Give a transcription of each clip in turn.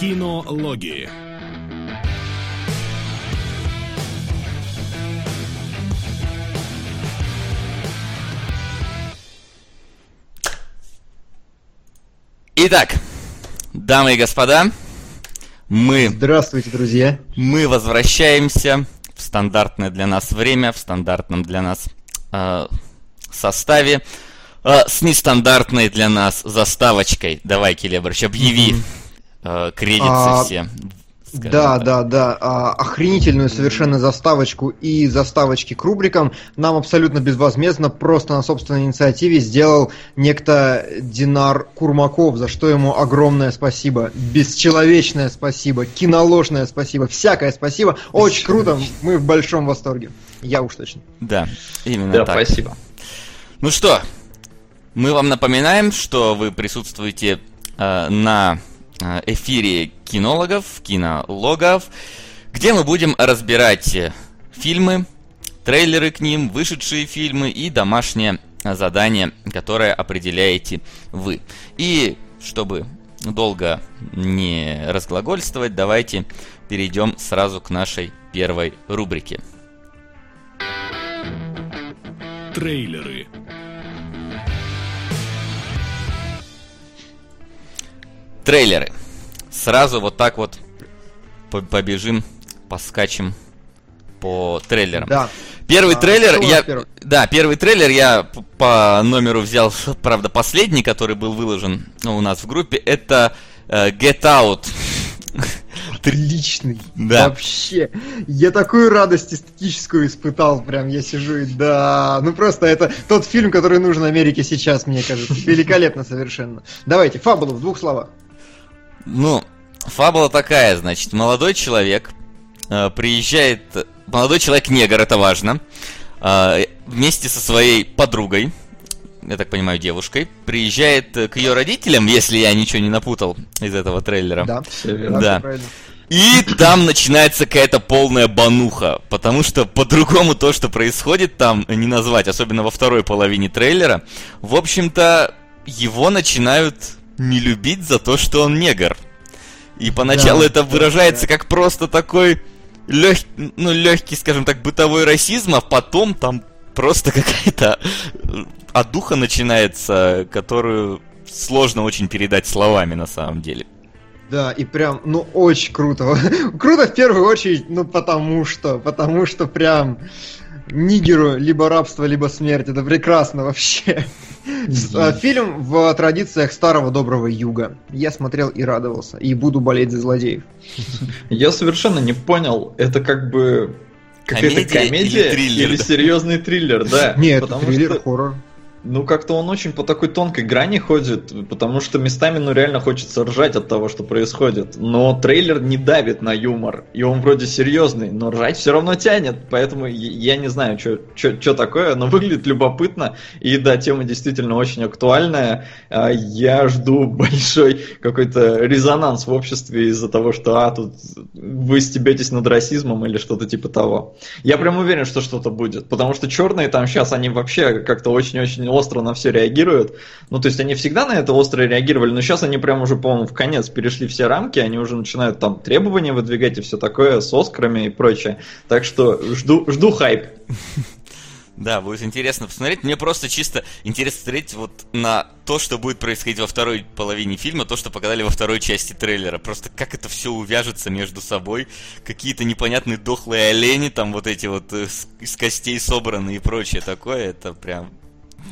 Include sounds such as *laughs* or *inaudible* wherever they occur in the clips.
Кинологии. Итак, дамы и господа, мы... Здравствуйте, друзья. Мы возвращаемся в стандартное для нас время, в стандартном для нас э, составе, э, с нестандартной для нас заставочкой. Давай, Келебрыч, объяви э, кредиты а, все да, так. да, да. А, охренительную совершенно заставочку и заставочки к рубрикам нам абсолютно безвозмездно, просто на собственной инициативе сделал некто Динар Курмаков, за что ему огромное спасибо. Бесчеловечное спасибо, киноложное спасибо, всякое спасибо. Очень круто, мы в большом восторге. Я уж точно. Да, именно да, так. спасибо. Ну что, мы вам напоминаем, что вы присутствуете э, на эфире кинологов, кинологов, где мы будем разбирать э, фильмы, трейлеры к ним, вышедшие фильмы и домашнее задание, которое определяете вы. И чтобы долго не разглагольствовать, давайте перейдем сразу к нашей первой рубрике. Трейлеры. Трейлеры. Сразу вот так вот побежим, поскачем по трейлерам. Да. Первый а, трейлер, я, первый? да, первый трейлер я по номеру взял, *laughs* правда, последний, который был выложен ну, у нас в группе, это uh, Get Out. *laughs* Отличный. Да. Вообще. Я такую радость эстетическую испытал, прям я сижу и да. Ну просто это тот фильм, который нужен Америке сейчас, мне кажется. *laughs* Великолепно совершенно. Давайте, фабулу в двух словах. Ну, фабула такая, значит, молодой человек э, приезжает, молодой человек негр, это важно, э, вместе со своей подругой, я так понимаю, девушкой, приезжает к ее родителям, если я ничего не напутал из этого трейлера. Да, все верно. Да. И там начинается какая-то полная бануха, потому что по-другому то, что происходит там, не назвать, особенно во второй половине трейлера. В общем-то, его начинают не любить за то, что он негр. И поначалу да, это выражается да. как просто такой лег... ну, легкий, скажем так, бытовой расизм, а потом там просто *laughs* какая-то отдуха начинается, которую сложно очень передать словами на самом деле. Да, и прям, ну, очень круто. *laughs* круто в первую очередь, ну, потому что, потому что прям нигеру либо рабство, либо смерть. Это прекрасно вообще. А, фильм в традициях старого доброго юга. Я смотрел и радовался, и буду болеть за злодеев. *laughs* Я совершенно не понял, это как бы какая-то комедия, комедия или, триллер, или серьезный триллер, да? *laughs* Нет, триллер, что... хоррор. Ну, как-то он очень по такой тонкой грани ходит, потому что местами, ну, реально хочется ржать от того, что происходит. Но трейлер не давит на юмор, и он вроде серьезный, но ржать все равно тянет, поэтому я не знаю, что такое, но выглядит любопытно, и да, тема действительно очень актуальная. А, я жду *laughs* большой какой-то резонанс в обществе из-за того, что, а, тут вы стебетесь над расизмом или что-то типа того. Я прям уверен, что что-то будет, потому что черные там сейчас, они вообще как-то очень-очень остро на все реагируют. Ну, то есть они всегда на это остро реагировали, но сейчас они прям уже, по-моему, в конец перешли все рамки, они уже начинают там требования выдвигать и все такое с Оскарами и прочее. Так что жду, жду хайп. *laughs* Да, будет интересно посмотреть. Мне просто чисто интересно смотреть вот на то, что будет происходить во второй половине фильма, то, что показали во второй части трейлера. Просто как это все увяжется между собой. Какие-то непонятные дохлые олени, там вот эти вот э, из костей собранные и прочее такое. Это прям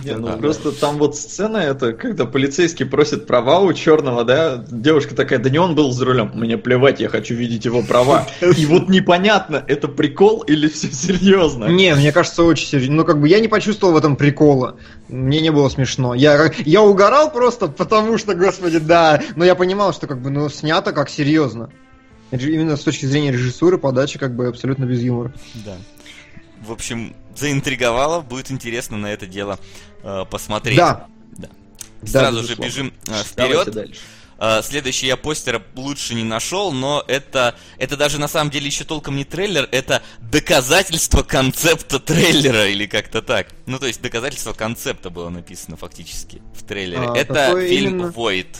не, ну да, просто да. там вот сцена это, когда полицейский просит права у черного, да, девушка такая, да не он был за рулем, мне плевать, я хочу видеть его права. И вот непонятно, это прикол или все серьезно? Не, мне кажется, очень серьезно. Ну, как бы я не почувствовал в этом прикола. Мне не было смешно. Я, я угорал просто потому что, господи, да. Но я понимал, что как бы, ну, снято как серьезно. Именно с точки зрения режиссуры, подачи, как бы абсолютно без юмора. Да. В общем, заинтриговало, будет интересно на это дело э, посмотреть. Да. да. Сразу да, же бежим э, вперед. Uh, следующий я постера лучше не нашел, но это, это даже на самом деле еще толком не трейлер, это доказательство концепта трейлера или как-то так. Ну, то есть доказательство концепта было написано фактически в трейлере. А, это фильм именно? Void.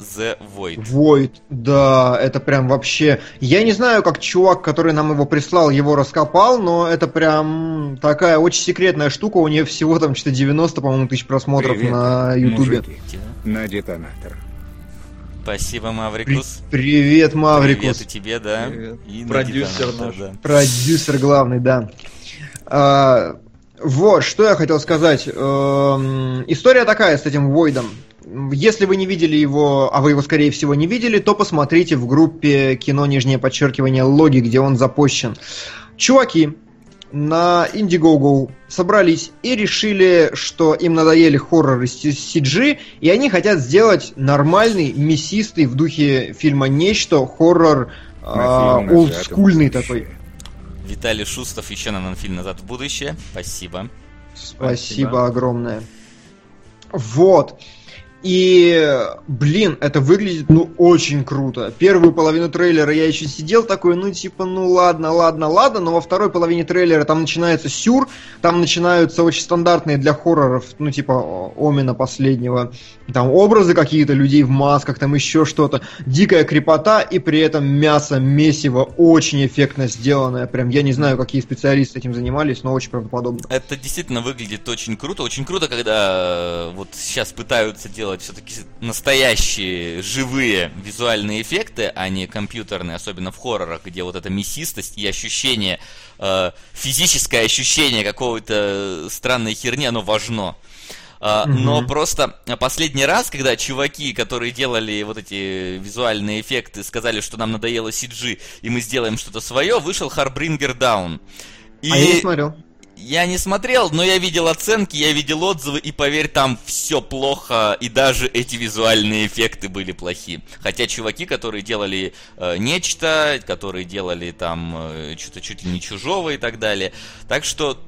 The Void. Void, да, это прям вообще... Я не знаю, как чувак, который нам его прислал, его раскопал, но это прям такая очень секретная штука. У нее всего там что-то 90, по-моему, тысяч просмотров Привет, на Ютубе. На детонатор. Спасибо, Маврикус. Привет, Маврикус. Привет и тебе, да. Привет. И Продюсер наш. да. Продюсер главный, да. А, вот, что я хотел сказать. Эм, история такая с этим Войдом. Если вы не видели его, а вы его, скорее всего, не видели, то посмотрите в группе кино нижнее подчеркивание логи, где он запущен. Чуваки на Indiegogo собрались и решили, что им надоели хорроры с CG, и они хотят сделать нормальный, мясистый в духе фильма «Нечто» хоррор а, На фильм «Назад в олдскульный будущее». такой. Виталий Шустов еще на фильм «Назад в будущее». Спасибо. Спасибо, Спасибо. огромное. Вот. И, блин, это выглядит, ну, очень круто. Первую половину трейлера я еще сидел такой, ну, типа, ну, ладно, ладно, ладно, но во второй половине трейлера там начинается сюр, там начинаются очень стандартные для хорроров, ну, типа, о- Омена последнего, там образы какие-то людей в масках, там еще что-то, дикая крепота, и при этом мясо, месиво, очень эффектно сделанное, прям, я не знаю, какие специалисты этим занимались, но очень правдоподобно. Это действительно выглядит очень круто. Очень круто, когда э, вот сейчас пытаются делать все-таки настоящие живые визуальные эффекты, а не компьютерные, особенно в хоррорах, где вот эта мясистость и ощущение, э, физическое ощущение какого-то странной херни, оно важно. А. Но просто последний раз, когда чуваки, которые делали вот эти визуальные эффекты, сказали, что нам надоело CG, и мы сделаем что-то свое, вышел Harbringer Down. И А я не смотрел. я не смотрел, но я видел оценки, я видел отзывы, и поверь, там все плохо, и даже эти визуальные эффекты были плохи. Хотя чуваки, которые делали э, нечто, которые делали там э, что-то чуть ли не чужого и так далее. Так что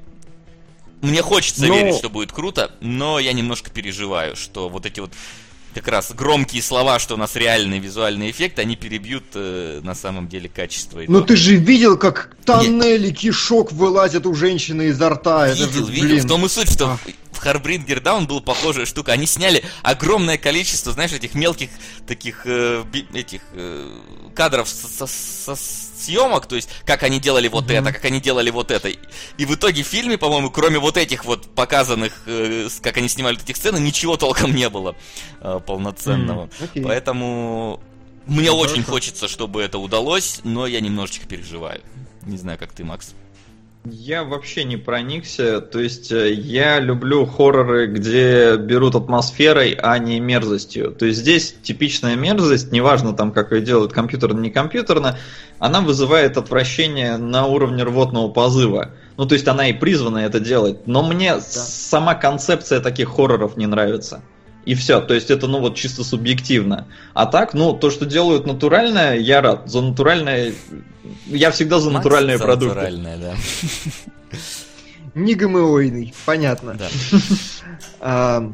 мне хочется Но- верить, что будет круто, но я немножко переживаю, что вот эти вот как раз громкие слова, что у нас реальные визуальные эффекты, они перебьют э, на самом деле качество. Ну итога. ты же видел, как тоннели кишок вылазят у женщины изо рта. Это Видел, же, видел. блин. В том и суть, что Ах. в Харбрингер Даун была похожая штука. Они сняли огромное количество, знаешь, этих мелких таких э, этих э, кадров со, со- со съемок, то есть как они делали вот Мгм. это, как они делали вот это. И в итоге в фильме, по-моему, кроме вот этих вот показанных, э, как они снимали вот этих сцен, ничего толком не было э, полноценного. М, окей. Поэтому мне Ну, очень хорошо. хочется, чтобы это удалось, но я немножечко переживаю. Не знаю, как ты, Макс. Я вообще не проникся, то есть э, я люблю хорроры, где берут атмосферой, а не мерзостью. То есть здесь типичная мерзость, неважно там, как ее делают компьютерно, не компьютерно, она вызывает отвращение на уровне рвотного позыва. Ну, то есть она и призвана это делать. Но мне сама концепция таких хорроров не нравится. И все, то есть это, ну, вот чисто субъективно. А так, ну, то, что делают натуральное, я рад. За натуральное... Я всегда за Макс натуральные за продукты. натуральное, да. Не ГМОйный, понятно. Да. *laughs* А,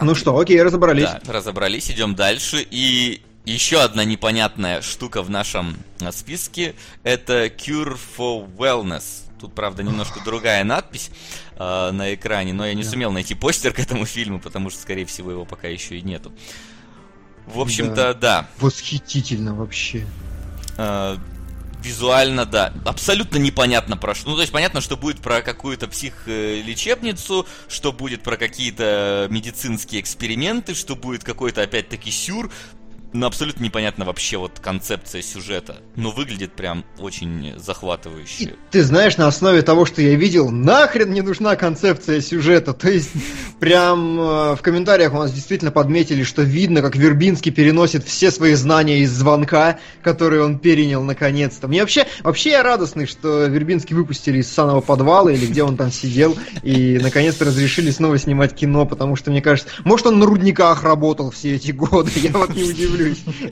ну что, окей, разобрались. Да, разобрались, идем дальше. И еще одна непонятная штука в нашем а, списке это Cure for Wellness. Тут, правда, немножко другая надпись а, на экране, но я не Да. сумел найти постер к этому фильму, потому что, скорее всего, его пока еще и нету. В общем-то, да. Восхитительно вообще. Э, Визуально, да. Абсолютно непонятно про что. Ну, то есть понятно, что будет про какую-то психлечебницу, что будет про какие-то медицинские эксперименты, что будет какой-то опять-таки сюр. Но абсолютно непонятно вообще вот концепция сюжета. Но выглядит прям очень И захватывающе. ты знаешь, на основе того, что я видел, нахрен не нужна концепция сюжета. *laughs* То есть, прям э, в комментариях у нас действительно подметили, что видно, как Вербинский переносит все свои знания из звонка, который он перенял наконец-то. Мне вообще, вообще я радостный, что Вербинский выпустили из саного подвала, или где он там сидел, и наконец-то разрешили снова снимать кино, потому что, мне кажется, может он на рудниках работал все эти годы, *laughs* я вот не удивлюсь.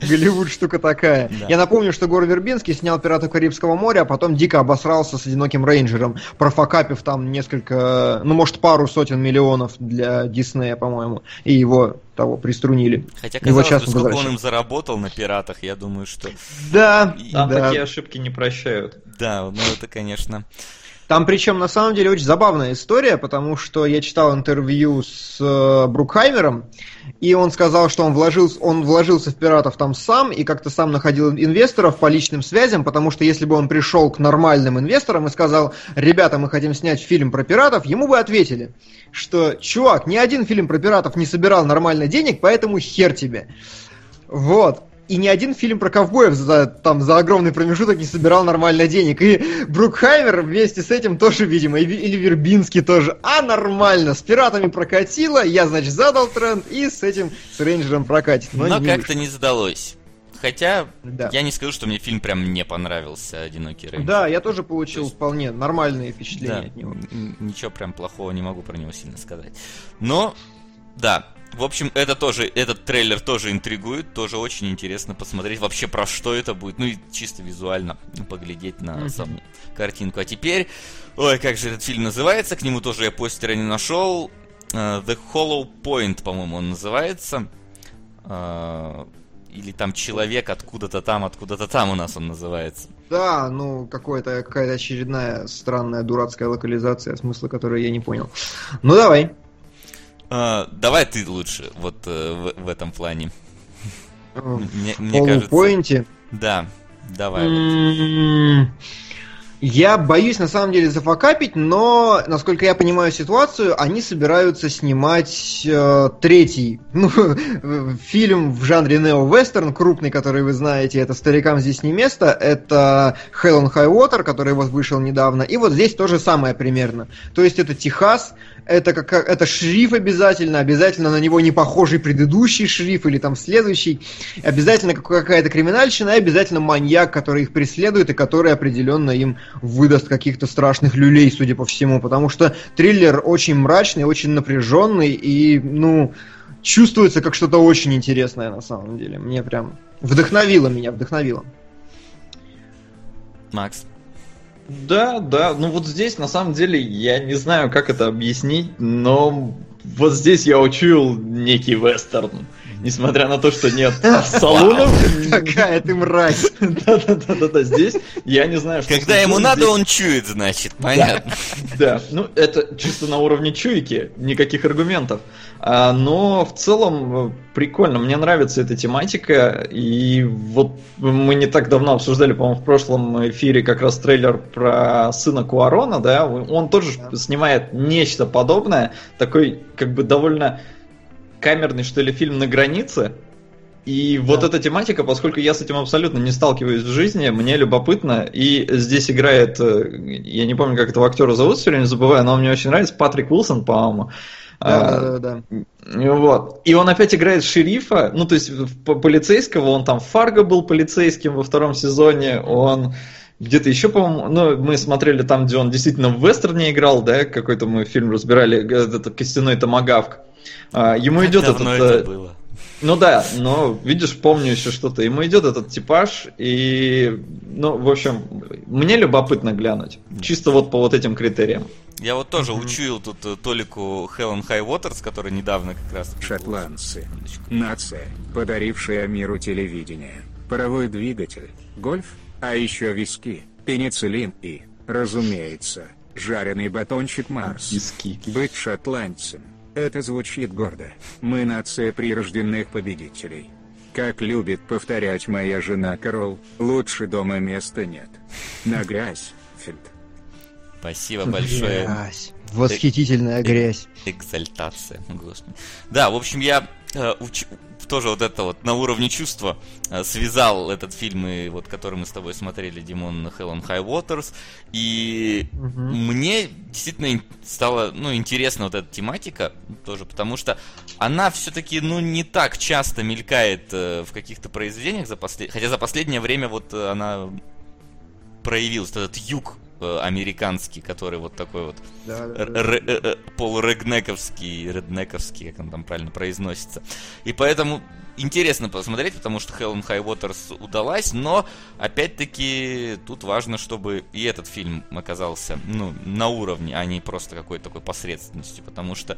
Голливуд штука такая. Да. Я напомню, что Гор Вербинский снял «Пиратов Карибского моря», а потом дико обосрался с «Одиноким рейнджером», профокапив там несколько, ну, может, пару сотен миллионов для Диснея, по-моему, и его того приструнили. Хотя, Его казалось бы, сколько он им заработал на пиратах, я думаю, что... Да, И- Там да. такие ошибки не прощают. Да, ну это, конечно... Там причем на самом деле очень забавная история, потому что я читал интервью с э, Брукхаймером, и он сказал, что он вложился, он вложился в пиратов там сам и как-то сам находил инвесторов по личным связям, потому что если бы он пришел к нормальным инвесторам и сказал, ребята, мы хотим снять фильм про пиратов, ему бы ответили, что, чувак, ни один фильм про пиратов не собирал нормально денег, поэтому хер тебе. Вот и ни один фильм про ковбоев за, там, за огромный промежуток не собирал нормально денег. И Брукхаймер вместе с этим тоже, видимо, и, или Вербинский тоже. А нормально, с пиратами прокатило, я, значит, задал тренд, и с этим, с рейнджером прокатит. Но, Но как-то не сдалось. Хотя, да. я не скажу, что мне фильм прям не понравился, «Одинокий рейнджер». Да, я тоже получил есть... вполне нормальные впечатления да, от него. Ничего прям плохого не могу про него сильно сказать. Но, да, в общем, это тоже, этот трейлер тоже интригует, тоже очень интересно посмотреть вообще про что это будет, ну и чисто визуально поглядеть на mm-hmm. саму картинку. А теперь, ой, как же этот фильм называется, к нему тоже я постера не нашел. Uh, The Hollow Point, по-моему, он называется. Uh, или там человек откуда-то там, откуда-то там у нас он называется. Да, ну какое-то какая-то очередная странная дурацкая локализация, смысла которой я не понял. Ну давай. А, давай ты лучше, вот э, в, этом плане. Мне, мне кажется... Да, давай. Я боюсь на самом деле зафакапить, но, насколько я понимаю ситуацию, они собираются снимать э, третий *laughs* ну, фильм в жанре нео-вестерн, крупный, который вы знаете, это «Старикам здесь не место», это «Hell on High Water», который вот вышел недавно, и вот здесь то же самое примерно. То есть это Техас, это, как, это шриф обязательно, обязательно на него не похожий предыдущий шриф или там следующий, обязательно какая-то криминальщина и обязательно маньяк, который их преследует и который определенно им выдаст каких-то страшных люлей, судя по всему, потому что триллер очень мрачный, очень напряженный и, ну, чувствуется как что-то очень интересное на самом деле. Мне прям вдохновило меня, вдохновило. Макс. Да, да, ну вот здесь на самом деле я не знаю, как это объяснить, но вот здесь я учуял некий вестерн. Несмотря на то, что нет *laughs* салонов. Какая ты мразь. *laughs* Да-да-да, здесь я не знаю, что... Когда ему надо, он чует, значит, понятно. Да, ну это чисто на уровне чуйки, никаких аргументов. А, но в целом э, прикольно, мне нравится эта тематика, и вот мы не так давно обсуждали, по-моему, в прошлом эфире как раз трейлер про сына Куарона, да, он тоже снимает нечто подобное, такой как бы довольно камерный, что ли, фильм на границе. И да. вот эта тематика, поскольку я с этим абсолютно не сталкиваюсь в жизни, мне любопытно. И здесь играет, э, я не помню, как этого актера зовут, все время забываю, но он мне очень нравится, Патрик Уилсон, по-моему. Да, а, да, да, да. Вот. И он опять играет шерифа, ну, то есть полицейского, он там в Фарго был полицейским во втором сезоне, он где-то еще, по-моему, ну, мы смотрели там, где он действительно в вестерне играл, да, какой-то мы фильм разбирали, этот костяной томагавк. А, ему идет этот... Это э, было? Ну да, но видишь, помню еще что-то. Ему идет этот типаж, и, ну, в общем, мне любопытно глянуть. Чисто вот по вот этим критериям. Я вот тоже mm-hmm. учуял тут э, Толику High Waters, который недавно как раз... Шотландцы. Нация, подарившая миру телевидение. Паровой двигатель, гольф, а еще виски, пенициллин и, разумеется, жареный батончик Марс. Виски. Быть шотландцем это звучит гордо. Мы нация прирожденных победителей. Как любит повторять моя жена Карол, лучше дома места нет. На грязь, Финт. Спасибо большое. Грязь. Восхитительная грязь. Экзальтация, господи. Да, в общем, я э, уч тоже вот это вот на уровне чувства э, связал этот фильм, и вот, который мы с тобой смотрели, Димон Helen High Waters, и угу. мне действительно стало, ну, интересна вот эта тематика тоже, потому что она все-таки, ну, не так часто мелькает э, в каких-то произведениях, за послед... хотя за последнее время вот она проявилась, этот юг Э, американский, который вот такой вот да, да, да. Э, э, полурегнековский, реднековский, как он там правильно произносится. И поэтому интересно посмотреть, потому что Helen High Waters удалась, но опять-таки тут важно, чтобы и этот фильм оказался ну, на уровне, а не просто какой-то такой посредственностью, потому что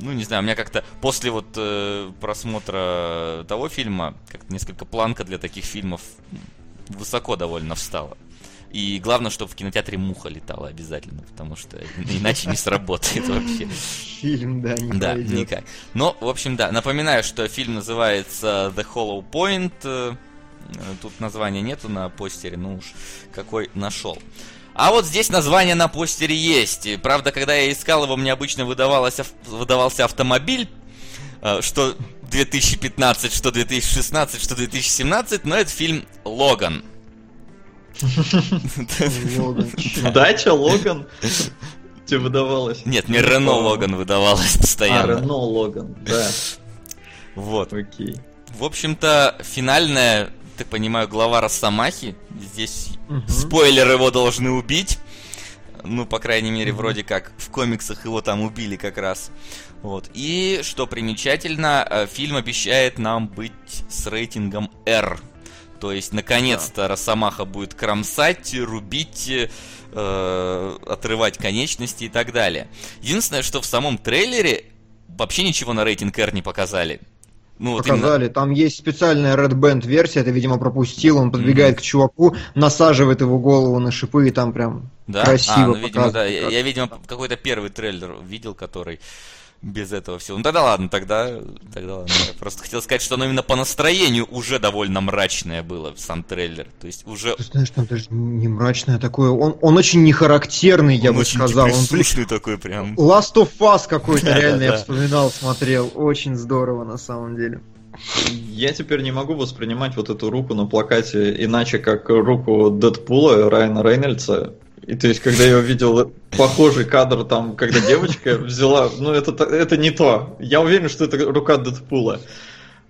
ну, не знаю, у меня как-то после вот э, просмотра того фильма, как-то несколько планка для таких фильмов высоко довольно встала. И главное, чтобы в кинотеатре муха летала обязательно, потому что *laughs* иначе не сработает вообще. Фильм, да, не Да, пойдет. никак. Но, в общем, да, напоминаю, что фильм называется The Hollow Point. Э, Тут названия нету на постере, ну уж какой нашел. А вот здесь название на постере есть. И, Правда, когда я искал его, мне обычно выдавалось, ав- выдавался автомобиль, э, что 2015, что 2016, что 2017, но это фильм «Логан». Дача, Логан. Тебе выдавалось? Нет, мне Рено Логан выдавалось А, постоянно. Рено Логан, да. Вот. Окей. В общем-то, финальная, так понимаю, глава Росомахи. Здесь спойлер его должны убить. Ну, по крайней мере, вроде как в комиксах его там убили как раз. Вот. И, что примечательно, э, фильм обещает нам быть с рейтингом R. То есть, наконец-то Росомаха будет кромсать, рубить, э, отрывать конечности и так далее. Единственное, что в самом трейлере вообще ничего на рейтинг R не показали. Ну, вот именно- Показали, там есть специальная Red Band версия, это, видимо, пропустил, он подбегает к чуваку, насаживает его голову на шипы, и там прям Да? красиво а, ну, видимо, да. Я, я, видимо, какой-то первый трейлер видел, который без этого всего. Ну тогда ладно, тогда, тогда ладно. Я просто хотел сказать, что оно именно по настроению уже довольно мрачное было, сам трейлер. То есть уже Ты знаешь, там даже не мрачное такое, он, он очень нехарактерный, я он бы очень сказал. Он, депрессушный такой прям. Last of Us какой-то Да, реально я да. вспоминал, смотрел. Очень здорово на самом деле. Я теперь не могу воспринимать вот эту руку на плакате иначе, как руку Дэдпула Райана Рейнольдса. И то есть, когда я увидел похожий кадр, там, когда девочка взяла, ну это, это не то. Я уверен, что это рука Дэдпула.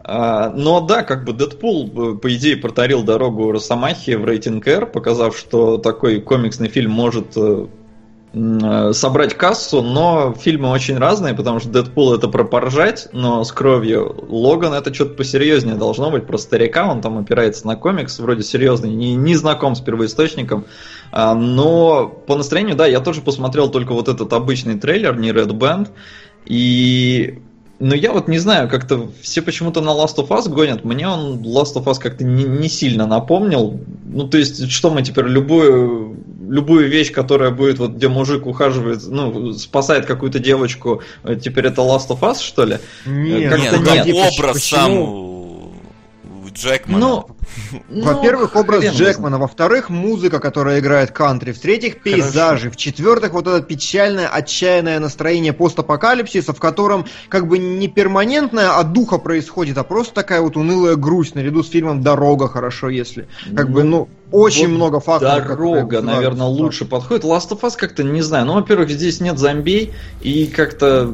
А, но да, как бы Дэдпул, э, по идее, протарил дорогу Росомахе в рейтинг R, показав, что такой комиксный фильм может э, э, собрать кассу, но фильмы очень разные, потому что Дэдпул это про поржать, но с кровью. Логан это что-то посерьезнее должно быть, про старика, он там опирается на комикс, вроде серьезный, не, не знаком с первоисточником. А, но по настроению, да, я тоже посмотрел только вот этот обычный трейлер, не Red Band, и но я вот не знаю, как-то все почему-то на Last of Us гонят. Мне он Last of Us как-то не, не сильно напомнил. Ну, то есть, что мы теперь любую, любую вещь, которая будет, вот где мужик ухаживает, ну, спасает какую-то девочку, э, теперь это Last of Us, что ли? Нет, как-то Нет, ну нет. там поч- образ почему? сам у Джекмана. Ну, ну, Во-первых, образ Джекмана, во-вторых, музыка, которая играет кантри, в-третьих, пейзажи, в-четвертых, вот это печальное, отчаянное настроение постапокалипсиса, в котором как бы не перманентная от духа происходит, а просто такая вот унылая грусть, наряду с фильмом «Дорога» хорошо, если. Как бы, ну, очень вот много факторов. Дорога, вызывают наверное, ситуацию. лучше подходит. Last of Us как-то не знаю. Ну, во-первых, здесь нет зомбей, и как-то.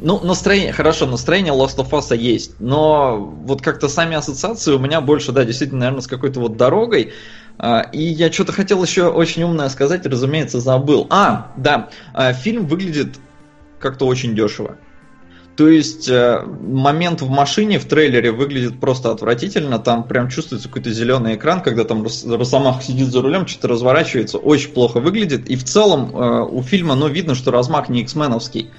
Ну, настроение. Хорошо, настроение Last of Us есть. Но вот как-то сами ассоциации у меня больше, да, действительно, наверное, с какой-то вот дорогой. А, И я что-то хотел еще очень умное сказать, разумеется, забыл. А, да, а, фильм выглядит как-то очень дешево. То есть э, момент в машине в трейлере выглядит просто отвратительно. Там прям чувствуется какой-то зеленый экран, когда там Рос- Росомаха сидит за рулем, что-то разворачивается. Очень плохо выглядит. И в целом э, у фильма, ну, видно, что размах не X-меновский.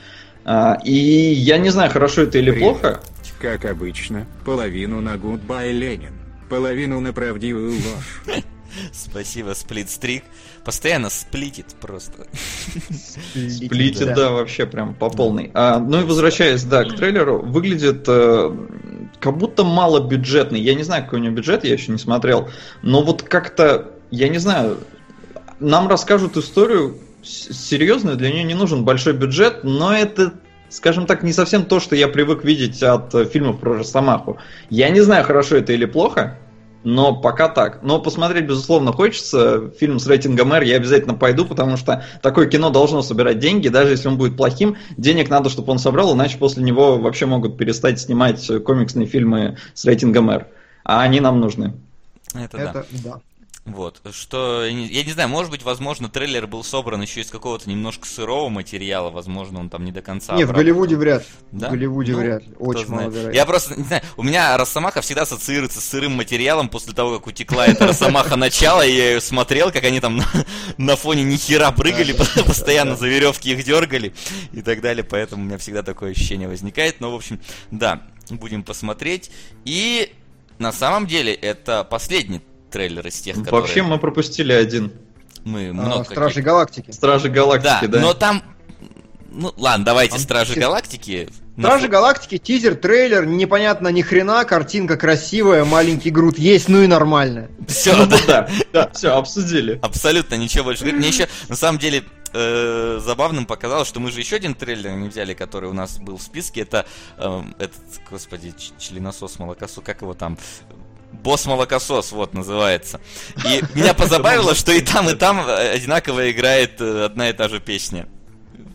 А, и я не знаю, хорошо это или Привет. плохо. Как обычно, половину на Goodbye Ленин, половину на правдивую ложь. Спасибо, сплитстрик. Постоянно сплитит просто. Сплитит, да. да. вообще прям по полной. А, ну и возвращаясь, да, к трейлеру, выглядит э, как будто мало бюджетный. Я не знаю, какой у него бюджет, я еще не смотрел. Но вот как-то, я не знаю, нам расскажут историю серьезную, для нее не нужен большой бюджет, но это скажем так, не совсем то, что я привык видеть от э, фильмов про Росомаху. Я не знаю, хорошо это или плохо, но пока так. Но посмотреть, безусловно, хочется. Фильм с рейтингом R я обязательно пойду, потому что такое кино должно собирать деньги. Даже если он будет плохим, денег надо, чтобы он собрал, иначе после него вообще могут перестать снимать комиксные фильмы с рейтингом R. А они нам нужны. Это, да. Это, да. Вот. Что, я не, знаю, может быть, возможно, трейлер был собран еще из какого-то немножко сырого материала, возможно, он там не до конца. Не, в. Голливуде вряд. Да? В Голливуде Ну, вряд Очень маловероятно. Я просто, не знаю, у меня Росомаха всегда ассоциируется с сырым материалом после того, как утекла эта Росомаха начала, и я ее смотрел, как они там на, на фоне нихера прыгали, постоянно за веревки их дергали и так далее, поэтому у меня всегда такое ощущение возникает. Но, в общем, да, будем посмотреть. И на самом деле это последний трейлер из тех, которые... Вообще мы пропустили один. Мы А, много Стражи каких- Галактики. Стражи Да, Галактики, да. но там... Ну, ладно, давайте Там Стражи Галактики. Стражи фо- Галактики, тизер, трейлер, непонятно ни хрена, картинка красивая, маленький груд есть, ну и нормально. Всё, Ну да. да, да, все, обсудили. Абсолютно ничего больше. Мне еще, на самом деле, э, забавным показалось, что мы же еще один трейлер не взяли, который у нас был в списке. Это эм, этот, господи, членосос молокосос, как его там? Босс молокосос, вот называется. И меня позабавило, что и там, и там одинаково играет э, одна и та же песня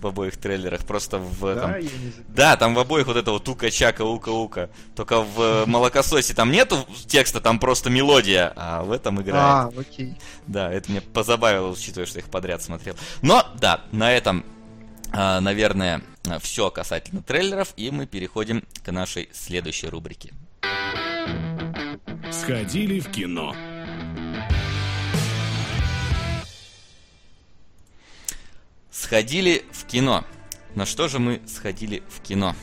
в обоих трейлерах. Просто в не знаю. Да, там в обоих вот это вот ука-чака, ука-ука. Только в э, молокососе там нету текста, там просто мелодия, а в этом играет. А, окей. Да, это меня позабавило, учитывая, что их подряд смотрел. Но, да, на этом, а, наверное, все касательно трейлеров, и мы переходим к нашей следующей рубрике. Сходили в кино. Сходили в кино. На что же мы сходили в кино?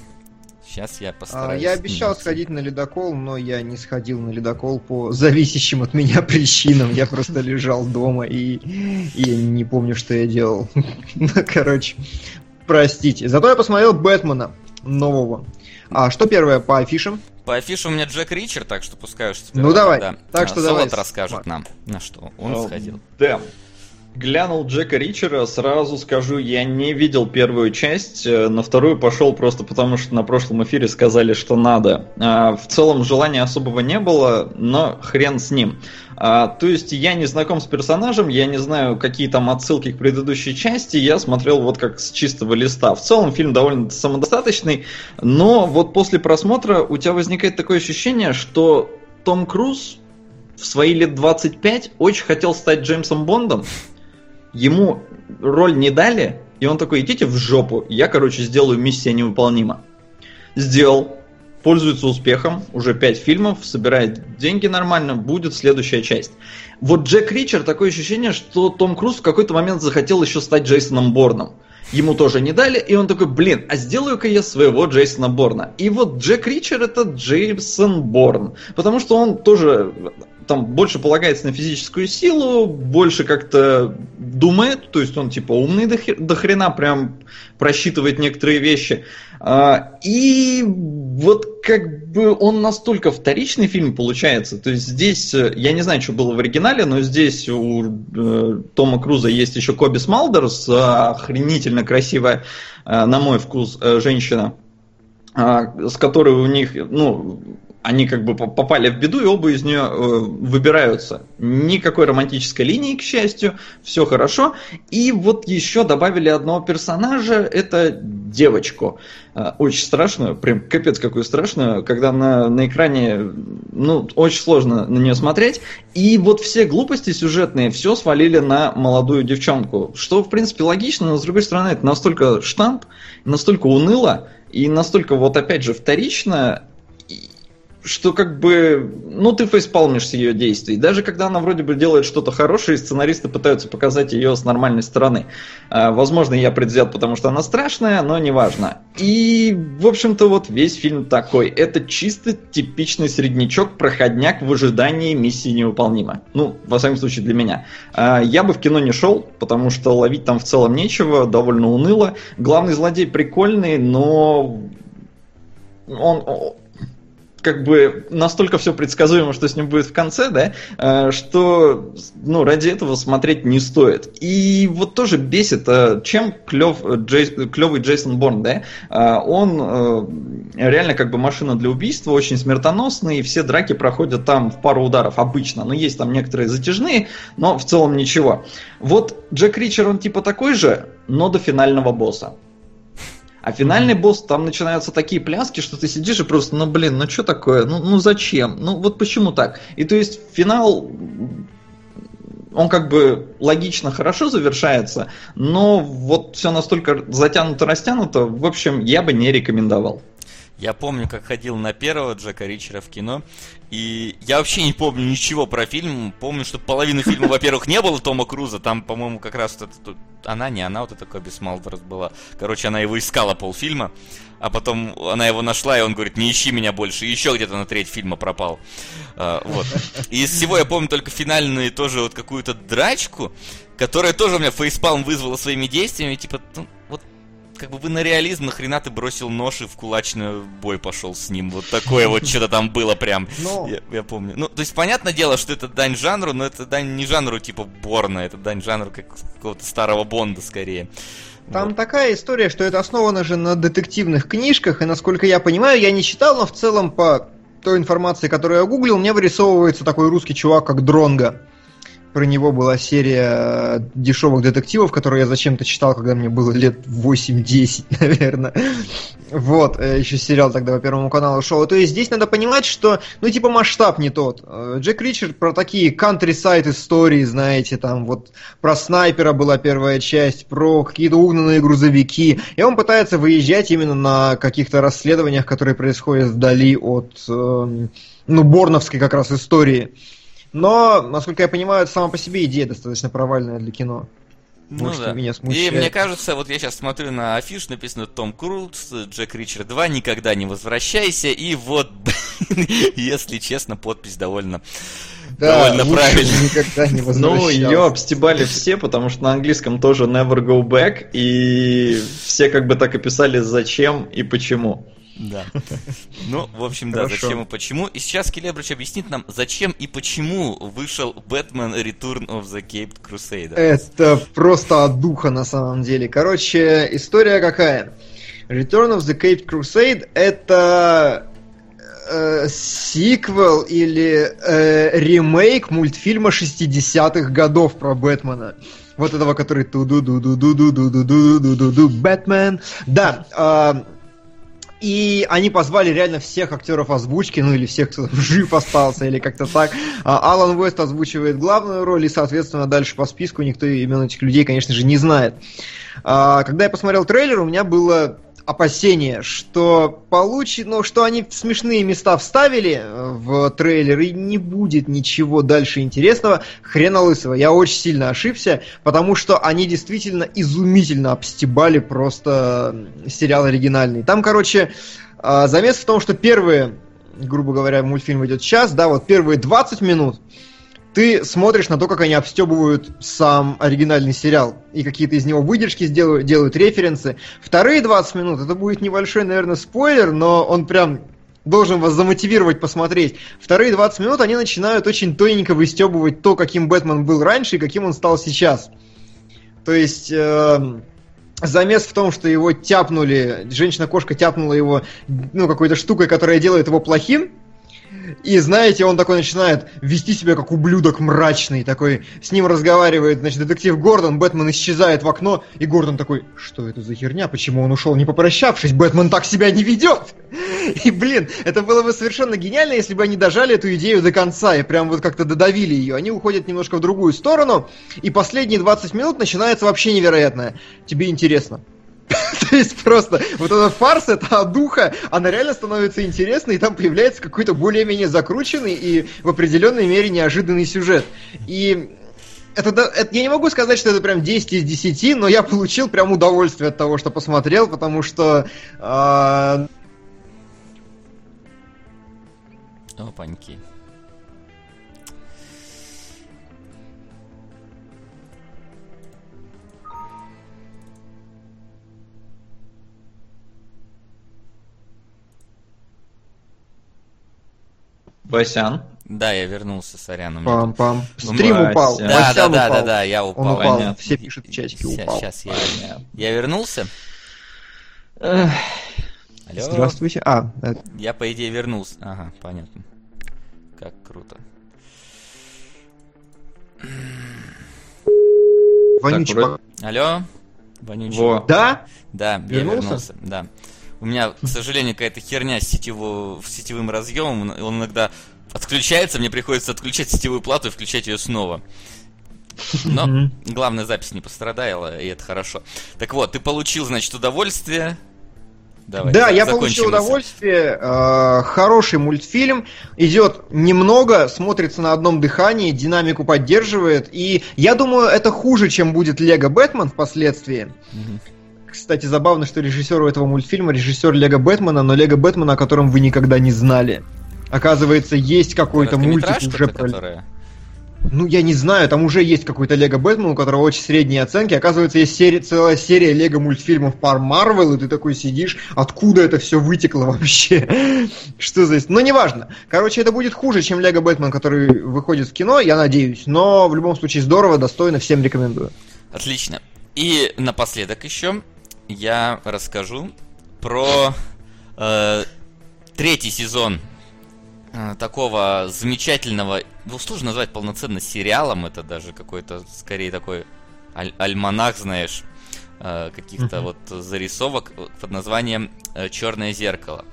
Сейчас я А, постараюсь. я обещал сходить на ледокол, но я не сходил на ледокол по зависящим от меня причинам. Я просто лежал дома и, и я не помню, что я делал. *laughs* Ну, короче, простите. Зато я посмотрел Бэтмена нового. А что первое по афишам? По афише у меня Джек Ричер, так что пускай уж Ну, давай. Да. Так А, что Солод давай, расскажет нам, на что он Э, сходил. Да. Глянул Джека Ричера, сразу скажу, я не видел первую часть, э, на вторую пошел просто потому, что на прошлом эфире сказали, что надо. А, В целом желания особого не было, но хрен с ним. А, То есть я не знаком с персонажем, я не знаю, какие там отсылки к предыдущей части, я смотрел вот как с чистого листа. В целом фильм довольно самодостаточный, но вот после просмотра у тебя возникает такое ощущение, что Том Круз в свои лет 25 очень хотел стать Джеймсом Бондом. Ему роль не дали, и он такой, идите в жопу, я, короче, сделаю миссия невыполнима. Сделал, пользуется успехом, уже 5 фильмов, собирает деньги нормально, будет следующая часть. Вот Джек Ричер, такое ощущение, что Том Круз в какой-то момент захотел еще стать Джейсоном Борном. Ему тоже не дали, и он такой, блин, а сделаю-ка я своего Джейсона Борна. И вот Джек Ричер это Джейсон Борн, потому что он тоже там больше полагается на физическую силу, больше как-то думает, то есть он типа умный до, до хрена, прям просчитывает некоторые вещи. А, и вот как бы он настолько вторичный фильм получается, то есть здесь, э, я не знаю, что было в оригинале, но здесь у э, Тома Круза есть еще Коби Смалдерс, охренительно красивая, э, на мой вкус, э, женщина, а, с которой у них, ну, они как бы по- попали в беду, и оба из нее э, выбираются. Никакой романтической линии, к счастью, все хорошо. И вот еще добавили одного персонажа, это девочку. Э, Очень страшную, прям капец какую страшную, когда на, на экране, ну, очень сложно на нее смотреть. И вот все глупости сюжетные, все свалили на молодую девчонку. Что, в принципе, логично, но, с другой стороны, это настолько штамп, настолько уныло, и настолько, вот опять же, вторично, что как бы, ну ты фейспалмишь с ее действий. Даже когда она вроде бы делает что-то хорошее, сценаристы пытаются показать ее с нормальной стороны. А, возможно, я предвзят, потому что она страшная, но неважно. И, в общем-то, вот весь фильм такой. Это чисто типичный среднячок, проходняк в ожидании миссии невыполнима. Ну, во всяком случае, для меня. А, я бы в кино не шел, потому что ловить там в целом нечего, довольно уныло. Главный злодей прикольный, но он как бы настолько все предсказуемо, что с ним будет в конце, да, э, что ну, ради этого смотреть не стоит. И вот тоже бесит, э, чем клев, Джей- клевый Джейсон Борн, да, Э, он э, реально как бы машина для убийства, очень смертоносный, и все драки проходят там в пару ударов обычно, но есть там некоторые затяжные, но в целом ничего. Вот Джек Ричер, он типа такой же, но до финального босса. А финальный босс, там начинаются такие пляски, что ты сидишь и просто, ну блин, ну что такое, ну, ну зачем, ну вот почему так? И то есть финал, он как бы логично хорошо завершается, но вот все настолько затянуто-растянуто, в общем, я бы не рекомендовал. Я помню, как ходил на первого Джека Ричера в кино, и я вообще не помню ничего про фильм. Помню, что половины фильма, во-первых, не было Тома Круза, там, по-моему, как раз вот это, она, не она, вот эта Коби Смалдерс была. Короче, она его искала полфильма, а потом она его нашла, и он говорит, не ищи меня больше, и еще где-то на треть фильма пропал. А, вот. И из всего я помню только финальную тоже вот какую-то драчку, которая тоже у меня фейспалм вызвала своими действиями, типа, ну, как бы вы на реализм, нахрена ты бросил нож и в кулачный бой пошел с ним. Вот такое вот что-то там было прям. Я, я помню. Ну, то есть, понятное дело, что это дань жанру, но это дань не жанру типа Борна, это дань жанру как какого-то старого Бонда скорее. Там Вот. такая история, что это основано же на детективных книжках, и насколько я понимаю, я не читал, но в целом по той информации, которую я гуглил, мне вырисовывается такой русский чувак, как Дронга. Про него была серия дешевых детективов, которые я зачем-то читал, когда мне было лет 8-10, *laughs* наверное. Вот, э, еще сериал тогда по Первому каналу шел. То есть здесь надо понимать, что, ну, типа, масштаб не тот. Э, Джек Ричард про такие countryside истории, знаете, там, вот, про снайпера была первая часть, про какие-то угнанные грузовики. И он пытается выезжать именно на каких-то расследованиях, которые происходят вдали от, эм, ну, борновской как раз истории. Но, насколько я понимаю, это сама по себе идея достаточно провальная для кино. Ну что да. меня И смущает. мне кажется, вот я сейчас смотрю на афиш, написано Том Круз, Джек Ричард 2, никогда не возвращайся. И вот, *laughs* если честно, подпись довольно, довольно лучше правильная. никогда не Ну, ее обстебали все, потому что на английском тоже never go back, и все как бы так и писали зачем и почему. Да. *laughs* Ну, в общем, да, Хорошо. зачем и почему. И сейчас Келебрич объяснит нам, зачем и почему вышел Бэтмен Return of the Caped Crusader. Это просто от духа на самом деле. Короче, история какая? Return of the Caped Crusade это э, сиквел или э, ремейк мультфильма 60-х годов про Бэтмена. Вот этого, который ту ду ду ду ду ду ду ду ду ду ду ду Бэтмен. Да. а, и они позвали реально всех актеров озвучки, ну или всех, кто *laughs* жив остался, или как-то так. А, Алан Уэст озвучивает главную роль, и, соответственно, дальше по списку никто имен этих людей, конечно же, не знает. А, Когда я посмотрел трейлер, у меня было опасение, что получит, ну, что они смешные места вставили э, в трейлер, и не будет ничего дальше интересного. Хрена лысого. Я очень сильно ошибся, потому что они действительно изумительно обстебали просто сериал оригинальный. Там, короче, а, замес в том, что первые, грубо говоря, мультфильм идет час, да, вот первые 20 минут ты смотришь на то, как они обстебывают сам оригинальный сериал, и какие-то из него выдержки сделают, делают референсы. Вторые 20 минут, это будет небольшой, наверное, спойлер, но он прям должен вас замотивировать посмотреть. Вторые 20 минут они начинают очень тоненько выстебывать то, каким Бэтмен был раньше и каким он стал сейчас. То есть... эм, Замес в том, что его тяпнули, женщина-кошка тяпнула его, ну, какой-то штукой, которая делает его плохим, и знаете, он такой начинает вести себя как ублюдок мрачный, такой, с ним разговаривает, значит, детектив Гордон, Бэтмен исчезает в окно, и Гордон такой, что это за херня, почему он ушел не попрощавшись, Бэтмен так себя не ведет. *laughs* И, блин, это было бы совершенно гениально, если бы они дожали эту идею до конца и прям вот как-то додавили ее. Они уходят немножко в другую сторону, и последние 20 минут начинается вообще невероятное. Тебе интересно. *laughs* То есть просто вот этот фарс, это духа, она реально становится интересной, и там появляется какой-то более-менее закрученный и в определенной мере неожиданный сюжет. И это, это- я не могу сказать, что это прям 10 из 10, но я получил прям удовольствие от того, что посмотрел, потому что а, Опаньки. Басян. Да, я вернулся, сорян. у меня пам-пам. Ну, Стрим Вася. упал. тут- Да, да, Васян да, да, упал. да, я Он упал. Понятно. Все пишут в чатике, упал. Сейчас я, я вернулся. Эх, Алло. Здравствуйте. А, э, Я, по идее, вернулся. Ага, понятно. Как круто. вонючий вроде- Алло? Вонючий. Во. Да? Да, я Вернулся? вернулся. Да. У меня, к сожалению, какая-то херня с, сетево- сетевым разъемом. Он иногда отключается, мне приходится отключать сетевую плату и включать ее снова. Но Мгм. главное, запись не пострадала, и это хорошо. Так вот, ты получил, значит, удовольствие. Давай, да, я получил удовольствие. Э, хороший мультфильм. Идет немного, смотрится на одном дыхании, динамику поддерживает. И я думаю, это хуже, чем будет Лего Бэтмен впоследствии. Мгм. Кстати, забавно, что режиссер у этого мультфильма режиссер Лего Бэтмена, но Лего Бэтмена, о котором вы никогда не знали. Оказывается, есть какой-то мультик уже про... которая- Ну, я не знаю, там уже есть какой-то Лего Бэтмен, у которого очень средние оценки. Оказывается, есть серия, целая серия Лего мультфильмов пар Марвел, и ты такой сидишь, откуда это все вытекло вообще? *laughs* Что за... Но неважно. Короче, это будет хуже, чем Лего Бэтмен, который выходит в кино, я надеюсь. Но в любом случае здорово, достойно, всем рекомендую. Отлично. И напоследок еще я расскажу про э, третий сезон э, такого замечательного, ну сложно назвать полноценно сериалом, это даже какой-то скорее такой аль- альманах, знаешь, э, каких-то Мгм. вот зарисовок под названием Черное зеркало.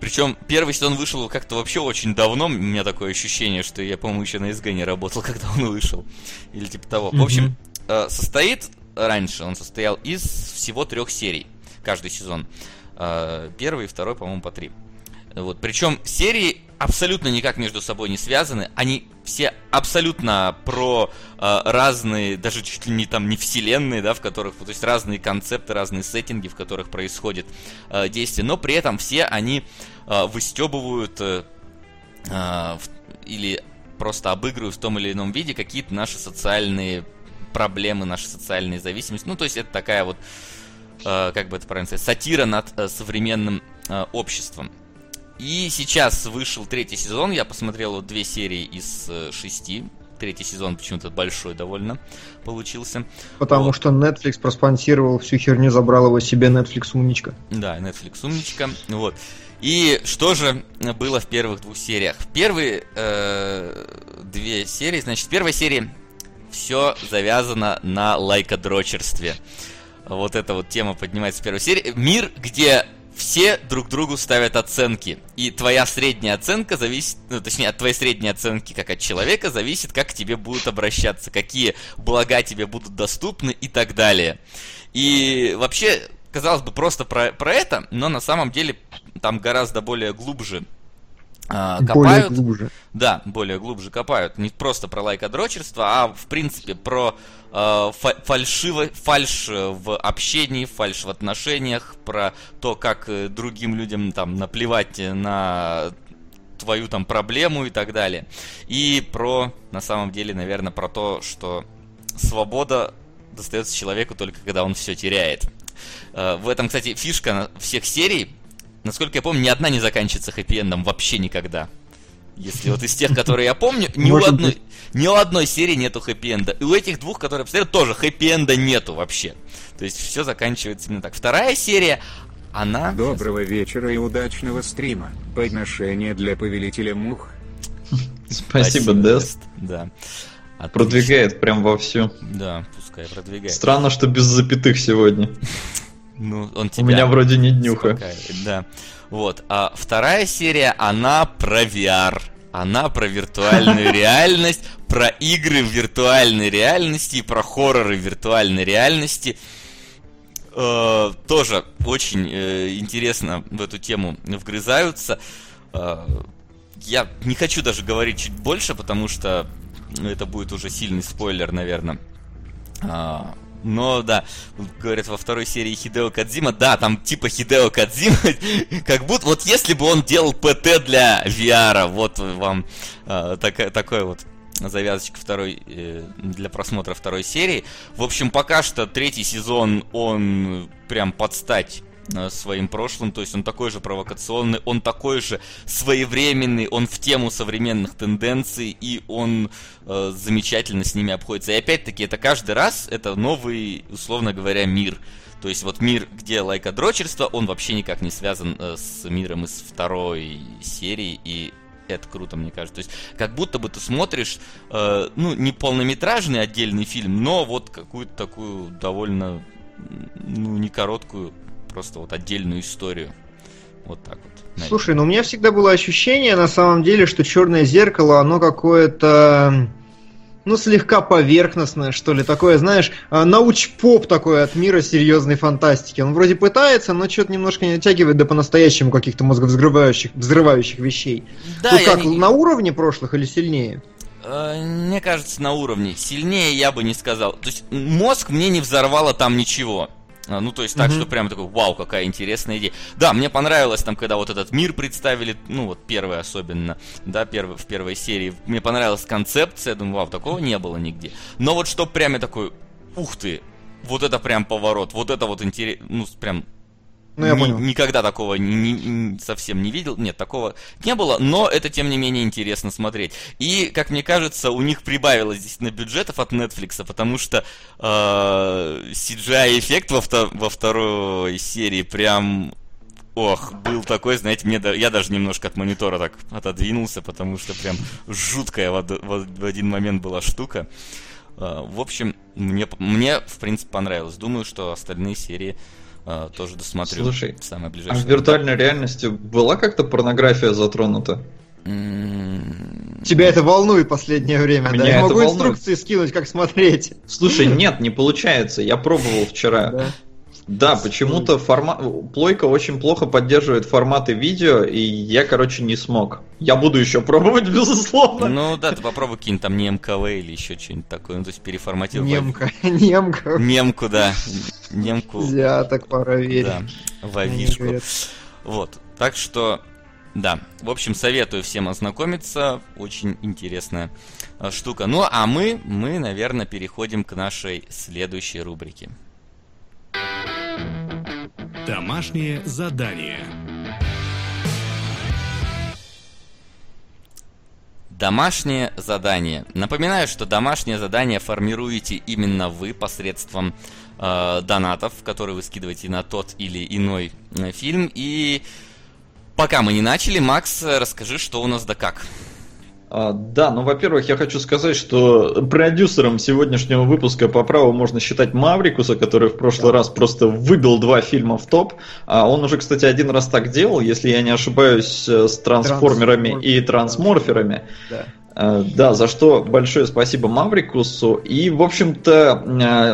Причем первый сезон вышел как-то вообще очень давно. У меня такое ощущение, что я, по-моему, еще на СГ не работал, *laughs* когда он вышел. Или типа того. В общем, э, состоит раньше, он состоял из всего трех серий. Каждый сезон. Э, Первый и второй, по-моему, по три. Вот. Причем серии абсолютно никак между собой не связаны. Они все абсолютно про э, разные, даже чуть ли не там не вселенные, да, в которых, то есть разные концепты, разные сеттинги, в которых происходит э, действие. Но при этом все они э, выстебывают или просто обыгрывают в том или ином виде какие-то наши социальные проблемы, наши социальные зависимости. Ну, то есть это такая вот, э, как бы это правильно сказать, сатира над э, современным э, обществом. И сейчас вышел третий сезон. Я посмотрел вот две серии из э, шести. Третий сезон почему-то большой довольно получился. Потому Вот. что Netflix проспонсировал всю херню, забрал его себе Netflix умничка. Да, Netflix умничка. Вот. И что же было в первых двух сериях? В первые э, две серии, значит, в первой серии все завязано на лайкодрочерстве. Вот эта вот тема поднимается в первой серии. Мир, где все друг другу ставят оценки. И твоя средняя оценка зависит, ну, точнее, от твоей средней оценки, как от человека, зависит, как к тебе будут обращаться, какие блага тебе будут доступны и так далее. И вообще, казалось бы, просто про, про это, но на самом деле там гораздо более глубже а, Более копают. глубже. Да, более глубже копают. Не просто про лайкодрочерство, а в принципе про э, фа- фальшиво, фальш в общении, фальш в отношениях, про то, как э, другим людям там наплевать на твою там проблему и так далее. И про, на самом деле, наверное, про то, что свобода достается человеку только когда он все теряет. Э, В этом, кстати, фишка всех серий. Насколько я помню, ни одна не заканчивается хэппи-эндом вообще никогда. Если вот из тех, *laughs* которые я помню, ни у одной, быть. ни у одной серии нету хэппи-энда. И у этих двух, которые посмотрел, тоже хэппи-энда нету вообще. То есть все заканчивается именно так. Вторая серия, она... Доброго вечера и удачного стрима. Подношение для повелителя мух. Спасибо, Дест. Да. Отлично. Продвигает прям вовсю. Да, пускай продвигает. Странно, что без запятых сегодня. *laughs* Ну, он У тебя меня вроде не днюха. Да. Вот. А вторая серия, она про VR. Она про виртуальную *laughs* реальность, про игры в виртуальной реальности и про хорроры в виртуальной реальности. Э, тоже очень э, интересно в эту тему вгрызаются. Э, я не хочу даже говорить чуть больше, потому что это будет уже сильный спойлер, наверное. Но да, говорят во второй серии Хидео Кадзима, да, там типа Хидео Кадзима, *laughs* как будто вот если бы он делал ПТ для VR, вот вам а, такая, такой вот завязочка второй э, для просмотра второй серии. В общем, пока что третий сезон он прям подстать э, своим прошлым, то есть он такой же провокационный, он такой же своевременный, он в тему современных тенденций, и он э, замечательно с ними обходится. И опять-таки, это каждый раз, это новый, условно говоря, мир. То есть вот мир, где лайкодрочерство, он вообще никак не связан э, с миром из второй серии, и это круто, мне кажется. То есть, как будто бы ты смотришь, э, ну, не полнометражный отдельный фильм, но вот какую-то такую довольно, ну, не короткую, просто вот отдельную историю. Вот так вот. наверное. Слушай, ну у меня всегда было ощущение, на самом деле, что черное зеркало, оно какое-то ну, слегка поверхностное, что ли, такое, знаешь, а, науч-поп такой от мира серьезной фантастики. Он вроде пытается, но что-то немножко не натягивает до по-настоящему каких-то мозговзрывающих взрывающих вещей. Да, Тут как, не- на уровне прошлых или сильнее? Э, Мне кажется, на уровне. Сильнее я бы не сказал. То есть мозг мне не взорвало там ничего. А, Ну, то есть так, Мгм. что прям такой, вау, какая интересная идея. Да, мне понравилось там, когда вот этот мир представили, ну, вот первый особенно, да, первый, в первой серии. Мне понравилась концепция, думаю, вау, такого не было нигде. Но вот что прям я такой, ух ты, вот это прям поворот, вот это вот интересно, ну, прям Ну, я ни- понял. Никогда такого ни- ни- совсем не видел. Нет, такого не было, но это, тем не менее, интересно смотреть. И, как мне кажется, у них прибавилось действительно бюджетов от Netflix, потому что э, CGI-эффект во, вто- во второй серии прям... Ох, был такой, знаете, мне я даже немножко от монитора так отодвинулся, потому что прям жуткая в, од- в- в один момент была штука. Э, в общем, мне, мне, в принципе, понравилось. Думаю, что остальные серии э, тоже досмотрю Слушай, в самое А ближайшее. в виртуальной реальности была как-то порнография затронута? М, Тебя это волнует последнее время, Меня да? Я это могу волнует. инструкции скинуть, как смотреть. Слушай, нет, не получается. Я пробовал вчера. Да. Почему-то формат... Плойка очень плохо поддерживает форматы видео, и я, короче, не смог. Я буду еще пробовать, *laughs* безусловно. Ну да, ты попробуй кинь там не МКВ или еще что-нибудь такое, ну то есть переформатируй. Немка, *laughs* немка. Немку, да. Немку. Взяток пора верить. Да, в Они авишку. говорят. Вот. Так что, да. В общем, советую всем ознакомиться. Очень интересная э, штука. Ну, а мы, мы, наверное, переходим к нашей следующей рубрике. Домашнее задание. Домашнее задание. Напоминаю, что домашнее задание формируете именно вы посредством э, донатов, которые вы скидываете на тот или иной э, фильм. И пока мы не начали, Макс, э, расскажи, что у нас да как. А, да, ну, во-первых, я хочу сказать, что продюсером сегодняшнего выпуска по праву можно считать Маврикуса, который в прошлый раз просто выбил два фильма в топ. А он уже, кстати, один раз так делал, если я не ошибаюсь, э, с трансформерами и трансморферами. Да. Э, Да, за что большое спасибо Маврикусу. И, в общем-то,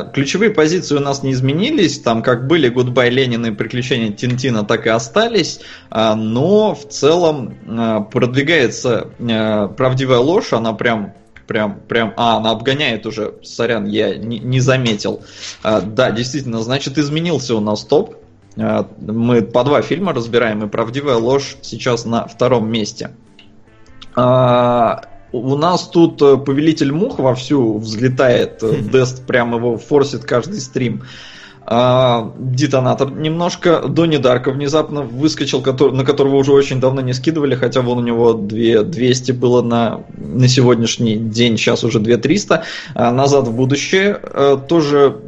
э, ключевые позиции у нас не изменились. Там как были Гудбай Ленин и приключения Тинтина, так и остались. А, Но в целом э, продвигается э, правдивая ложь. Она прям Прям, прям, а, она обгоняет уже, сорян, я не, не заметил. Да, действительно, значит, изменился у нас топ. Мы по два фильма разбираем, и правдивая ложь сейчас на втором месте. У нас тут э, повелитель мух вовсю взлетает, э, Дест прям его форсит каждый стрим. А, детонатор немножко, Донни Дарка внезапно выскочил, который, на которого уже очень давно не скидывали, хотя вон у него 2 200 было на, на сегодняшний день, сейчас уже 2 300. А, назад в будущее э, тоже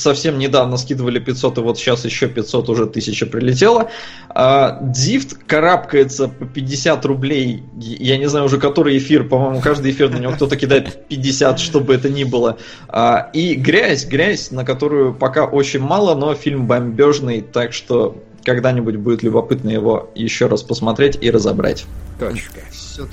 совсем недавно скидывали 500, и вот сейчас еще 500, уже 1000 прилетело. А, Дифт карабкается по 50 рублей, я не знаю уже который эфир, по-моему, каждый эфир на него кто-то кидает 50, чтобы это ни было. А, и грязь, грязь, на которую пока очень мало, но фильм бомбежный, так что когда-нибудь будет любопытно его еще раз посмотреть и разобрать. Точка.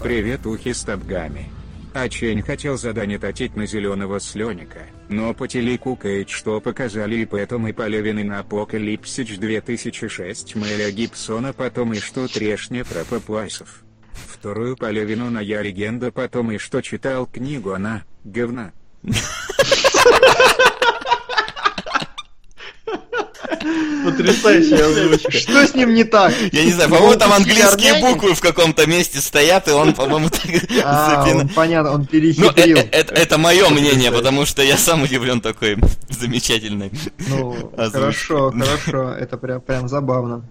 Привет, ухи с табгами. А Чень хотел задание татить на зеленого слоника, но по телеку Кейдж что показали и поэтому и Полевины на Апокалипсич 2006 Мэля Гибсона потом и что трешня про папуасов. Вторую Полевину на Я легенда потом и что читал книгу она, говна. *laughs* Потрясающая озвучка. Что с ним не так? Я не знаю, по-моему, там английские буквы в каком-то месте стоят, и он, по-моему, так А, понятно, он Ну, перехитрил. э- э- это, это мое мнение, потому что я сам удивлен такой *laughs* замечательной. Ну, хорошо, *laughs* хорошо, это прям, прям забавно.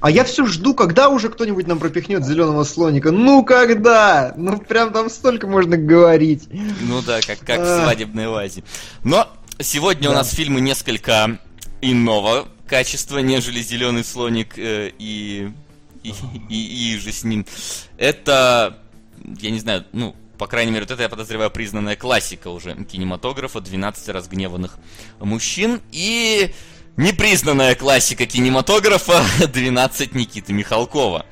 А я все жду, когда уже кто-нибудь нам пропихнет зеленого слоника. Ну когда? Ну прям там столько можно говорить. Ну да, как, как в А. свадебной вазе. Но сегодня у нас фильмы несколько иного качества, нежели зеленый слоник э, и, и, и, и же с ним. Это, я не знаю, ну, по крайней мере, вот это, я подозреваю, признанная классика уже кинематографа 12 разгневанных мужчин и непризнанная классика кинематографа 12 Никиты Михалкова.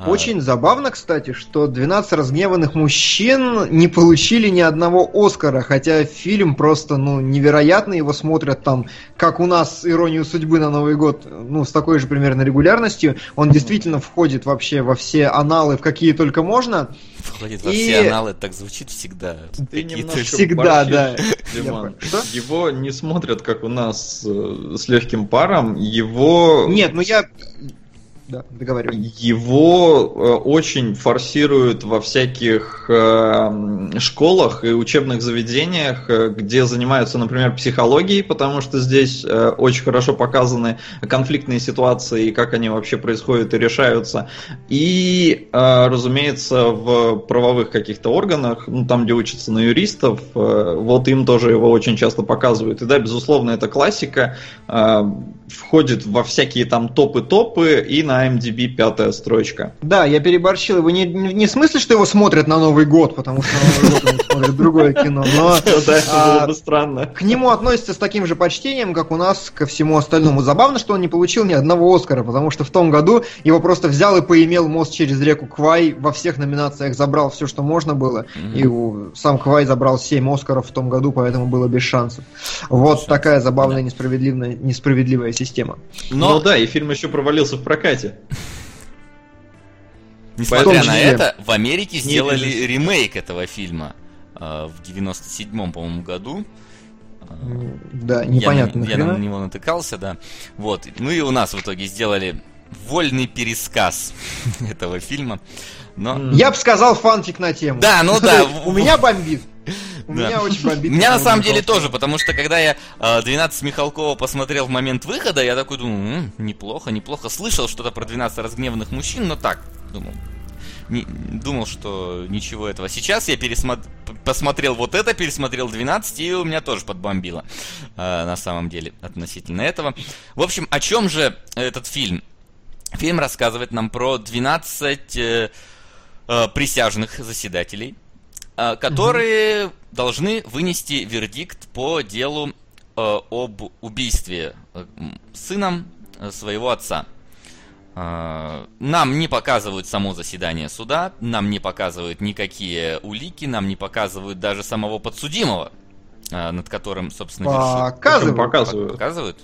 А, Очень забавно, кстати, что 12 разгневанных мужчин не получили ни одного Оскара, хотя фильм просто, ну, невероятно, его смотрят там, как у нас «Иронию судьбы» на Новый год, ну, с такой же примерно регулярностью. Он действительно входит вообще во все аналы, в какие только можно. Входит во И- все аналы, так звучит всегда. Ты немножко Всегда, борщишь, да. Диман. Что? Его не смотрят, как у нас э, с легким паром. Его... Нет, ну я... Да, договаривай. Его э, очень форсируют во всяких э, м, школах и учебных заведениях, э, где занимаются, например, психологией, потому что здесь э, очень хорошо показаны конфликтные ситуации и как они вообще происходят и решаются. И, разумеется, в правовых каких-то органах, ну, там, где учатся на юристов, вот им тоже его очень часто показывают. И да, безусловно, это классика, входит во всякие там топы-топы, и на MDB пятая строчка. Да, я переборщил его не, не в смысле, что его смотрят на Новый год, потому что на Новый год они смотрят другое кино, но *laughs* Да, это а, было бы странно. к нему относятся с таким же почтением, как у нас ко всему остальному. Забавно, что он не получил ни одного Оскара, потому что в том году его просто взял и поимел мост через реку Квай, во всех номинациях забрал все, что можно было, и сам Квай забрал 7 Оскаров в том году, поэтому было без шансов. Вот такая забавная, несправедливая, несправедливая система. Но, Ну да, и фильм еще провалился в прокате. несмотря на это, в Америке сделали ремейк этого фильма э, в 97-м, по-моему, году. Э, Да, непонятно. Я, на- я на него натыкался, да. Вот. Ну и у нас в итоге сделали вольный пересказ *laughs* этого фильма. Но... Я бы сказал фанфик на тему. Да, ну да. *laughs* У меня бомбит. У меня очень бомбит. Меня на самом деле тоже, потому что когда я э, 12 Михалкова посмотрел в момент выхода, я такой думаю, «М, неплохо, неплохо. Слышал что-то про 12 разгневанных мужчин, но так, думал. Не, думал, что ничего этого. Сейчас я пересмотр... посмотрел вот это, пересмотрел 12, и у меня тоже подбомбило. э, на самом деле, относительно этого. В общем, о чем же этот фильм? Фильм рассказывает нам про 12 э, э, присяжных заседателей, э, которые должны вынести вердикт по делу э, об убийстве э, сыном своего отца. Нам не показывают само заседание суда, нам не показывают никакие улики, нам не показывают даже самого подсудимого, над которым, собственно. Показывают. Показывают?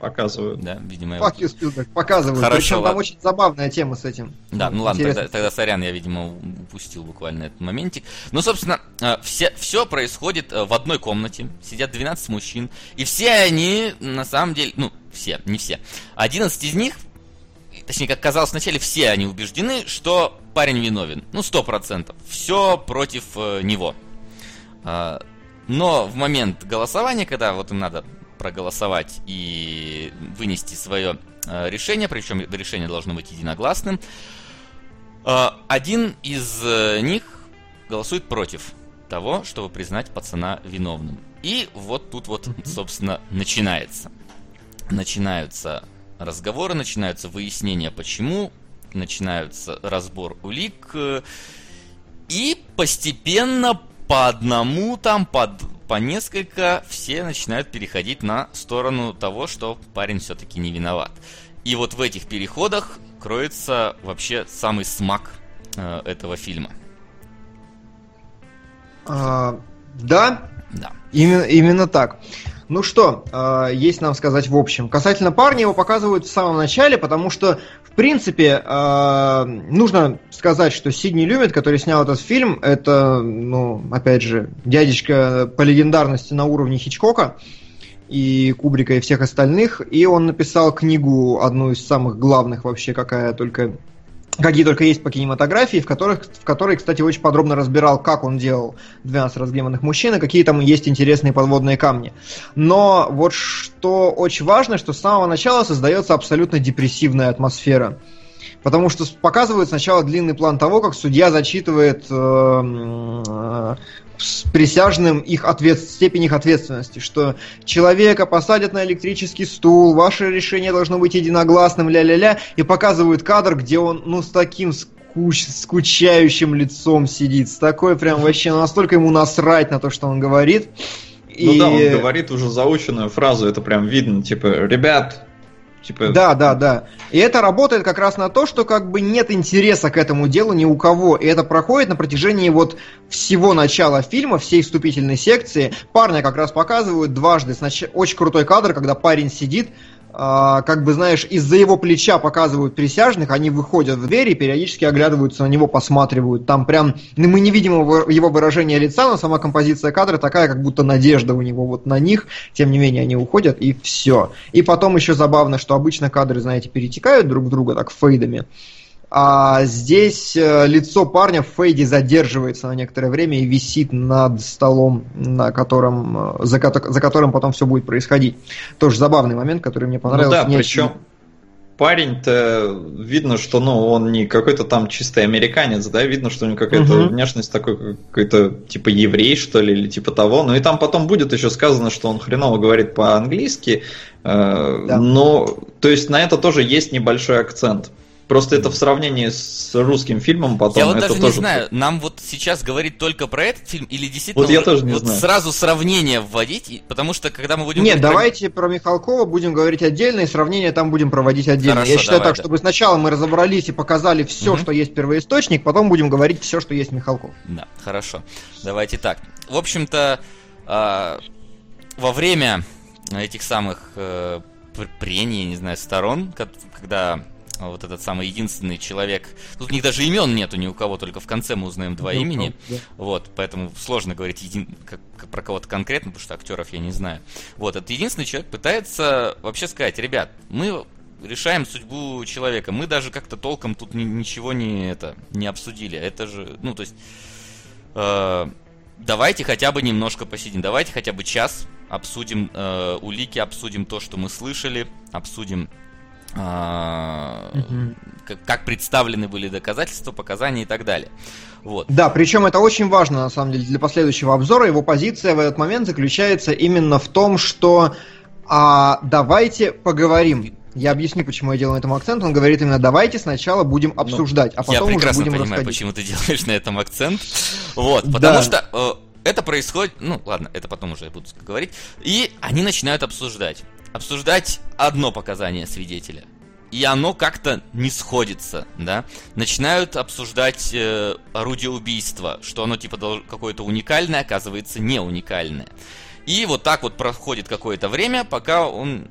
Показывают. Да, видимо, Fuck you, Spielberg, показывают. Хорошо, Причем там ладно. очень забавная тема с этим. Да, ну ладно, Интересно. тогда, тогда сорян, я, видимо, упустил буквально этот моментик. Ну, собственно, э, все, все происходит э, в одной комнате, сидят 12 мужчин, и все они, на самом деле, ну, все, не все, 11 из них, точнее, как казалось вначале, все они убеждены, что парень виновен, ну, 100%, все против э, него. А, Но в момент голосования, когда вот им надо проголосовать и вынести свое э, решение, причем решение должно быть единогласным, э, один из э, них голосует против того, чтобы признать пацана виновным. И вот тут вот, собственно, начинается. Начинаются разговоры, начинаются выяснения, почему, начинается разбор улик, и постепенно по одному там, под, по несколько, все начинают переходить на сторону того, что парень все-таки не виноват. И вот в этих переходах кроется вообще самый смак э, этого фильма. А, да, Да. именно, именно так. Ну что, а, есть нам сказать в общем. Касательно парня его показывают в самом начале, потому что, в принципе, а, нужно сказать, что Сидни Люмит, который снял этот фильм, это, ну, опять же, дядечка по легендарности на уровне Хичкока и Кубрика и всех остальных, и он написал книгу, одну из самых главных вообще, какая только какие только есть по кинематографии, в, которых, в которой, кстати, очень подробно разбирал, как он делал 12 разгневанных мужчин, и какие там есть интересные подводные камни. Но вот что очень важно, что с самого начала создается абсолютно депрессивная атмосфера. Потому что показывают сначала длинный план того, как судья зачитывает э, э, с присяжным их ответ... степень их ответственности, что человека посадят на электрический стул, ваше решение должно быть единогласным, ля-ля-ля, и показывают кадр, где он, ну, с таким скуч... скучающим лицом сидит, с такой прям вообще, настолько ему насрать на то, что он говорит. Ну И- да, он говорит уже заученную фразу, это прям видно, типа, ребят, Типа... Да, да, да. И это работает как раз на то, что как бы нет интереса к этому делу ни у кого. И это проходит на протяжении вот всего начала фильма, всей вступительной секции. Парня как раз показывают дважды. Снач... Очень крутой кадр, когда парень сидит, как бы, знаешь, из-за его плеча показывают присяжных, они выходят в дверь и периодически оглядываются на него, посматривают. Там прям, ну, мы не видим его, его выражения лица, но сама композиция кадра такая, как будто надежда у него вот на них. Тем не менее, они уходят, и все. И потом еще забавно, что обычно кадры, знаете, перетекают друг в друга так фейдами. А здесь э, лицо парня в фейде задерживается на некоторое время и висит над столом, на котором, э, за, за которым потом все будет происходить. Тоже забавный момент, который мне понравился. Ну да, причем парень-то видно, что ну, он не какой-то там чистый американец, да, видно, что у него какая-то угу. внешность такой, какой-то типа еврей, что ли, или типа того. Ну и там потом будет еще сказано, что он хреново говорит по-английски. Э, да. Но, то есть на это тоже есть небольшой акцент. Просто это в сравнении с русским фильмом потом. Я вот это даже тоже... не знаю, нам вот сейчас говорить только про этот фильм или действительно вот я тоже не вот знаю. сразу сравнение вводить, потому что когда мы будем... Нет, говорить давайте про... про Михалкова будем говорить отдельно, и сравнение там будем проводить отдельно. Хорошо, я считаю давай, так, да. чтобы сначала мы разобрались и показали все, Мгм. что есть первоисточник, потом будем говорить все, что есть Михалков. Да, хорошо. Давайте так. В общем-то, а, во время этих самых э, пр- прений, не знаю, сторон, ко- когда вот этот самый единственный человек... Тут у них даже имен нету ни у кого, только в конце мы узнаем два Ну, имени. да. Вот, поэтому сложно говорить един... как- как- про кого-то конкретно, потому что актеров я не знаю. Вот, этот единственный человек пытается вообще сказать, ребят, мы решаем судьбу человека. Мы даже как-то толком тут ни- ничего не это не обсудили. Это же, ну, то есть, э, давайте хотя бы немножко посидим. Давайте хотя бы час обсудим э, улики, обсудим то, что мы слышали, обсудим а, как, как представлены были доказательства, показания и так далее. Вот. Да, причем это очень важно, на самом деле, для последующего обзора. Его позиция в этот момент заключается именно в том, что а, давайте поговорим. Я объясню, почему я делаю на этом акцент. Он говорит именно давайте сначала будем обсуждать, а Ну, Я потом уже прекрасно будем понимаю, расходить. почему ты делаешь на этом акцент. Вот, Да. потому что э, это происходит, ну ладно, это потом уже я буду говорить. И они начинают обсуждать. Обсуждать одно показание свидетеля. И оно как-то не сходится, да. Начинают обсуждать э, орудие убийства, что оно типа какое-то уникальное, оказывается не уникальное. И вот так вот проходит какое-то время, пока он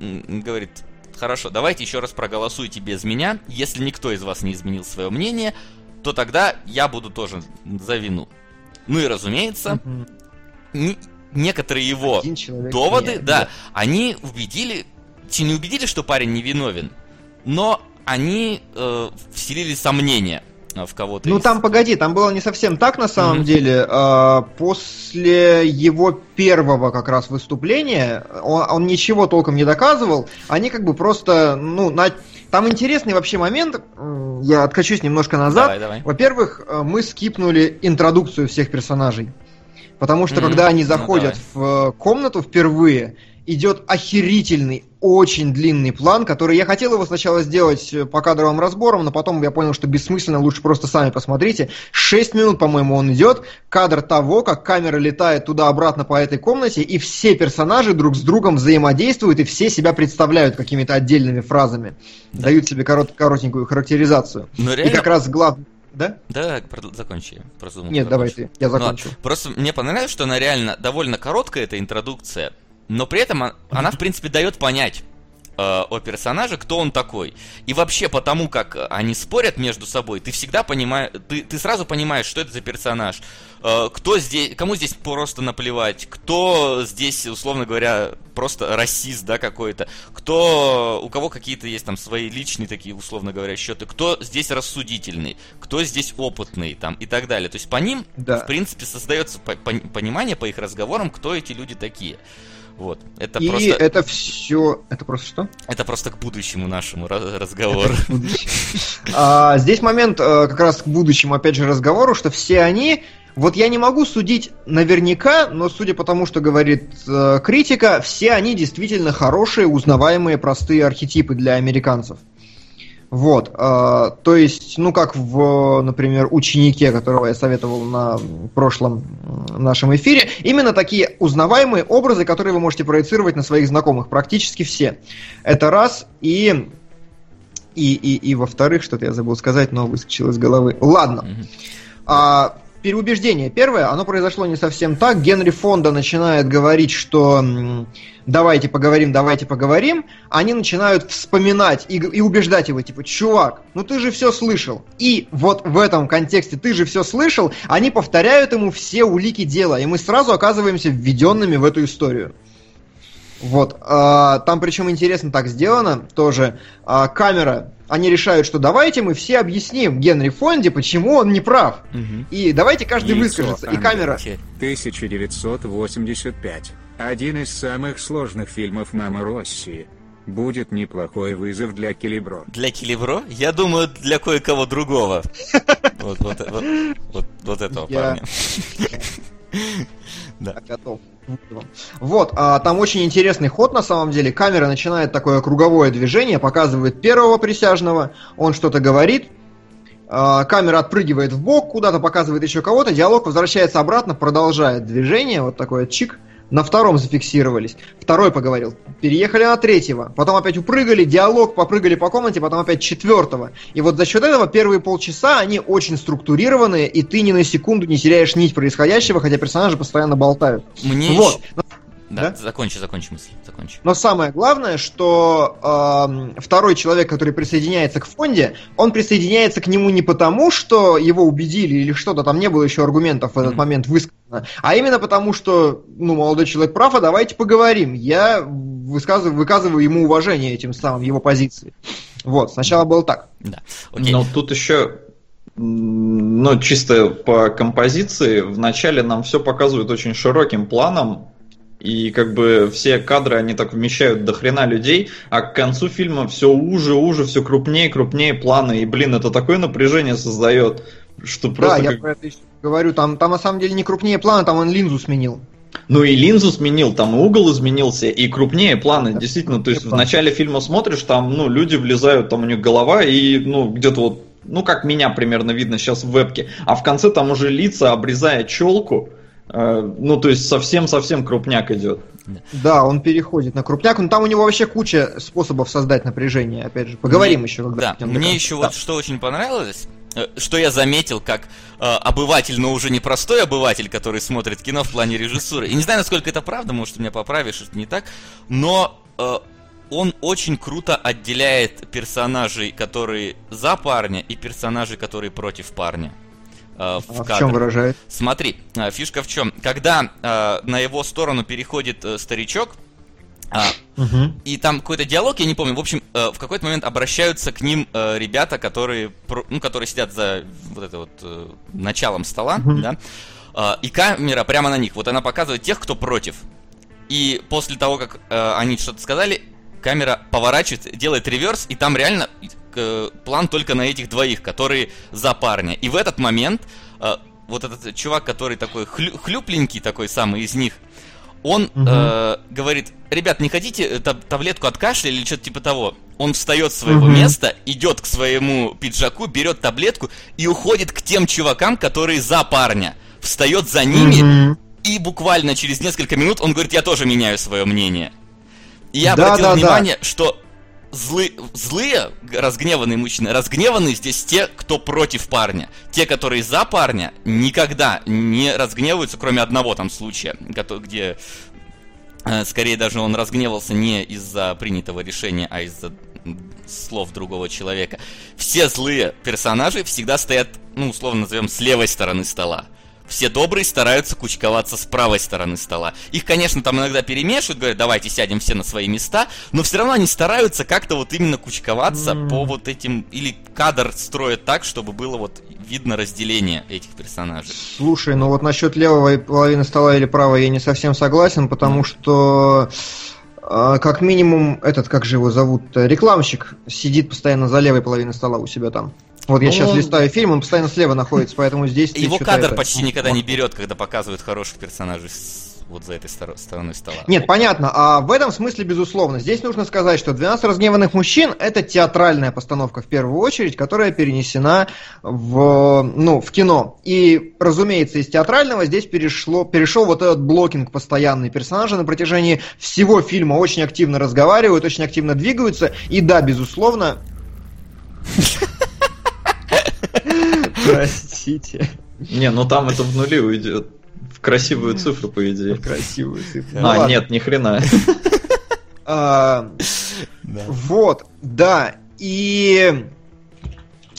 говорит, хорошо, давайте еще раз проголосуйте без меня. Если никто из вас не изменил свое мнение, то тогда я буду тоже за вину. Ну и разумеется, не- некоторые его человек доводы, меняет, да, они убедили, не убедили, что парень невиновен, но они э, вселили сомнения э, в кого-то. Ну из- там погоди, там было не совсем так на самом Мгм. деле. А, После его первого как раз выступления он, он ничего толком не доказывал. Они как бы просто, ну, на... там интересный вообще момент. Я откачусь немножко назад. Давай, давай. Во-первых, э, мы скипнули интродукцию всех персонажей. Потому что Мгм. когда они Ну, заходят давай. в э, комнату впервые, идет охерительный, очень длинный план, который я хотел его сначала сделать э, по кадровым разборам, но потом я понял, что бессмысленно, лучше просто сами посмотрите. 6 минут, по-моему, он идет. Кадр того, как камера летает туда-обратно по этой комнате, и все персонажи друг с другом взаимодействуют, и все себя представляют какими-то отдельными фразами. Да. Дают себе корот- коротенькую характеризацию. Ну, И реально... как раз главный... Да? Да, закончи. Просто думал, Нет, давай ты, я Ну, закончу. Просто мне понравилось, что она реально довольно короткая, эта интродукция, но при этом он- она, в принципе, дает понять э, о персонаже, кто он такой. И вообще, потому как они спорят между собой, ты всегда понимаешь, ты, ты сразу понимаешь, что это за персонаж, э, кто здесь, кому здесь просто наплевать, кто здесь, условно говоря, просто расист, да, какой-то, кто, у кого какие-то есть там свои личные такие, условно говоря, счеты, кто здесь рассудительный, кто здесь опытный, там, и так далее. То есть по ним Да. в принципе, создается по- пон- понимание по их разговорам, кто эти люди такие. Вот. Это И просто. это все... Это просто что? Это просто к будущему нашему разговору. А, здесь момент э, как раз к будущему, опять же, разговору, что все они... Вот я не могу судить наверняка, но судя по тому, что говорит э, критика, все они действительно хорошие, узнаваемые, простые архетипы для американцев. Вот, э, то есть, ну как в, например, ученике, которого я советовал на прошлом нашем эфире, именно такие узнаваемые образы, которые вы можете проецировать на своих знакомых, практически все. Это раз, и и, и, и во-вторых, что-то я забыл сказать, но выскочил из головы. Ладно. А, переубеждение первое, оно произошло не совсем так. Генри Фонда начинает говорить, что давайте поговорим, давайте поговорим. Они начинают вспоминать и, и убеждать его, типа, чувак, ну ты же все слышал. И вот в этом контексте ты же все слышал, они повторяют ему все улики дела, и мы сразу оказываемся введенными в эту историю. Вот. А, там причем интересно так сделано тоже. А, камера они решают, что давайте мы все объясним Генри Фонди, почему он не прав. Угу. И давайте каждый Яйцо выскажется. И камера... 1985. Один из самых сложных фильмов Мама Росси. Будет неплохой вызов для Келебро. Для Келебро? Я думаю, для кое-кого другого. *laughs* Вот, вот, вот, вот, вот этого парня. *laughs* Да. Готов. Вот, а, там очень интересный ход на самом деле. Камера начинает такое круговое движение, показывает первого присяжного, он что-то говорит, а, камера отпрыгивает в бок, куда-то показывает еще кого-то, диалог возвращается обратно, продолжает движение, вот такое чик, на втором зафиксировались. Второй поговорил. Переехали на третьего. Потом опять упрыгали, диалог, попрыгали по комнате, потом опять четвертого. И вот за счет этого первые полчаса они очень структурированные, и ты ни на секунду не теряешь нить происходящего, хотя персонажи постоянно болтают. Мне вот. Еще... Да, да, закончи, закончи мысль, закончи. Но самое главное, что э, второй человек, который присоединяется к фонде, он присоединяется к нему не потому, что его убедили или что-то, там не было еще аргументов в этот mm-hmm. момент высказано, а именно потому, что, ну, молодой человек прав, а давайте поговорим. Я высказываю, выказываю ему уважение этим самым, его позиции. Вот, сначала было так. Да. Окей. Но тут еще ну, чисто по композиции, вначале нам все показывают очень широким планом, и как бы все кадры, они так вмещают до хрена людей, а к концу фильма все уже, уже, все крупнее, крупнее планы. И, блин, это такое напряжение создает, что просто... Да, как... я про это еще говорю, там, там на самом деле не крупнее планы, там он линзу сменил. Ну и линзу сменил, там и угол изменился, и крупнее планы, да, действительно. То есть в начале фильма смотришь, там, ну, люди влезают, там у них голова, и, ну, где-то вот, ну, как меня примерно видно сейчас в вебке, а в конце там уже лица, обрезая челку, ну, то есть совсем-совсем крупняк идет. Да, он переходит на крупняк, но там у него вообще куча способов создать напряжение, опять же. Поговорим мне, еще. Когда да, мне еще да. вот что очень понравилось, э, что я заметил как э, обыватель, но уже не простой обыватель, который смотрит кино в плане режиссуры. И не знаю, насколько это правда, может, ты меня поправишь, что не так, но э, он очень круто отделяет персонажей, которые за парня, и персонажей, которые против парня. Э, в, а в чем выражает? Смотри, э, фишка в чем. Когда э, на его сторону переходит э, старичок, а, угу. И там какой-то диалог, я не помню. В общем, э, в какой-то момент обращаются к ним э, ребята, которые, ну, которые сидят за вот это вот э, началом стола, угу. да. Э, и камера прямо на них. Вот она показывает тех, кто против. И после того, как э, они что-то сказали, камера поворачивает, делает реверс, и там реально план только на этих двоих, которые за парня. И в этот момент э, вот этот чувак, который такой хлю, хлюпленький такой самый из них, он угу. э, говорит, ребят, не хотите таблетку от кашля или что-то типа того? Он встает с своего угу. места, идет к своему пиджаку, берет таблетку и уходит к тем чувакам, которые за парня. Встает за ними, угу. и буквально через несколько минут он говорит, я тоже меняю свое мнение. И я да, обратил да, внимание, да. что злы, злые, разгневанные мужчины, разгневанные здесь те, кто против парня. Те, которые за парня, никогда не разгневаются, кроме одного там случая, где э, скорее даже он разгневался не из-за принятого решения, а из-за слов другого человека. Все злые персонажи всегда стоят, ну, условно назовем, с левой стороны стола. Все добрые стараются кучковаться с правой стороны стола. Их, конечно, там иногда перемешивают, говорят, давайте сядем все на свои места, но все равно они стараются как-то вот именно кучковаться mm. по вот этим... Или кадр строят так, чтобы было вот видно разделение этих персонажей. Слушай, ну вот насчет левой половины стола или правой я не совсем согласен, потому mm. что а, как минимум, этот, как же его зовут, рекламщик сидит постоянно за левой половиной стола у себя там. Вот я сейчас ну, листаю фильм, он постоянно слева находится, поэтому здесь... Его кадр это... почти никогда не берет, когда показывают хороших персонажей вот за этой стор- стороной стола. Нет, понятно. А в этом смысле, безусловно. Здесь нужно сказать, что «12 разгневанных мужчин» — это театральная постановка в первую очередь, которая перенесена в, ну, в кино. И, разумеется, из театрального здесь перешло, перешел вот этот блокинг постоянный. Персонажи на протяжении всего фильма очень активно разговаривают, очень активно двигаются. И да, безусловно... Простите. Не, ну там это в нули уйдет. В красивую цифру, по идее. Красивую цифру. А, нет, ни хрена. *laughs* А, Вот, да. И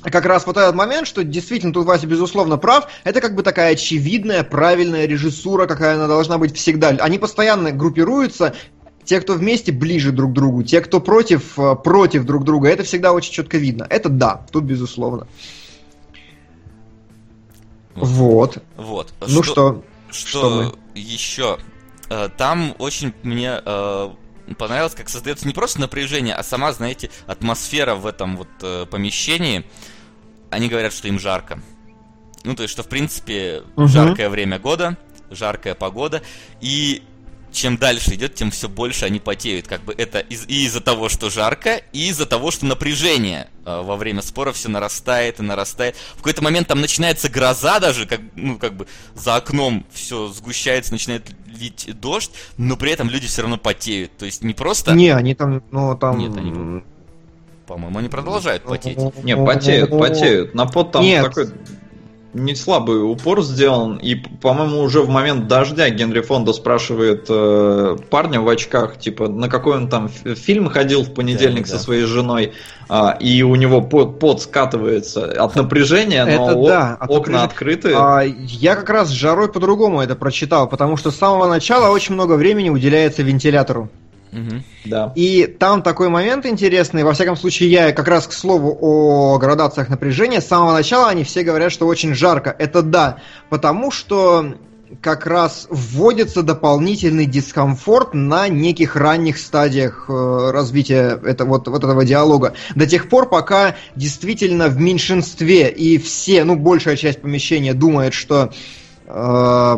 как раз вот этот момент, что действительно тут Вася безусловно прав, это как бы такая очевидная, правильная режиссура, какая она должна быть всегда. Они постоянно группируются, те, кто вместе, ближе друг к другу, те, кто против, э, против друг друга, это всегда очень четко видно. Это да, тут безусловно. Вот. Вот. Ну что, Что, что мы? еще? Э, Там очень мне э, понравилось, как создается не просто напряжение, а сама, знаете, атмосфера в этом вот э, помещении. Они говорят, что им жарко. Ну, то есть, что, в принципе, Мгм. жаркое время года, жаркая погода, и чем дальше идет, тем все больше они потеют. Как бы это из- и из-за того, что жарко, и из-за того, что напряжение э, во время спора все нарастает и нарастает. В какой-то момент там начинается гроза даже, как, ну, как бы за окном все сгущается, начинает лить дождь, но при этом люди все равно потеют. То есть не просто, Не, они там, ну там... Нет, они- по-моему, они продолжают потеть. Не, потеют, потеют. На пот там Нет. такой не слабый упор сделан. И, по-моему, уже в момент дождя Генри Фонда спрашивает э, парня в очках, типа, на какой он там фи- фильм ходил в понедельник Да, да. со своей женой, а, и у него пот, пот скатывается от напряжения, но Это о- да, от окна открыты. А, я как раз с жарой по-другому это прочитал, потому что с самого начала очень много времени уделяется вентилятору. Мгм. Да. И там такой момент интересный, во всяком случае, я как раз к слову о градациях напряжения, с самого начала они все говорят, что очень жарко. Это да, потому что как раз вводится дополнительный дискомфорт на неких ранних стадиях э, развития это, вот, вот этого диалога. До тех пор, пока действительно в меньшинстве и все, ну, большая часть помещения думает, что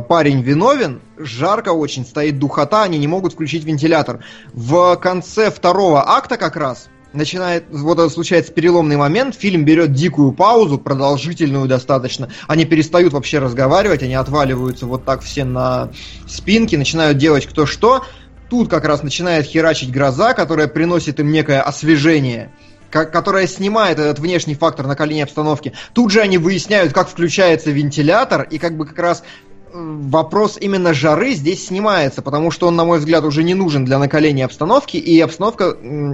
парень виновен, жарко очень, стоит духота, они не могут включить вентилятор. В конце второго акта как раз начинает, вот это случается переломный момент, фильм берет дикую паузу, продолжительную достаточно, они перестают вообще разговаривать, они отваливаются вот так все на спинки, начинают делать кто что, тут как раз начинает херачить гроза, которая приносит им некое освежение, которая снимает этот внешний фактор накаления обстановки. Тут же они выясняют, как включается вентилятор, и как бы как раз э, вопрос именно жары здесь снимается, потому что он, на мой взгляд, уже не нужен для накаления обстановки, и обстановка,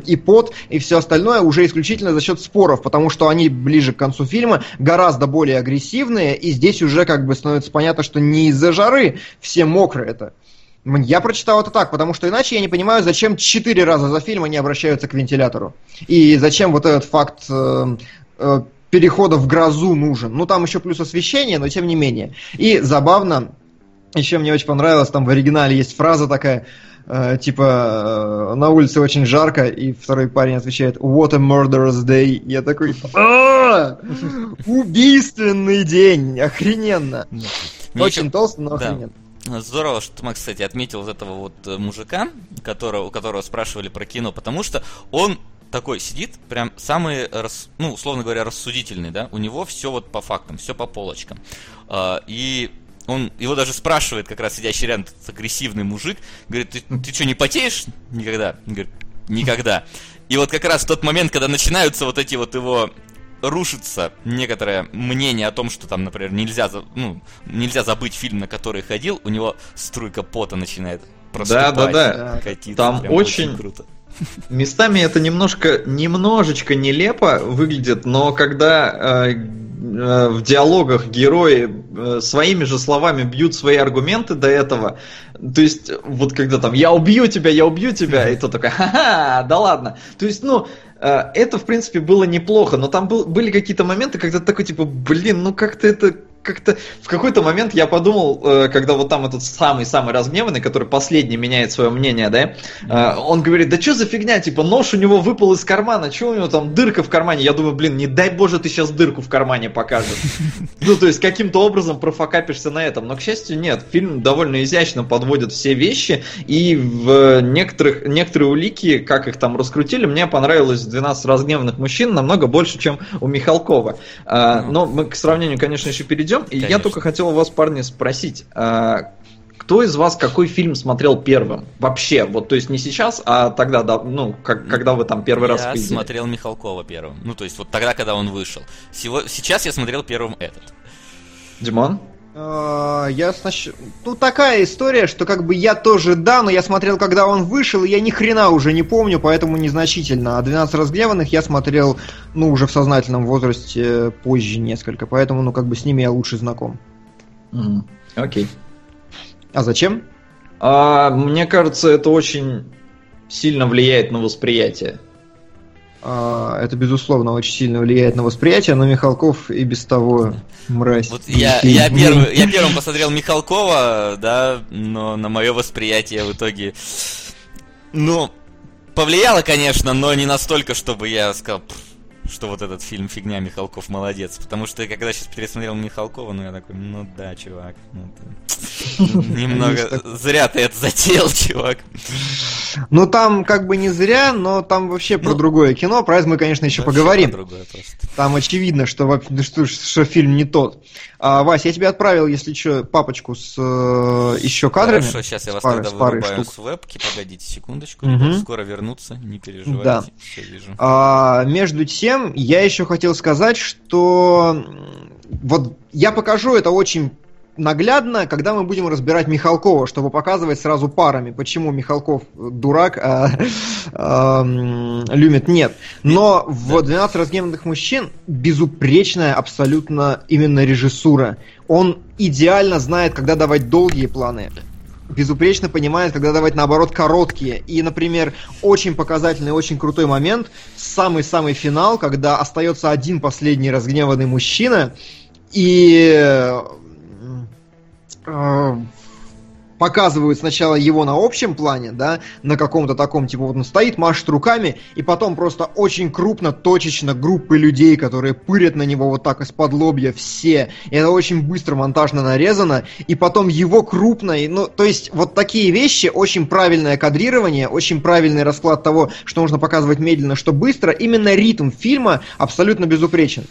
и пот, и все остальное уже исключительно за счет споров, потому что они ближе к концу фильма гораздо более агрессивные, и здесь уже как бы становится понятно, что не из-за жары все мокрые это. Я прочитал это так, потому что иначе я не понимаю, зачем четыре раза за фильм они обращаются к вентилятору. И зачем вот этот факт э, э, перехода в грозу нужен. Ну, там еще плюс освещение, но тем не менее. И забавно, еще мне очень понравилось, там в оригинале есть фраза такая, э, типа, э, на улице очень жарко, и второй парень отвечает, what a murderous day. Я такой, «А, убийственный день, охрененно. Очень толсто, но охрененно. Здорово, что Макс, кстати, отметил вот этого вот э, мужика, которого, у которого спрашивали про кино, потому что он такой сидит, прям самый, ну, условно говоря, рассудительный, да, у него все вот по фактам, все по полочкам. А, И он, его даже спрашивает, как раз сидящий рядом этот агрессивный мужик, говорит, ты, ты что, не потеешь никогда? Он говорит, никогда. И вот как раз в тот момент, когда начинаются вот эти вот его рушится некоторое мнение о том, что там, например, нельзя, ну, нельзя забыть фильм, на который ходил, у него струйка пота начинает проступать, Да-да-да. катиться. Там Прям очень- круто. Местами это немножко, немножечко нелепо выглядит, но когда э, в диалогах герои э, своими же словами бьют свои аргументы до этого, то есть вот когда там «я убью тебя, я убью тебя», и то такой «ха-ха, да ладно». То есть, ну, э, это, в принципе, было неплохо, но там был, были какие-то моменты, когда ты такой, типа, блин, ну как-то это как-то в какой-то момент я подумал, э, когда вот там этот самый-самый разгневанный, который последний меняет свое мнение, да, э, он говорит, да что за фигня, типа нож у него выпал из кармана, что у него там дырка в кармане? Я думаю, блин, не дай боже ты сейчас дырку в кармане покажешь. *laughs* Ну, то есть каким-то образом профокапишься на этом. Но, к счастью, нет. Фильм довольно изящно подводит все вещи, и в некоторых, некоторые улики, как их там раскрутили, мне понравилось 12 разгневанных мужчин намного больше, чем у Михалкова. А, но мы к сравнению, конечно, еще перейдем. И я только хотел у вас, парни, спросить, а, кто из вас какой фильм смотрел первым? Вообще, вот, то есть не сейчас, а тогда, да, ну, как, когда вы там первый я раз Я смотрел Михалкова первым. Ну, то есть вот тогда, когда он вышел. Сего... Сейчас я смотрел первым этот. Димон? А, Я снач... Ну, такая история, что как бы я тоже да, но я смотрел, когда он вышел, и я ни хрена уже не помню, поэтому незначительно. А 12 разгневанных я смотрел, ну, уже в сознательном возрасте позже несколько, поэтому, ну, как бы с ними я лучше знаком. Окей. А зачем? А, мне кажется, это очень сильно влияет на восприятие. А, Это, безусловно, очень сильно влияет на восприятие, но Михалков и без того мразь. Вот я, я, первый, я первым посмотрел Михалкова, да, но на мое восприятие в итоге... Ну, повлияло, конечно, но не настолько, чтобы я сказал, «Пф, что вот этот фильм фигня, Михалков молодец. Потому что когда сейчас пересмотрел Михалкова, ну я такой, ну да, чувак, ну ты немного зря ты это затеял, чувак. Ну, там как бы не зря, но там вообще про Ну, другое кино. Про это мы, конечно, еще поговорим. Там очевидно, что, вообще- что, что фильм не тот. А, Вась, я тебе отправил, если что, папочку с э, еще кадрами. Хорошо, сейчас я вас парой- тогда вырубаю штук. с вебки, погодите секундочку, скоро вернутся, не переживайте, Да. все вижу. А, между тем, я еще хотел сказать, что вот я покажу это очень наглядно, когда мы будем разбирать Михалкова, чтобы показывать сразу парами, почему Михалков дурак, а, *laughs* а, Люмит нет. Но в 12 разгневанных мужчин безупречная абсолютно именно режиссура. Он идеально знает, когда давать долгие планы, безупречно понимает, когда давать наоборот короткие. И, например, очень показательный, очень крутой момент, самый-самый финал, когда остается один последний разгневанный мужчина, и э, показывают сначала его на общем плане, да, на каком-то таком, типа, вот он стоит, машет руками, и потом просто очень крупно, точечно группы людей, которые пырят на него вот так из-под лобья все. И это очень быстро монтажно нарезано, и потом его крупно, и, ну, то есть вот такие вещи, очень правильное кадрирование, очень правильный расклад того, что нужно показывать медленно, что быстро, именно ритм фильма абсолютно безупречен.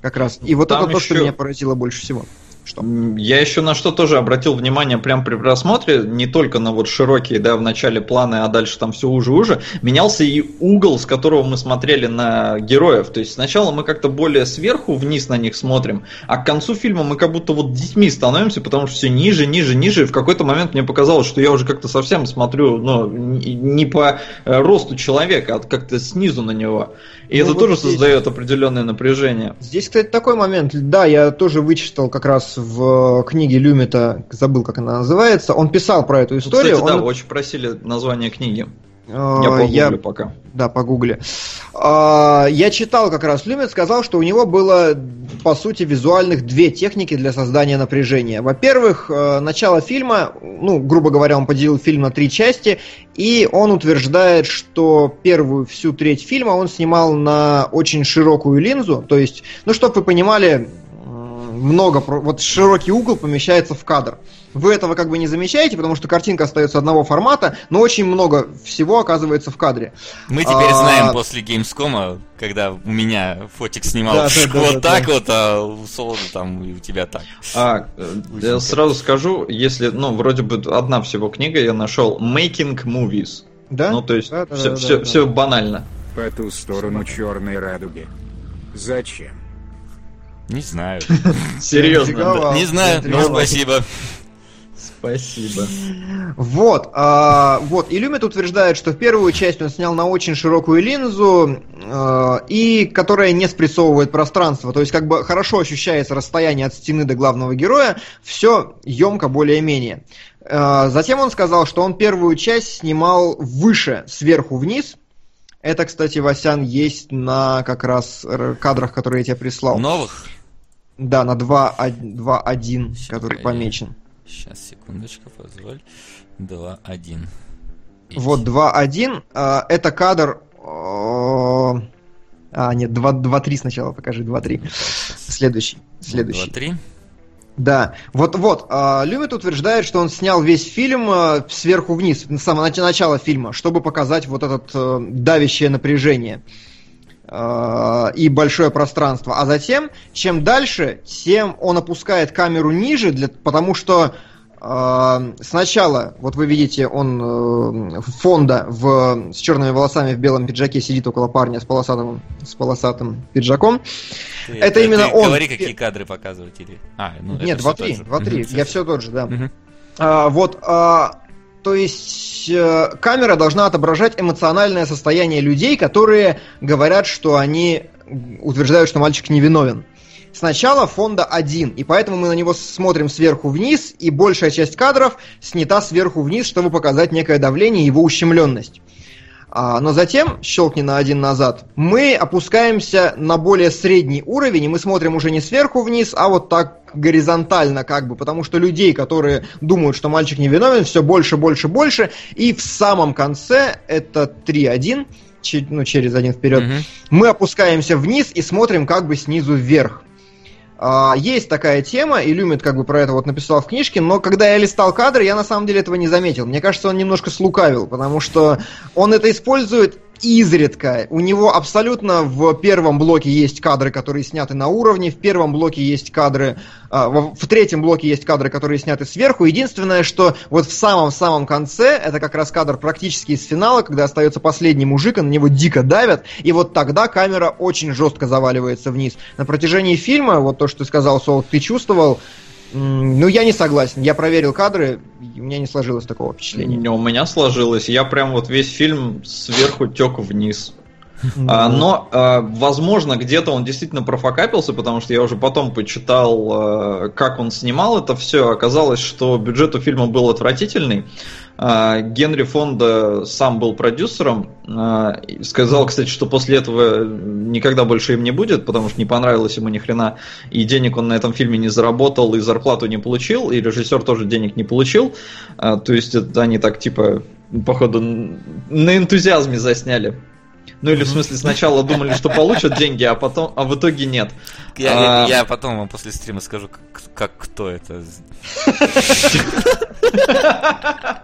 Как раз. И вот Там это то, что еще- меня поразило больше всего. Что? Я еще на что тоже обратил внимание прям при просмотре, не только на вот широкие, да, в начале планы, а дальше там все уже-уже, менялся и угол, с которого мы смотрели на героев. То есть сначала мы как-то более сверху вниз на них смотрим, а к концу фильма мы как будто вот детьми становимся, потому что все ниже, ниже, ниже, и в какой-то момент мне показалось, что я уже как-то совсем смотрю, ну, не не по э, росту человека, а как-то снизу на него. И Ну, это вот тоже здесь- создает определенное напряжение. Здесь, кстати, такой момент. Да, я тоже вычитал как раз в книге Люмита, забыл, как она называется. Он писал про эту Ну, историю. Кстати, да, он, очень просили название книги. э, Я погуглю я- пока. Да, погугли. А, Я читал как раз Люмит, сказал, что у него было, по сути, визуальных две техники для создания напряжения. Во-первых, э, начало фильма, ну, грубо говоря, он поделил фильм на три части, и он утверждает, что первую всю треть фильма он снимал на очень широкую линзу, то есть, ну, чтобы вы понимали, много, про- вот широкий угол помещается в кадр. Вы этого как бы не замечаете, потому что картинка остается одного формата, но очень много всего оказывается в кадре. Мы теперь А, знаем после Gamescom, когда у меня фотик снимал Да, да, да, вот да, так да. вот, а у Солода там и у тебя так. А, я сразу скажу, если, ну, вроде бы одна всего книга я нашел Making Movies. Да? Ну, то есть, Да, да, все, да, все, да, все да. банально. По ту сторону черной радуги. Зачем? Не знаю. *laughs* Серьезно. Не знаю, но спасибо. Спасибо. Вот, а, вот, и Люмит утверждает, что в первую часть он снял на очень широкую линзу, а, и которая не спрессовывает пространство, то есть как бы хорошо ощущается расстояние от стены до главного героя, все емко более-менее. А, затем он сказал, что он первую часть снимал выше, сверху вниз. Это, кстати, Васян, есть на как раз р- кадрах, которые я тебе прислал. Новых? Да, на 2.1, который помечен. Сейчас, секундочку, позволь. 2.1. Вот 2.1. Э, это кадр... Э, а, нет, 2.3 сначала покажи, 2.3. Следующий. Следующий. 2.3. Да, вот-вот, э, Люмит утверждает, что он снял весь фильм э, сверху вниз, с самого начала фильма, чтобы показать вот это э, давящее напряжение э, и большое пространство. А затем, чем дальше, тем он опускает камеру ниже, для, потому что э, сначала, вот вы видите, он э, фонда в, с черными волосами в белом пиджаке сидит около парня с полосатым, с полосатым пиджаком. Ты, Это ты- именно ты он. Говори, какие кадры показывать или. А, ну, Нет, всё 2-3, тот же. 2-3, Мгм, я все тот же, да. Мгм. А, вот, а, то есть э, камера должна отображать эмоциональное состояние людей, которые говорят, что они утверждают, что мальчик невиновен. Сначала фонда один, и поэтому мы на него смотрим сверху вниз, и большая часть кадров снята сверху вниз, чтобы показать некое давление и его ущемленность. А, но затем, щелкни на один назад, мы опускаемся на более средний уровень, и мы смотрим уже не сверху вниз, а вот так горизонтально как бы, потому что людей, которые думают, что мальчик невиновен, все больше, больше, больше, и в самом конце, это 3-1, че- ну, через один вперед, Мгм. мы опускаемся вниз и смотрим как бы снизу вверх. А, Есть такая тема, и Люмит как бы про это вот написал в книжке, но когда я листал кадры, я на самом деле этого не заметил. Мне кажется, он немножко слукавил, потому что он это использует изредка. У него абсолютно в первом блоке есть кадры, которые сняты на уровне, в первом блоке есть кадры, а, в третьем блоке есть кадры, которые сняты сверху. Единственное, что вот в самом-самом конце, это как раз кадр практически из финала, когда остается последний мужик, и на него дико давят, и вот тогда камера очень жестко заваливается вниз. На протяжении фильма, вот то, что ты сказал, Сол, ты чувствовал, ну я не согласен. Я проверил кадры, у меня не сложилось такого впечатления. Не, У меня сложилось. Я прям вот весь фильм сверху тек вниз. А, но, а, возможно, где-то он действительно профокапился, потому что я уже потом почитал, а, как он снимал это все. Оказалось, что бюджет у фильма был отвратительный. А, Генри Фонда сам был продюсером. а, Сказал, кстати, что после этого никогда больше им не будет, потому что не понравилось ему ни хрена. И денег он на этом фильме не заработал, и зарплату не получил, и режиссер тоже денег не получил. А, То есть это они так типа, походу, на энтузиазме засняли. Ну или в смысле сначала думали, что получат деньги, а потом, а в итоге нет. Я, я- А. я потом вам после стрима скажу, как, как кто это. *laughs*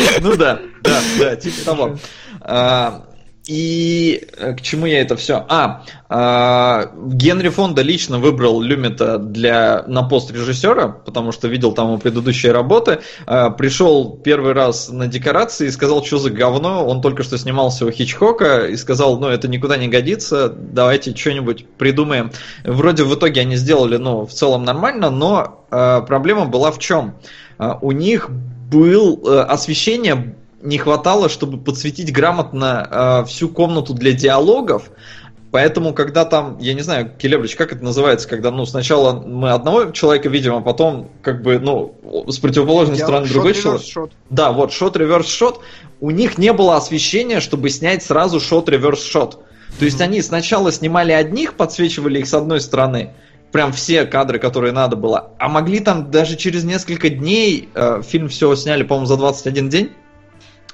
*laughs* Ну да, да, да, *laughs* типа того. А, И э, к чему я это все? А, а, Генри Фонда лично выбрал Люмита для, на пост режиссера, потому что видел там его предыдущие работы. А, Пришел первый раз на декорации и сказал, что за говно. Он только что снимался у Хичкока и сказал, ну это никуда не годится, давайте что-нибудь придумаем. Вроде в итоге они сделали, ну, в целом нормально, но а, проблема была в чем? А, У них был э, освещение не хватало, чтобы подсветить грамотно э, всю комнату для диалогов. Поэтому, когда там, я не знаю, Келебрич, как это называется, когда, ну, сначала мы одного человека видим, а потом, как бы, ну, с противоположной Я- стороны другой человек. шот. Да, вот, шот, реверс, шот. У них не было освещения, чтобы снять сразу шот, реверс, шот. То есть они сначала снимали одних, подсвечивали их с одной стороны, прям все кадры, которые надо было, а могли там даже через несколько дней, э, фильм все сняли, по-моему, за 21 день,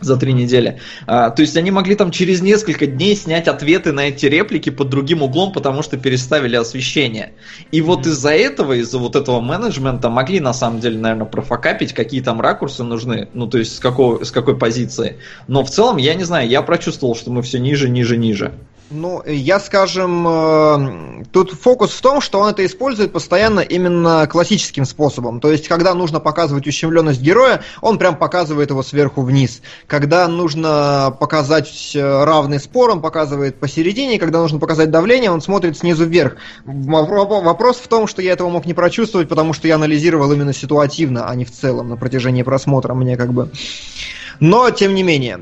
за три недели. А, то есть они могли там через несколько дней снять ответы на эти реплики под другим углом, потому что переставили освещение. И вот из-за этого, из-за вот этого менеджмента могли на самом деле, наверное, профокапить, какие там ракурсы нужны, ну то есть с, какого, с какой позиции. Но в целом, я не знаю, я прочувствовал, что мы все ниже, ниже, ниже. Ну, я, скажем, э, тут фокус в том, что он это использует постоянно именно классическим способом. То есть, когда нужно показывать ущемленность героя, он прям показывает его сверху вниз. Когда нужно показать э, равный спор, он показывает посередине. Когда нужно показать давление, он смотрит снизу вверх. Вопро- Вопрос в том, что я этого мог не прочувствовать, потому что я анализировал именно ситуативно, а не в целом на протяжении просмотра. Мне как бы... Но, тем не менее,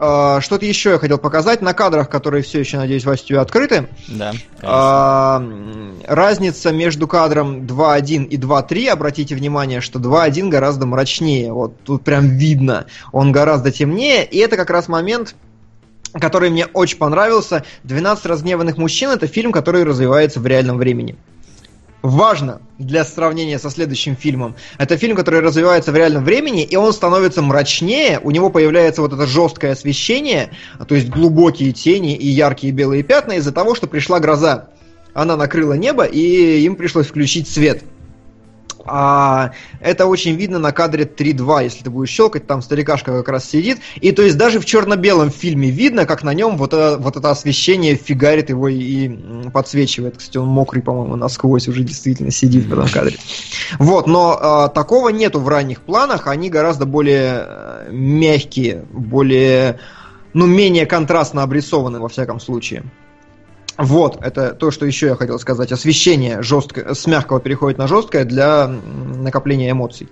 что-то еще я хотел показать на кадрах, которые все еще, надеюсь, тебя открыты. Да. А, м, разница между кадром 2.1 и 2.3, обратите внимание, что 2.1 гораздо мрачнее. Вот тут прям видно, он гораздо темнее, и это как раз момент, который мне очень понравился. «12 разгневанных мужчин» — это фильм, который развивается в реальном времени. Важно для сравнения со следующим фильмом. Это фильм, который развивается в реальном времени, и он становится мрачнее, у него появляется вот это жесткое освещение, то есть глубокие тени и яркие белые пятна из-за того, что пришла гроза. Она накрыла небо, и им пришлось включить свет. А это очень видно на кадре 3.2, если ты будешь щелкать, там старикашка как раз сидит. И то есть даже в черно-белом фильме видно, как на нем вот это, вот это освещение фигарит его и, подсвечивает. Кстати, он мокрый, по-моему, насквозь уже действительно сидит в этом кадре. Вот, но а, такого нету в ранних планах, они гораздо более э, мягкие, более, ну, менее контрастно обрисованы во всяком случае. Вот, это то, что еще я хотел сказать. Освещение жесткое, с мягкого переходит на жесткое для накопления эмоций.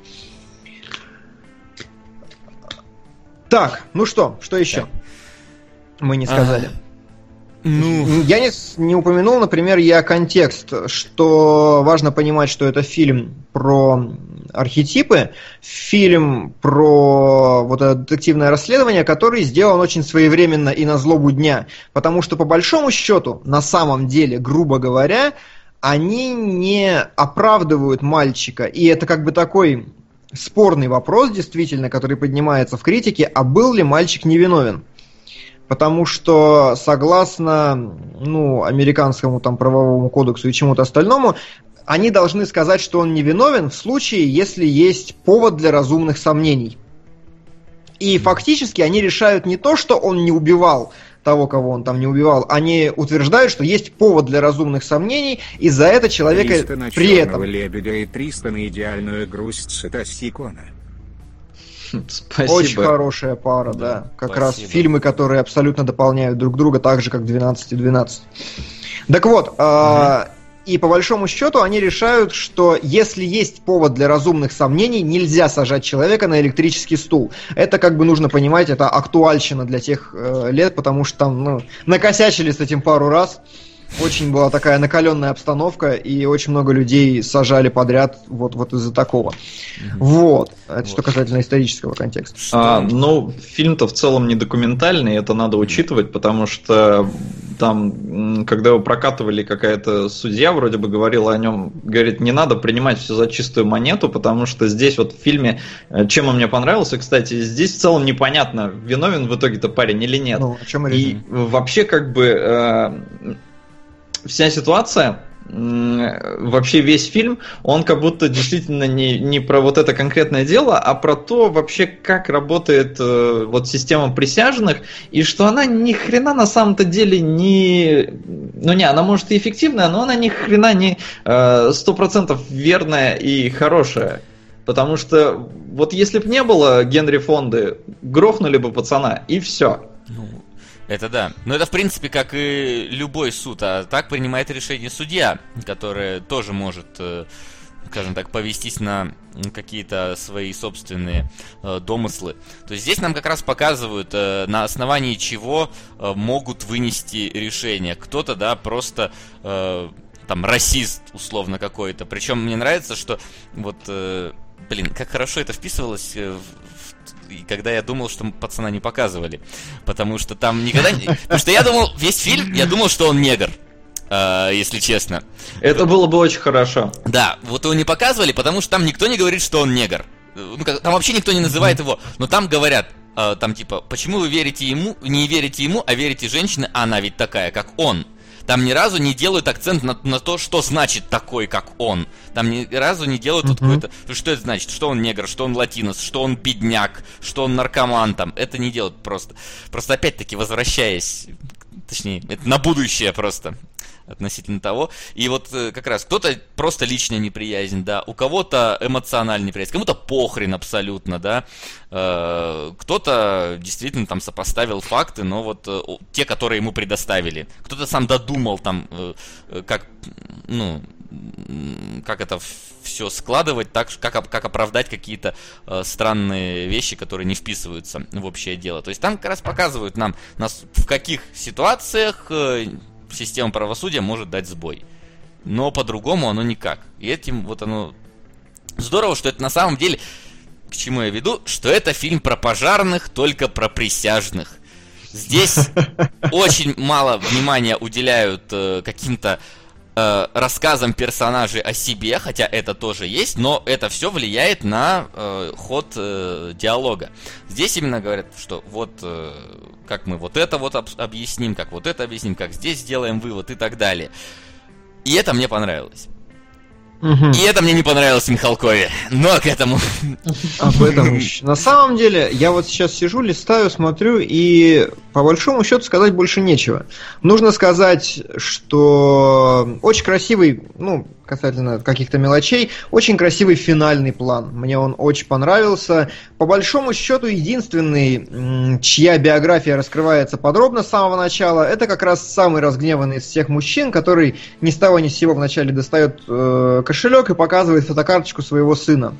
Так, ну что, что еще? Так. Мы не сказали. А, ну... Я не, не упомянул, например, я контекст, что важно понимать, что это фильм про архетипы, фильм про вот это детективное расследование, который сделан очень своевременно и на злобу дня. Потому что, по большому счету, на самом деле, грубо говоря, они не оправдывают мальчика. И это как бы такой спорный вопрос, действительно, который поднимается в критике, а был ли мальчик невиновен? потому что согласно ну, американскому там правовому кодексу и чему-то остальному, они должны сказать, что он невиновен в случае, если есть повод для разумных сомнений. И фактически они решают не то, что он не убивал того, кого он там не убивал, они утверждают, что есть повод для разумных сомнений, и за это человека при этом... лебедя и 300 на идеальную грусть Сатасикона. Спасибо. Очень хорошая пара, да. да. Как спасибо. раз фильмы, которые абсолютно дополняют друг друга, так же, как 12 и 12. Так вот, угу. э, и по большому счету они решают, что если есть повод для разумных сомнений, нельзя сажать человека на электрический стул. Это как бы нужно понимать, это актуальщина для тех э, лет, потому что там ну, накосячили с этим пару раз. Очень была такая накаленная обстановка, и очень много людей сажали подряд вот, вот из-за такого. Угу. Вот. Это вот. что касательно исторического контекста. А, ну, фильм-то в целом не документальный, это надо учитывать, потому что там, когда его прокатывали, какая-то судья вроде бы говорила о нем, говорит, не надо принимать все за чистую монету, потому что здесь вот в фильме, э, чем он мне понравился, кстати, здесь в целом непонятно, виновен в итоге-то парень или нет. Ну, о чем и вообще как бы э, вся ситуация, вообще весь фильм, он как будто действительно не, не про вот это конкретное дело, а про то вообще, как работает э, вот система присяжных, и что она ни хрена на самом-то деле не... Ну не, она может и эффективная, но она ни хрена не э, сто процентов верная и хорошая. Потому что вот если бы не было Генри Фонды, грохнули бы пацана, и все. Ну, это да. Но это, в принципе, как и любой суд. А так принимает решение судья, который тоже может, э, скажем так, повестись на какие-то свои собственные э, домыслы. То есть здесь нам как раз показывают, э, на основании чего могут вынести решение. Кто-то, да, просто... Там расист условно какой-то. Причем мне нравится, что вот, блин, как хорошо это вписывалось в и когда я думал, что пацана не показывали. Потому что там никогда не... Потому что я думал, весь фильм, я думал, что он негр. Uh, если честно. Это было бы очень хорошо. Да, вот его не показывали, потому что там никто не говорит, что он негр. Ну, как, там вообще никто не называет его. Но там говорят, uh, там типа, почему вы верите ему, не верите ему, а верите женщине, а она ведь такая, как он. Там ни разу не делают акцент на, на то, что значит такой, как он. Там ни разу не делают uh-huh. какой-то... Что это значит? Что он негр, что он латинос, что он бедняк, что он наркоман там. Это не делают просто. Просто опять-таки возвращаясь... Точнее, это на будущее просто относительно того. И вот э, как раз кто-то просто личная неприязнь, да, у кого-то эмоциональная неприязнь, кому-то похрен абсолютно, да, э, кто-то действительно там сопоставил факты, но вот э, те, которые ему предоставили. Кто-то сам додумал там, как, ну, как это все складывать, так, как, как оправдать какие-то э, странные вещи, которые не вписываются в общее дело. То есть там как раз показывают нам, нас, в каких ситуациях э, система правосудия может дать сбой. Но по-другому оно никак. И этим вот оно... Здорово, что это на самом деле... К чему я веду? Что это фильм про пожарных, только про присяжных. Здесь *laughs* очень мало внимания уделяют э, каким-то э, рассказом персонажей о себе, хотя это тоже есть, но это все влияет на э, ход э, диалога. Здесь именно говорят, что вот э, как мы вот это вот об- объясним, как вот это объясним, как здесь сделаем вывод и так далее. И это мне понравилось. Мгм. И это мне не понравилось в Михалкове. Но к этому. Об этом. *laughs* На самом деле, я вот сейчас сижу, листаю, смотрю, и по большому счету сказать больше нечего. Нужно сказать, что очень красивый, ну, касательно каких-то мелочей, очень красивый финальный план. Мне он очень понравился. По большому счету, единственный, чья биография раскрывается подробно с самого начала, это как раз самый разгневанный из всех мужчин, который ни с того ни с сего вначале достает э, кошелек и показывает фотокарточку своего сына.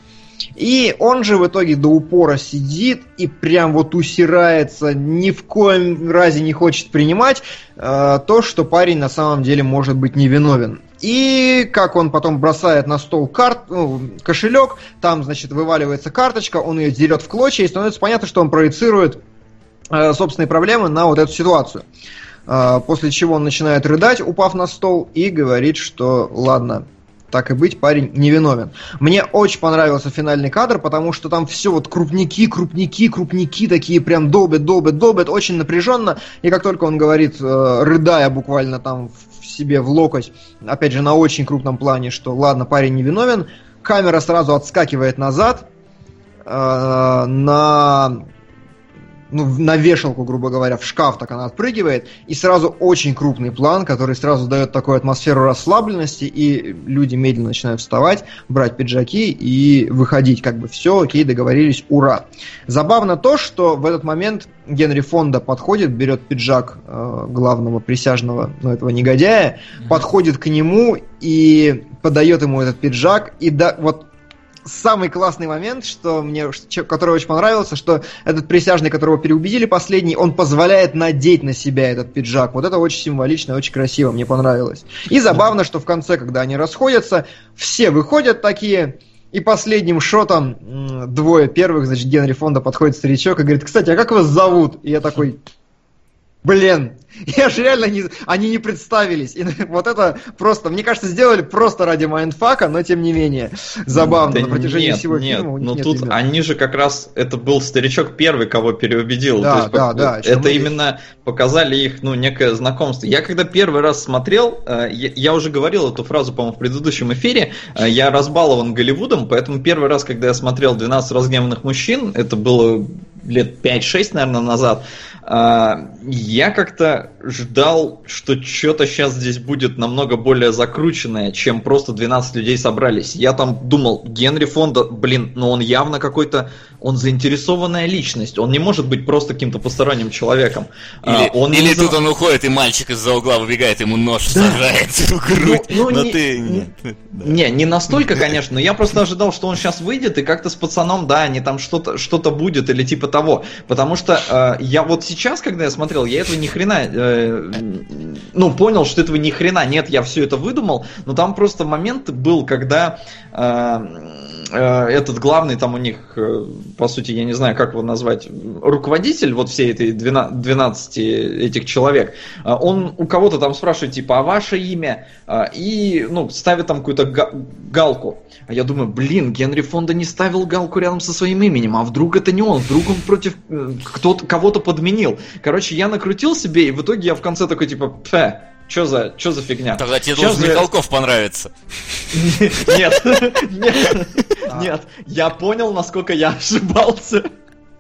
И он же в итоге до упора сидит и прям вот усирается, ни в коем разе не хочет принимать э, то, что парень на самом деле может быть невиновен. И как он потом бросает на стол карт, ну, кошелек, там, значит, вываливается карточка, он ее дерет в клочья, и становится понятно, что он проецирует э, собственные проблемы на вот эту ситуацию. Э, после чего он начинает рыдать, упав на стол, и говорит, что ладно, так и быть, парень невиновен. Мне очень понравился финальный кадр, потому что там все вот крупники, крупники, крупники такие прям долбят, долбят, долбят, очень напряженно. И как только он говорит, э, рыдая буквально там в себе в локоть, опять же на очень крупном плане, что ладно, парень невиновен, камера сразу отскакивает назад э, на ну, на вешалку, грубо говоря, в шкаф так она отпрыгивает, и сразу очень крупный план, который сразу дает такую атмосферу расслабленности, и люди медленно начинают вставать, брать пиджаки и выходить, как бы все, окей, договорились, ура. Забавно то, что в этот момент Генри Фонда подходит, берет пиджак э, главного присяжного, ну, этого негодяя, подходит к нему и подает ему этот пиджак, и да, вот самый классный момент, что мне, который очень понравился, что этот присяжный, которого переубедили последний, он позволяет надеть на себя этот пиджак. Вот это очень символично, очень красиво, мне понравилось. И забавно, что в конце, когда они расходятся, все выходят такие, и последним shot ом двое первых, значит, Генри Фонда подходит старичок и говорит, кстати, а как вас зовут? И я такой, блин, *laughs* я же реально не... Они не представились. И *laughs* вот это просто, мне кажется, сделали просто ради mindfuck а, но тем не менее забавно. Да На протяжении нет, всего нет, фильма у них но нет тут имен. они же как раз, это был старичок первый, кого переубедил. Да, То есть, да, пок- да, Это мы именно показали их, ну, некое знакомство. Я когда первый раз смотрел, э, я, уже говорил эту фразу, по-моему, в предыдущем эфире, э, я разбалован Голливудом, поэтому первый раз, когда я смотрел «12 разгневанных мужчин», это было лет 5-6, наверное, назад, я как-то ждал, что что-то сейчас здесь будет намного более закрученное, чем просто 12 людей собрались. Я там думал, Генри Фонда, блин, ну он явно какой-то, он заинтересованная личность, он не может быть просто каким-то посторонним человеком. А, Или, он или не тут он уходит, и мальчик из-за угла выбегает, ему нож сажает *laughs* в грудь. Ну, ну, но не- ты... не-. Не, не настолько, конечно, но я просто ожидал, что он сейчас выйдет и как-то с пацаном, да, они там что-то что будет или типа того. Потому что э, я вот сейчас, когда я смотрел, я этого ни хрена, э, ну, понял, что этого ни хрена нет, я все это выдумал, но там просто момент был, когда э, э, этот главный там у них, э, по сути, я не знаю, как его назвать, руководитель вот всей этой 12, 12 этих человек, э, он у кого-то там спрашивает, типа, а ваше имя? Э, И, ну, ставит там какую-то га- галку. А я думаю, блин, Генри Фонда не ставил галку рядом со своим именем, а вдруг это не он, вдруг он против э, кто-то, кого-то подменил. Короче, я накрутил себе, и в итоге я в конце такой, типа, пфе, Что за, чё за фигня? Тогда тебе Щас должен же- Михалков понравиться. Нет, нет, нет. Я понял, насколько я ошибался.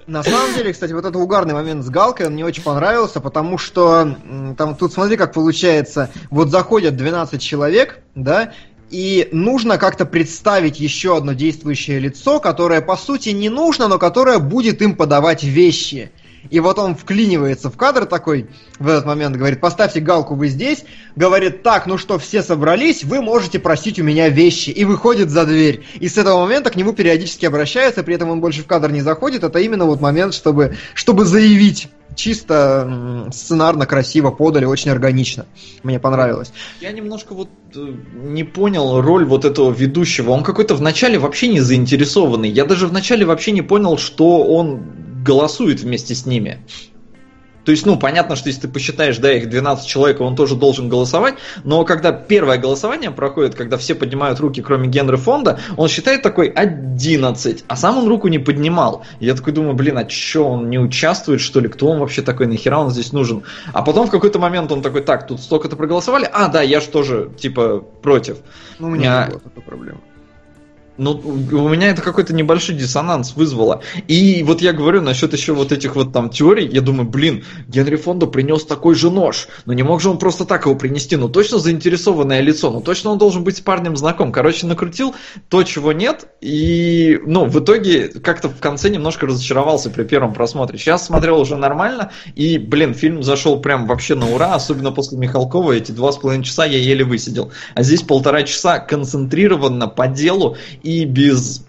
На самом деле, кстати, вот этот угарный момент с Галкой, он мне очень понравился, потому что там тут смотри, как получается, вот заходят 12 человек, да, и нужно как-то представить еще одно действующее лицо, которое по сути не нужно, но которое будет им подавать вещи. И вот он вклинивается в кадр такой, в этот момент говорит, поставьте галку вы здесь, говорит, так, ну что, все собрались, вы можете просить у меня вещи, и выходит за дверь. И с этого момента к нему периодически обращаются, при этом он больше в кадр не заходит, это именно вот момент, чтобы, чтобы заявить. Чисто сценарно, красиво подали, очень органично. Мне понравилось. Я немножко вот э, не понял роль вот этого ведущего. Он какой-то вначале вообще не заинтересованный. Я даже вначале вообще не понял, что он голосует вместе с ними. То есть, ну, понятно, что если ты посчитаешь, да, их 12 человек, он тоже должен голосовать, но когда первое голосование проходит, когда все поднимают руки, кроме Генри Фонда, он считает такой 11, а сам он руку не поднимал. Я такой думаю, блин, а что, он не участвует, что ли? Кто он вообще такой? Нахера он здесь нужен? А потом в какой-то момент он такой, так, тут столько-то проголосовали, а, да, я же тоже, типа, против. Ну, у меня А, не было такой проблемы. Ну, у меня это какой-то небольшой диссонанс вызвало. И вот я говорю насчет еще вот этих вот там теорий, я думаю, блин, Генри Фондо принес такой же нож, но не мог же он просто так его принести, ну точно заинтересованное лицо, ну точно он должен быть с парнем знаком. Короче, накрутил то, чего нет, и, ну, в итоге как-то в конце немножко разочаровался при первом просмотре. Сейчас смотрел уже нормально, и, блин, фильм зашел прям вообще на ура, особенно после Михалкова, эти два с половиной часа я еле высидел. А здесь полтора часа концентрированно по делу и без...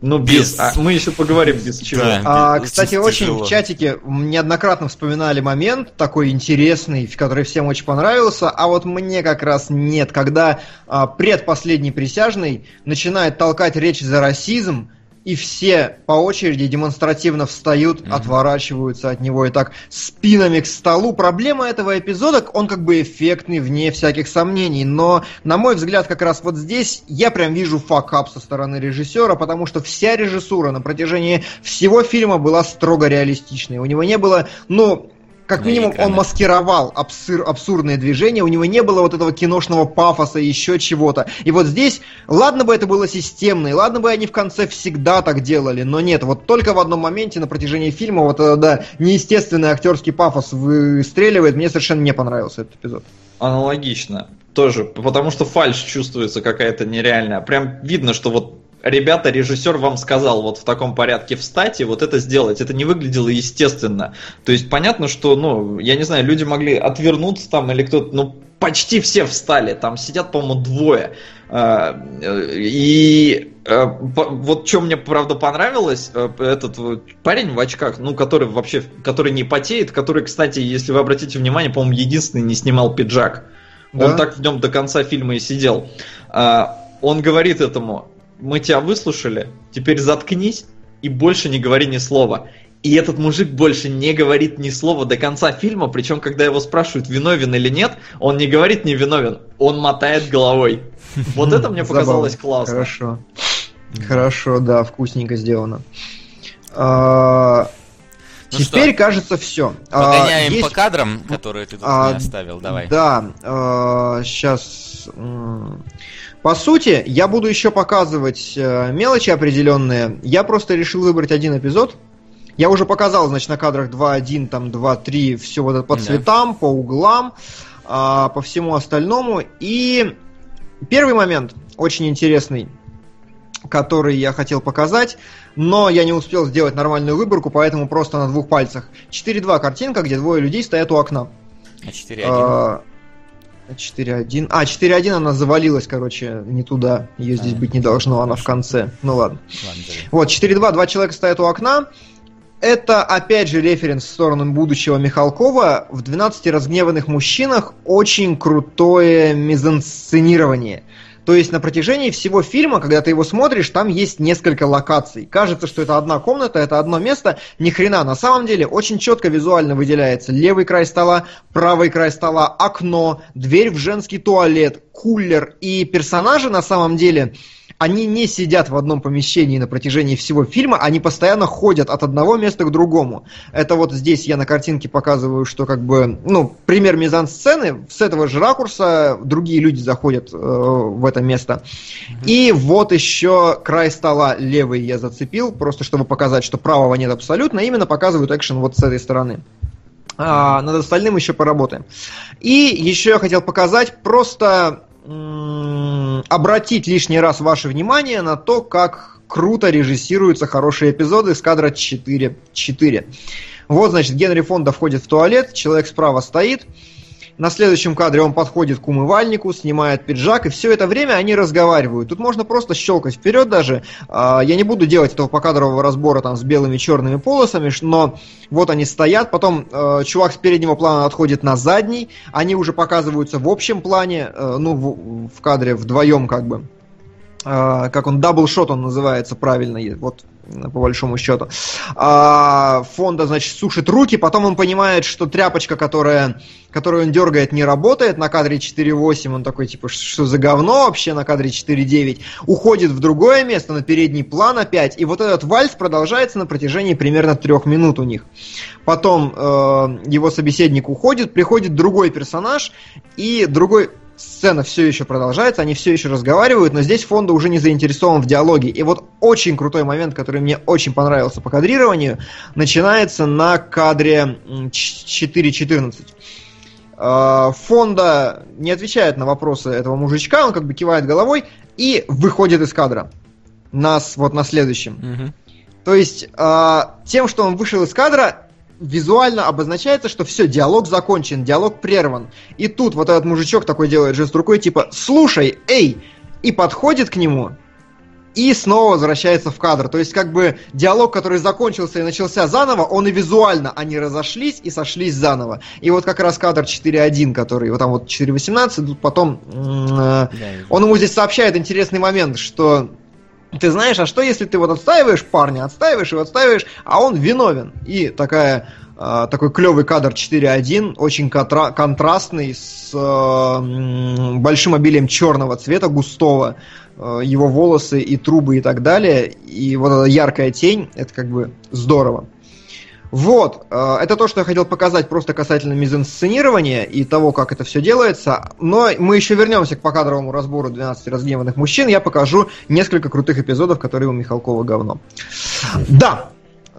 Ну, без... Без. а мы еще поговорим без чего. Да. А, Без- кстати, тяжело. очень в чатике неоднократно вспоминали момент такой интересный, который всем очень понравился, а вот мне как раз нет, когда а, предпоследний присяжный начинает толкать речь за расизм, и все по очереди демонстративно встают, Мгм. отворачиваются от него и так спинами к столу. Проблема этого эпизода, он как бы эффектный, вне всяких сомнений, но, на мой взгляд, как раз вот здесь я прям вижу факап со стороны режиссера, потому что вся режиссура на протяжении всего фильма была строго реалистичной. У него не было, ну, как минимум, он маскировал абсур- абсурдные движения, у него не было вот этого киношного пафоса, еще чего-то. И вот здесь, ладно бы это было системно, и ладно бы они в конце всегда так делали, но нет, вот только в одном моменте на протяжении фильма вот, э, да, неестественный актерский пафос выстреливает, мне совершенно не понравился этот эпизод. Аналогично. Тоже. Потому что фальш чувствуется какая-то нереальная. Прям видно, что вот ребята, режиссер вам сказал вот в таком порядке встать и вот это сделать. Это не выглядело естественно. То есть понятно, что, ну, я не знаю, люди могли отвернуться там или кто-то, ну, почти все встали. Там сидят, по-моему, двое. А, э, И э, вот что мне, правда, понравилось, э, этот вот парень в очках, ну, который вообще, который не потеет, который, кстати, если вы обратите внимание, по-моему, единственный не снимал пиджак. Да? Он так в нем до конца фильма и сидел. А, Он говорит этому, мы тебя выслушали, теперь заткнись и больше не говори ни слова. И этот мужик больше не говорит ни слова до конца фильма, причем, когда его спрашивают, виновен или нет, он не говорит не виновен, он мотает головой. Вот это мне показалось Забавно. классно. Хорошо. Хорошо, да, вкусненько сделано. А, Ну Теперь, что? кажется, все. Погоняем по кадрам, которые ты тут а, мне оставил, давай. Да, сейчас. По сути, я буду еще показывать э, мелочи определенные. Я просто решил выбрать один эпизод. Я уже показал, значит, на кадрах 2.1, там 2.3, все вот это по Да. цветам, по углам, а, по всему остальному. И первый момент очень интересный, который я хотел показать, но я не успел сделать нормальную выборку, поэтому просто на двух пальцах. 4.2 картинка, где двое людей стоят у окна. А 4-1. А, 4.1. А, 4.1 она завалилась, короче, не туда. Ее здесь А, быть не должно, она в конце. Ну ладно. Вот, 4.2, два человека стоят у окна. Это, опять же, референс в сторону будущего Михалкова. В «12 разгневанных мужчинах» очень крутое мизансценирование. То есть на протяжении всего фильма, когда ты его смотришь, там есть несколько локаций. Кажется, что это одна комната, это одно место. Ни хрена. На самом деле очень четко визуально выделяется левый край стола, правый край стола, окно, дверь в женский туалет, кулер. И персонажи на самом деле они не сидят в одном помещении на протяжении всего фильма, они постоянно ходят от одного места к другому. Это вот здесь я на картинке показываю, что как бы, ну, пример мизансцены, с этого же ракурса другие люди заходят э, в это место. И вот еще край стола левый я зацепил, просто чтобы показать, что правого нет абсолютно, именно показывают экшен вот с этой стороны. А, над остальным еще поработаем. И еще я хотел показать просто обратить лишний раз ваше внимание на то, как круто режиссируются хорошие эпизоды с кадра 4. 4. Вот, значит, Генри Фонда входит в туалет, человек справа стоит. На следующем кадре он подходит к умывальнику, снимает пиджак, и все это время они разговаривают. Тут можно просто щелкать вперед даже. А, Я не буду делать этого покадрового разбора там с белыми и черными полосами, но вот они стоят, потом э, чувак с переднего плана отходит на задний, они уже показываются в общем плане, э, ну, в, кадре вдвоем как бы. Э, как он, double shot он называется правильно, вот по большому счету. А, Фонда, значит, сушит руки, потом он понимает, что тряпочка, которая, которую он дергает, не работает на кадре 4.8, он такой, типа, что за говно вообще на кадре 4.9, уходит в другое место, на передний план опять, и вот этот вальс продолжается на протяжении примерно трех минут у них. Потом э, его собеседник уходит, приходит другой персонаж, и другой сцена все еще продолжается, они все еще разговаривают, но здесь Фонда уже не заинтересован в диалоге. И вот очень крутой момент, который мне очень понравился по кадрированию, начинается на кадре 4.14. А, Фонда не отвечает на вопросы этого мужичка, он как бы кивает головой и выходит из кадра. Нас вот на следующем. Угу. То есть а, тем, что он вышел из кадра, визуально обозначается, что все, диалог закончен, диалог прерван. И тут вот этот мужичок такой делает жест рукой, типа, слушай, эй, и подходит к нему, и снова возвращается в кадр. То есть, как бы, диалог, который закончился и начался заново, он и визуально, они разошлись и сошлись заново. И вот как раз кадр 4.1, который, вот там вот 4.18, тут потом, э, он ему здесь сообщает интересный момент, что ты знаешь, а что если ты вот отстаиваешь парня, отстаиваешь и отстаиваешь, а он виновен? И такая, э, такой клевый кадр 4.1, очень контра- контрастный, с э, большим обилием черного цвета, густого, э, его волосы и трубы и так далее. И вот эта яркая тень, это как бы здорово. Вот, э, это то, что я хотел показать просто касательно мизансценирования и того, как это все делается. Но мы еще вернемся к покадровому разбору 12 разгневанных мужчин. Я покажу несколько крутых эпизодов, которые у Михалкова говно. Да,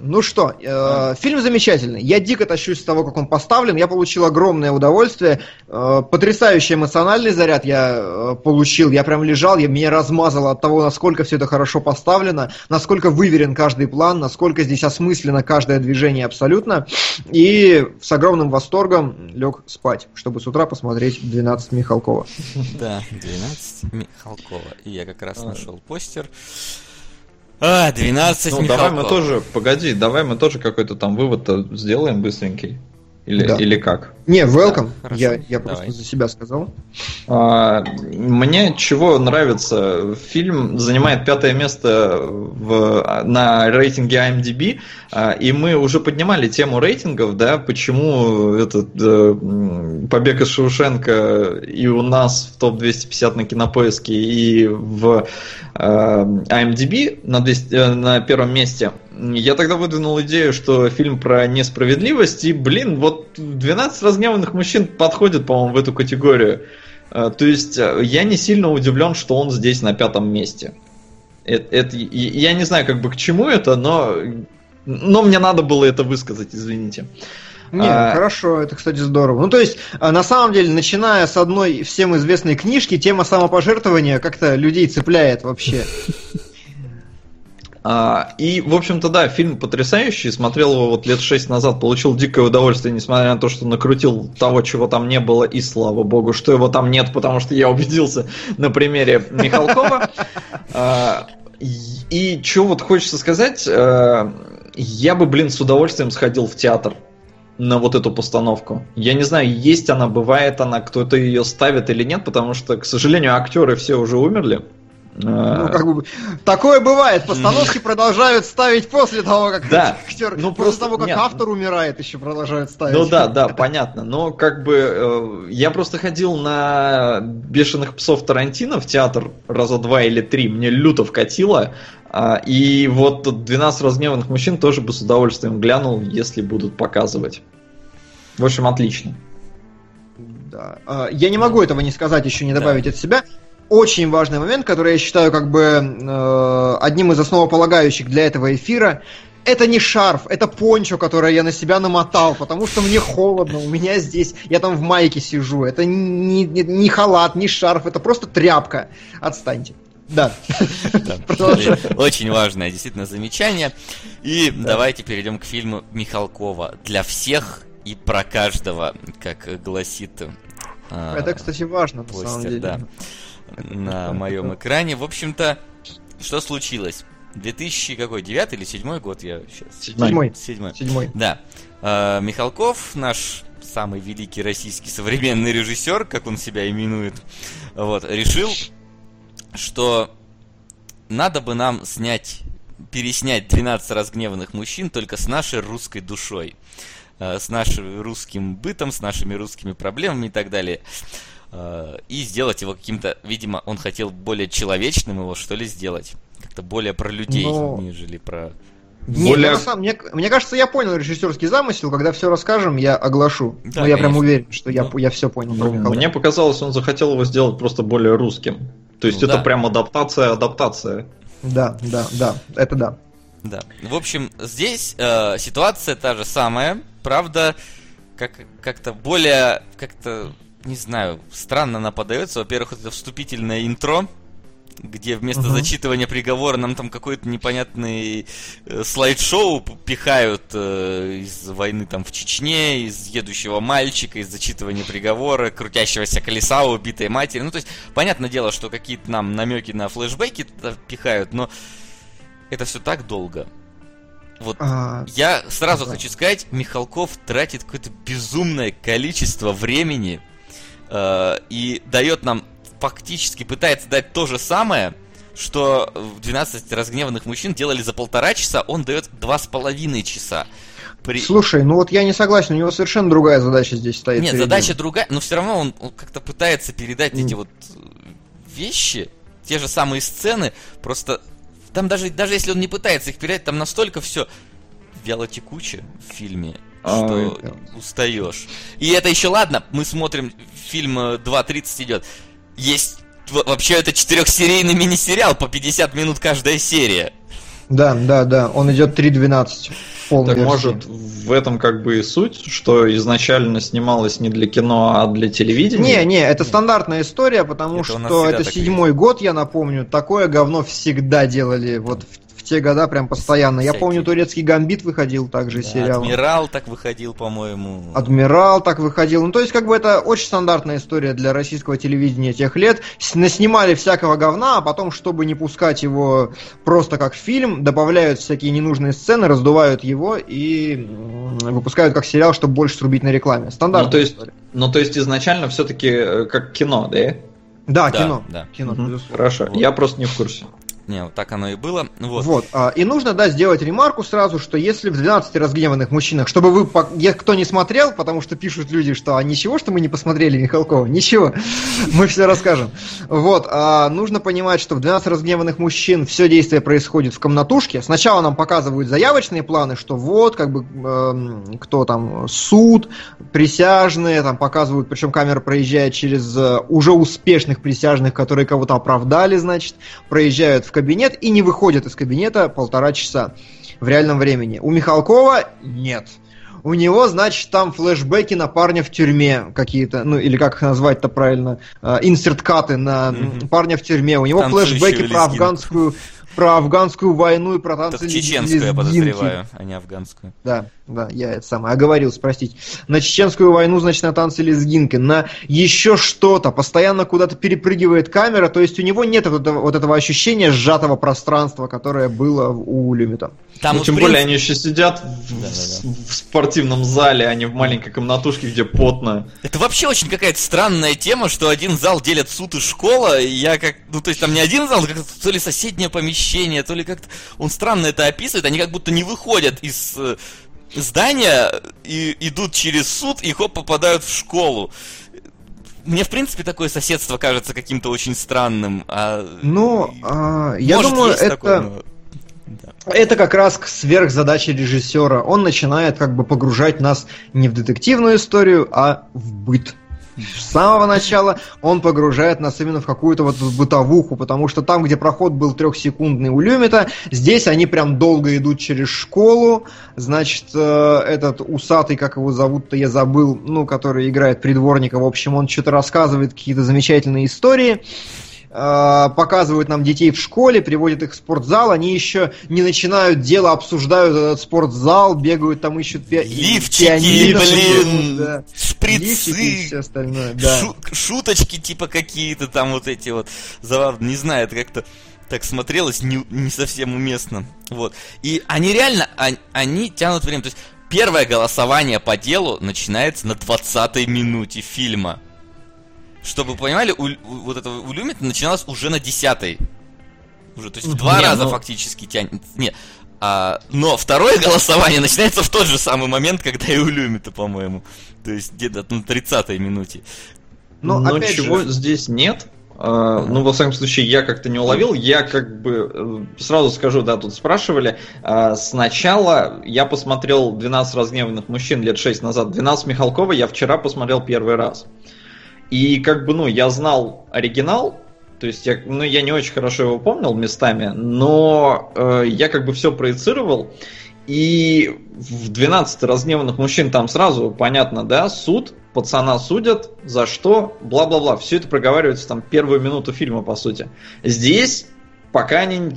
ну что, э, фильм замечательный. Я дико тащусь с того, как он поставлен. Я получил огромное удовольствие. Э, потрясающий эмоциональный заряд я э, получил. Я прям лежал, я, меня размазало от того, насколько все это хорошо поставлено, насколько выверен каждый план, насколько здесь осмысленно каждое движение абсолютно. И с огромным восторгом лег спать, чтобы с утра посмотреть 12 Михалкова. Да, 12 Михалкова. И я как раз нашел постер. А, 12 Ну, давай мы тоже, погоди, давай мы тоже какой-то там вывод сделаем быстренький. Или, да. или как? Не, welcome. Да, я, я просто за себя сказал. А, мне чего нравится? Фильм занимает пятое место в, на рейтинге IMDb, а, и мы уже поднимали тему рейтингов, да, почему этот э, побег из Шоушенка и у нас в топ-250 на кинопоиске, и в э, IMDb на, 200, э, на первом месте я тогда выдвинул идею, что фильм про несправедливость, и, блин, вот 12 разгневанных мужчин подходит, по-моему, в эту категорию. Э, то есть э, я не сильно удивлен, что он здесь на пятом месте. Это, это, я не знаю, как бы к чему это, но, но мне надо было это высказать, извините. Не, а... хорошо, это, кстати, здорово. Ну, то есть, э, на самом деле, начиная с одной всем известной книжки, тема самопожертвования как-то людей цепляет вообще. *laughs* А, и, в общем-то, да, фильм потрясающий. Смотрел его вот лет шесть назад, получил дикое удовольствие, несмотря на то, что накрутил того, чего там не было, и слава богу, что его там нет, потому что я убедился на примере Михалкова. А, и что вот хочется сказать, э, я бы, блин, с удовольствием сходил в театр на вот эту постановку. Я не знаю, есть она, бывает она, кто-то ее ставит или нет, потому что, к сожалению, актеры все уже умерли. Ну, как бы, такое бывает. Постановки продолжают ставить после того, как да. актер. Ну, после просто, того, как нет. автор умирает, еще продолжают ставить. Ну да, да, понятно. Но как бы э, я просто ходил на бешеных псов Тарантино в театр раза два или три. Мне люто вкатило. А, и вот 12 разгневанных мужчин тоже бы с удовольствием глянул, если будут показывать. В общем, отлично. Да. А, я не могу этого не сказать, еще не добавить да. от себя очень важный момент, который я считаю как бы э, одним из основополагающих для этого эфира. Это не шарф, это пончо, которое я на себя намотал, потому что мне холодно, у меня здесь, я там в майке сижу. Это не, не, не халат, не шарф, это просто тряпка. Отстаньте. Да. Очень важное действительно замечание. И давайте перейдем к фильму Михалкова. Для всех и про каждого, как гласит... Э, это, кстати, важно, на самом деле. На моем экране. В общем-то, что случилось? 2000 какой, девятый или седьмой год я сейчас? Седьмой. Седьмой. Седьмой. Да. Э, Михалков, наш самый великий российский современный режиссер, как он себя именует, вот, решил, что надо бы нам снять переснять 12 разгневанных мужчин только с нашей русской душой. Э, с нашим русским бытом, с нашими русскими проблемами и так далее. Э, и сделать его каким-то, видимо, он хотел более человечным его, что ли, сделать. Как-то более про людей, Но... нежели про... Не, более... ну, сам, мне, мне кажется, я понял режиссерский замысел. Когда все расскажем, я оглашу. Да, Но я прям уверен, что я, ну, я все понял. Ну, мне показалось, он захотел его сделать просто более русским. То есть ну, это да. прям адаптация, адаптация. Да, да, да, это да. Да. В общем, здесь э, ситуация та же самая, правда, как, как-то более, как-то, не знаю, странно она подается. Во-первых, это вступительное интро, где вместо uh-huh. зачитывания приговора нам там какой-то непонятный э, слайд-шоу пихают э, из войны там в Чечне, из едущего мальчика, из зачитывания приговора, крутящегося колеса, убитой матери. Ну, то есть, понятное дело, что какие-то нам намеки на флешбеки пихают, но это все так долго. Вот а, я сразу да. хочу сказать, Михалков тратит какое-то безумное количество времени э, и дает нам фактически пытается дать то же самое, что в 12 разгневанных мужчин делали за полтора часа, он дает два с половиной часа. При... Слушай, ну вот я не согласен, у него совершенно другая задача здесь стоит. Нет, задача другая, но все равно он, он как-то пытается передать mm. эти вот вещи, те же самые сцены, просто там даже, даже если он не пытается их передать, там настолько все вяло текуче в фильме, что а, устаешь. И это еще ладно, мы смотрим фильм 2.30 э, идет. Есть вообще это четырехсерийный мини-сериал по 50 минут каждая серия. Да, да, да, он идет 3.12. Так версии. может в этом как бы и суть, что изначально снималось не для кино, а для телевидения? Не, не, это стандартная история, потому это что это седьмой год, я напомню, такое говно всегда делали вот в те года прям постоянно. Всякие. Я помню, турецкий гамбит выходил также да, сериал. Адмирал так выходил, по-моему. Адмирал так выходил. Ну, то есть, как бы это очень стандартная история для российского телевидения тех лет. Наснимали всякого говна, а потом, чтобы не пускать его просто как фильм, добавляют всякие ненужные сцены, раздувают его и выпускают как сериал, чтобы больше срубить на рекламе. Стандартная ну, то есть, история. Ну, то есть, изначально все-таки э, как кино, да? Да, да кино. Да. кино угу. Хорошо, вот. я просто не в курсе. Не, вот так оно и было. Вот. вот. А, и нужно, да, сделать ремарку сразу, что если в 12 разгневанных мужчинах, чтобы вы, кто не смотрел, потому что пишут люди, что а ничего, что мы не посмотрели Михалкова, ничего, *laughs* мы все расскажем. Вот, а, нужно понимать, что в 12 разгневанных мужчин все действие происходит в комнатушке. Сначала нам показывают заявочные планы, что вот, как бы, э, кто там, суд, присяжные, там показывают, причем камера проезжает через э, уже успешных присяжных, которые кого-то оправдали, значит, проезжают в кабинет и не выходят из кабинета полтора часа в реальном времени. У Михалкова нет. У него, значит, там флешбеки на парня в тюрьме какие-то, ну или как их назвать-то правильно, инсерт-каты на mm-hmm. парня в тюрьме. У него там флешбеки про афганскую про афганскую войну и про танцы так чеченскую, я подозреваю, а не афганскую. Да, да, я это самое оговорился, простите. На чеченскую войну, значит, на танцы лезгинки, на еще что-то, постоянно куда-то перепрыгивает камера, то есть у него нет вот этого, вот этого ощущения сжатого пространства, которое было у Люмита. Там, ну, тем принципе... более они еще сидят в, да, да, да. в спортивном зале, а не в маленькой комнатушке, где потно. Это вообще очень какая-то странная тема, что один зал делят суд и школа, и я как, ну то есть там не один зал, как то ли соседнее помещение, то ли как-то, он странно это описывает, они как будто не выходят из э, здания и идут через суд и хоп попадают в школу. Мне, в принципе, такое соседство кажется каким-то очень странным. А... Ну, а, я думаю, это... Такое, но... Это как раз сверхзадача режиссера. Он начинает как бы погружать нас не в детективную историю, а в быт. С самого начала он погружает нас именно в какую-то вот бытовуху, потому что там, где проход был трехсекундный у Люмита, здесь они прям долго идут через школу. Значит, э, этот усатый, как его зовут-то, я забыл, ну, который играет придворника, в общем, он что-то рассказывает, какие-то замечательные истории. Э, показывают нам детей в школе, приводят их в спортзал, они еще не начинают дело, обсуждают этот спортзал, бегают там ищут пи- Лифчики, пианино, блин, да. шприцы, и все остальное, да. Шу- шуточки типа какие-то там вот эти вот, забавно, не знаю, это как-то так смотрелось не, не совсем уместно. Вот. И они реально, они, они тянут время. То есть первое голосование по делу начинается на 20-й минуте фильма. Чтобы вы понимали, у, у, вот этого у Люмит начиналось уже на десятой. уже, то есть в два Не, раза ну- фактически тянет. Нет. А, но второе *laughs* голосование начинается в тот же самый момент, когда и у Люмита, по-моему. То есть где-то на 30-й минуте. Но, Но опять чего же- здесь нет? А, ну, во всяком случае, я как-то не уловил. Я как бы э, сразу скажу, да, тут спрашивали. А, Сначала я посмотрел 12 разгневанных мужчин лет 6 назад. 12 Михалкова я вчера посмотрел первый раз. И как бы, ну, я знал оригинал, то есть я, ну, я не очень хорошо его помнил местами, но э, я как бы все проецировал. И в 12 разгневанных мужчин там сразу понятно, да, суд, пацана судят, за что, бла-бла-бла. Все это проговаривается там первую минуту фильма, по сути. Здесь, пока они,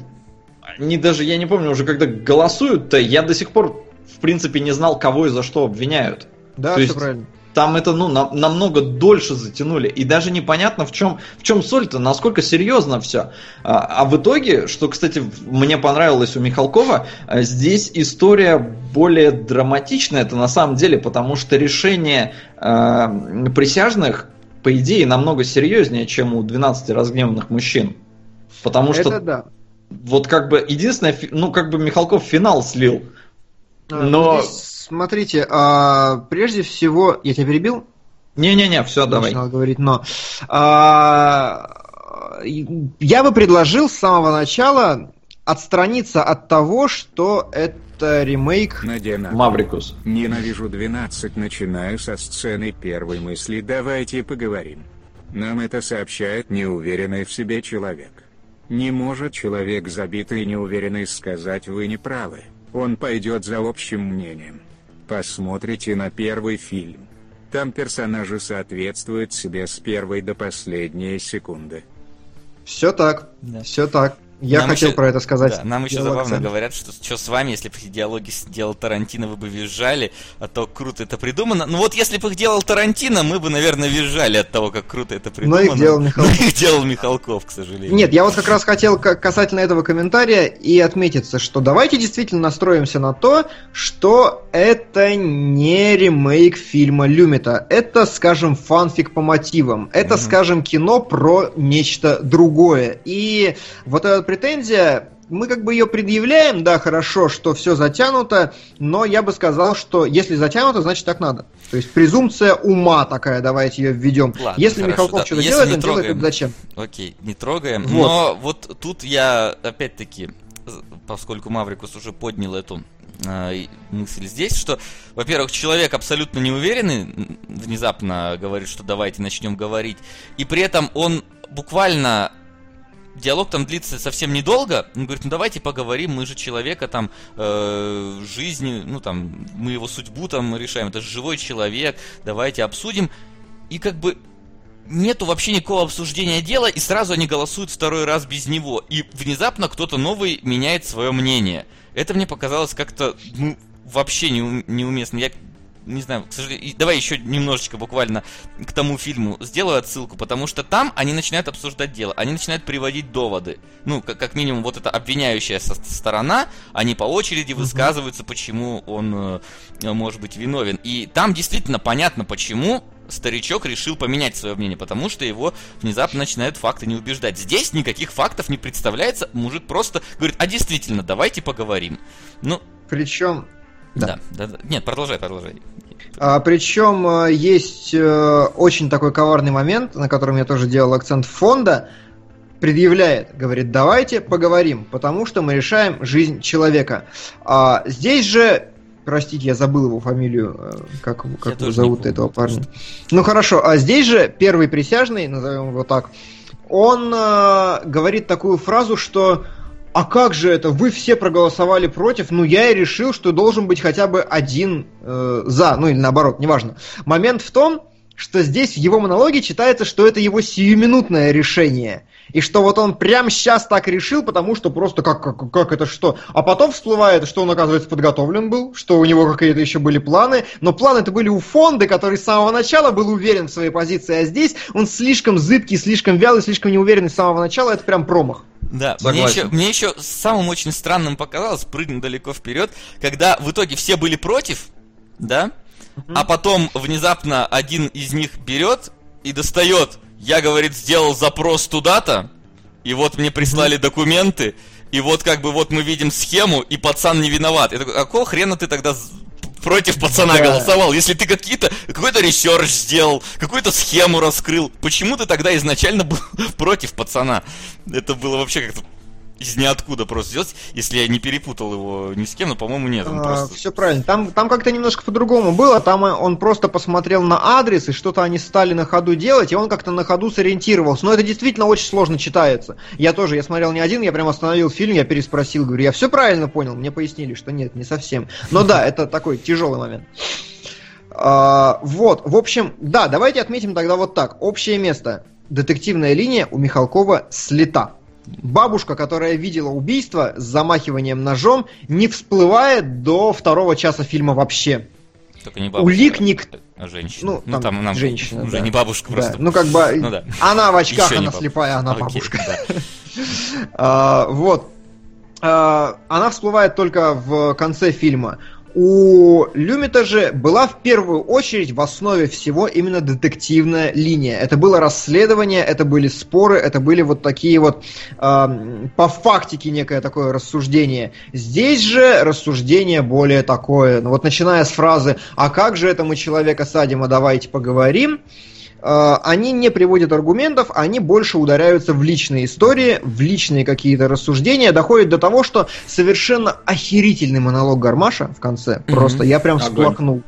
они даже, я не помню, уже когда голосуют-то, я до сих пор, в принципе, не знал, кого и за что обвиняют. Да, То все есть- правильно. Там это, ну, на- намного дольше затянули. И даже непонятно, в чем, в чем соль-то, насколько серьезно все. А, а в итоге, что, кстати, мне понравилось у Михалкова, а, здесь история более драматичная, это на самом деле, потому что решение а, присяжных, по идее, намного серьезнее, чем у 12 разгневанных мужчин. Потому что Это да. вот как бы единственное, ну как бы Михалков финал слил. А, Но- здесь, смотрите, а, прежде всего, я тебя перебил? Не-не-не, все, давай. начинал говорить, но а, я бы предложил с самого начала отстраниться от того, что это ремейк. Надена. Маврикус. Ненавижу 12, начиная со сцены первой мысли «давайте поговорим». Нам это сообщает неуверенный в себе человек. Не может человек забитый и неуверенный сказать «вы не правы». Он пойдет за общим мнением. Посмотрите на первый фильм. Там персонажи соответствуют себе с первой до последней секунды. Все так, Да. все так. Я Нам хотел еще- про это сказать. Да, нам еще Делал забавно акцент. говорят, что что с вами, если бы эти диалоги сделал Тарантино, вы бы визжали, а то круто это придумано. Ну вот если бы их делал Тарантино, мы бы, наверное, визжали от того, как круто это Но придумано. их делал Михалков. Но их делал Михалков, к сожалению. Нет, я вот как раз хотел касательно этого комментария и отметиться, что давайте действительно настроимся на то, что это не ремейк фильма Люмита. Это, скажем, фанфик по мотивам. Это, Мгм. скажем, кино про нечто другое. И вот эта претензия, мы как бы ее предъявляем, да, хорошо, что все затянуто, но я бы сказал, что если затянуто, значит так надо. То есть презумпция ума такая, давайте ее введем. Ладно, если хорошо, Михалков да. что-то делает, не он делает трогаем. это зачем? Окей, не трогаем. Вот. Но вот тут я, опять-таки, поскольку Маврикус уже поднял эту э, и- мысль здесь, что, во-первых, человек абсолютно неуверенный, внезапно говорит, что давайте начнем говорить, и при этом он буквально Диалог там длится совсем недолго. Он говорит, ну давайте поговорим, мы же человека там э, жизни, ну там, мы его судьбу там решаем, это же живой человек, давайте обсудим. И как бы нету вообще никакого обсуждения дела, и сразу они голосуют второй раз без него. И внезапно кто-то новый меняет свое мнение. Это мне показалось как-то, ну, вообще неум- неуместно. Я не знаю, к сожалению, давай еще немножечко буквально к тому фильму сделаю отсылку, потому что там они начинают обсуждать дело, они начинают приводить доводы. Ну, как, как минимум, вот эта обвиняющая сторона, они по очереди высказываются, почему он э, может быть виновен. И там действительно понятно, почему старичок решил поменять свое мнение, потому что его внезапно начинают факты не убеждать. Здесь никаких фактов не представляется, мужик просто говорит, а действительно, давайте поговорим. Ну, Причем да, да, да. Нет, продолжай, продолжай. А, причем э, есть э, очень такой коварный момент, на котором я тоже делал акцент фонда, предъявляет, говорит, давайте поговорим, потому что мы решаем жизнь человека. А здесь же, простите, я забыл его фамилию, э, как, его- как его зовут этого парня. Ну хорошо, а здесь же первый присяжный, назовем его так, он э, говорит такую фразу, что а как же это? Вы все проголосовали против, ну я и решил, что должен быть хотя бы один э, за, ну или наоборот, неважно. Момент в том, что здесь в его монологе читается, что это его сиюминутное решение. И что вот он прямо сейчас так решил, потому что просто как, как, как это что? А потом всплывает, что он, оказывается, подготовлен был, что у него какие-то еще были планы. Но планы-то были у фонда, который с самого начала был уверен в своей позиции. А здесь он слишком зыбкий, слишком вялый, слишком неуверенный с самого начала. Это прям промах. Да, мне еще, мне еще самым очень странным показалось, прыгну далеко вперед, когда в итоге все были против, да, а потом внезапно один из них берет и достает, я, говорит, сделал запрос туда-то, и вот мне прислали документы, и вот как бы вот мы видим схему, и пацан не виноват. Я такой, какого хрена ты тогда против пацана Да. голосовал, если ты какие-то, какой-то research сделал, какую-то схему раскрыл, почему ты тогда изначально был *laughs* против пацана? Это было вообще как-то из ниоткуда просто сделать, если я не перепутал его ни с кем, но, по-моему, нет. он просто... Все А, правильно. Там, там как-то немножко по-другому было. Там э, он просто посмотрел на адрес, и что-то они стали на ходу делать, и он как-то на ходу сориентировался. Но это действительно очень сложно читается. Я тоже, я смотрел не один, я прям остановил фильм, я переспросил, говорю, я все правильно понял? Мне пояснили, что нет, не совсем. Но да, *laughs* это такой тяжелый момент. А, вот, в общем, да, давайте отметим тогда вот так. Общее место. Детективная линия у Михалкова слета. Бабушка, которая видела убийство с замахиванием ножом, не всплывает до второго часа фильма вообще. Только не бабушка, Улик ник- а женщина. Ну, там нам женщина, Уже да. не бабушка Да, просто. ну как бы Ну да. она в очках, Ещё не она бабушка. слепая, она Окей, бабушка. да. *laughs* А, вот. А, она всплывает только в конце фильма. У Люмита же была в первую очередь в основе всего именно детективная линия. Это было расследование, это были споры, это были вот такие вот ам, по фактике некое такое рассуждение. Здесь же рассуждение более такое. Ну вот начиная с фразы «А как же это мы человека садим, а давайте поговорим?» Э, они не приводят аргументов, они больше ударяются в личные истории, в личные какие-то рассуждения, доходит до того, что совершенно охерительный монолог Гармаша в конце. Просто я прям всплакнул.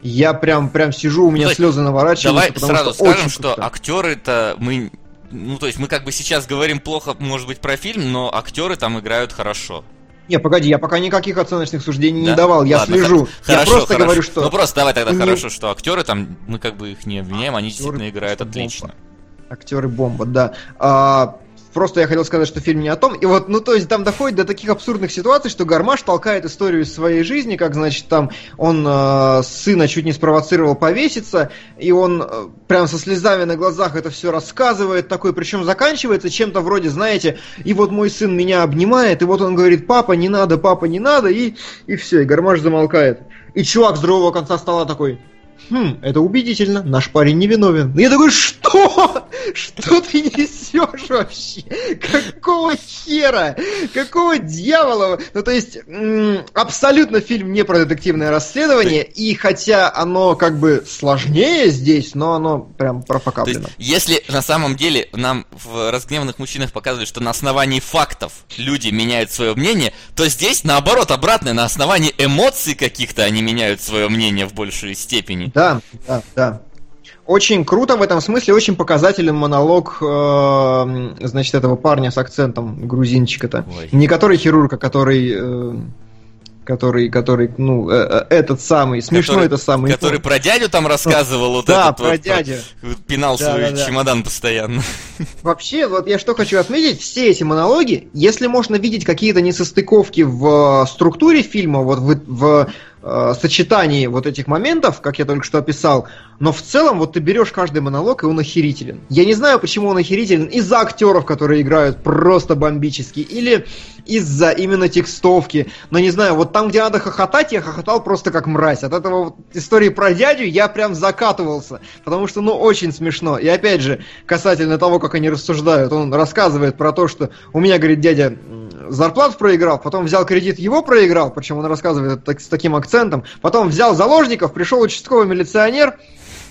Я прям, прям сижу, у меня есть, слезы наворачиваются. Давай сразу что скажем, что актеры-то мы. Ну, то есть мы как бы сейчас говорим плохо, может быть, про фильм, но актеры там играют хорошо. Не, погоди, я пока никаких оценочных суждений не Да? давал, я Ладно, слежу. хор- я хорошо, просто хорошо. говорю, что Ну просто давай тогда них- хорошо, что актеры там, мы как бы их не обвиняем, они Актеры действительно играют просто отлично. Актеры бомба, да. А, просто я хотел сказать, что фильм не о том. И вот, ну, то есть там доходит до таких абсурдных ситуаций, что Гармаш толкает историю из своей жизни, как, значит, там он э, сына чуть не спровоцировал повеситься, и он э, прям со слезами на глазах это все рассказывает, такой, причем заканчивается чем-то вроде, знаете, и вот мой сын меня обнимает, и вот он говорит, папа, не надо, папа, не надо, и, и все, и Гармаш замолкает. И чувак с другого конца стола такой, Хм, это убедительно, наш парень невиновен. И я такой, что? Что ты несешь вообще? Какого хера? Какого дьявола? Ну, то есть, абсолютно фильм не про детективное расследование, и хотя оно как бы сложнее здесь, но оно прям профокаплено. если на самом деле нам в разгневанных мужчинах показывают, что на основании фактов люди меняют свое мнение, то здесь наоборот обратное, на основании эмоций каких-то они меняют свое мнение в большей степени. Да, да, да. Очень круто в этом смысле, очень показателен монолог, э, значит, этого парня с акцентом грузинчика-то. Ой. Не который хирург, а который, э, который, который, ну, э, э, этот самый, смешной Который- это самый. Который про дядю там рассказывал, вот Да, этот про вот, дядю. пинал Да, свой да, да. чемодан постоянно. Вообще, вот я что хочу отметить, все эти монологи, если можно видеть какие-то несостыковки в э, структуре фильма, вот в, в, э, сочетании вот этих моментов, как я только что описал, но в целом вот ты берешь каждый монолог, и он охерителен. Я не знаю, почему он охерителен, из-за актеров, которые играют просто бомбически, или из-за именно текстовки, но не знаю, вот там, где надо хохотать, я хохотал просто как мразь. От этого вот истории про дядю я прям закатывался, потому что, ну, очень смешно. И опять же, касательно того, как они рассуждают, он рассказывает про то, что у меня, говорит, дядя зарплату проиграл, потом взял кредит, его проиграл, причем он рассказывает это с таким акцентом, потом взял заложников, пришел участковый милиционер,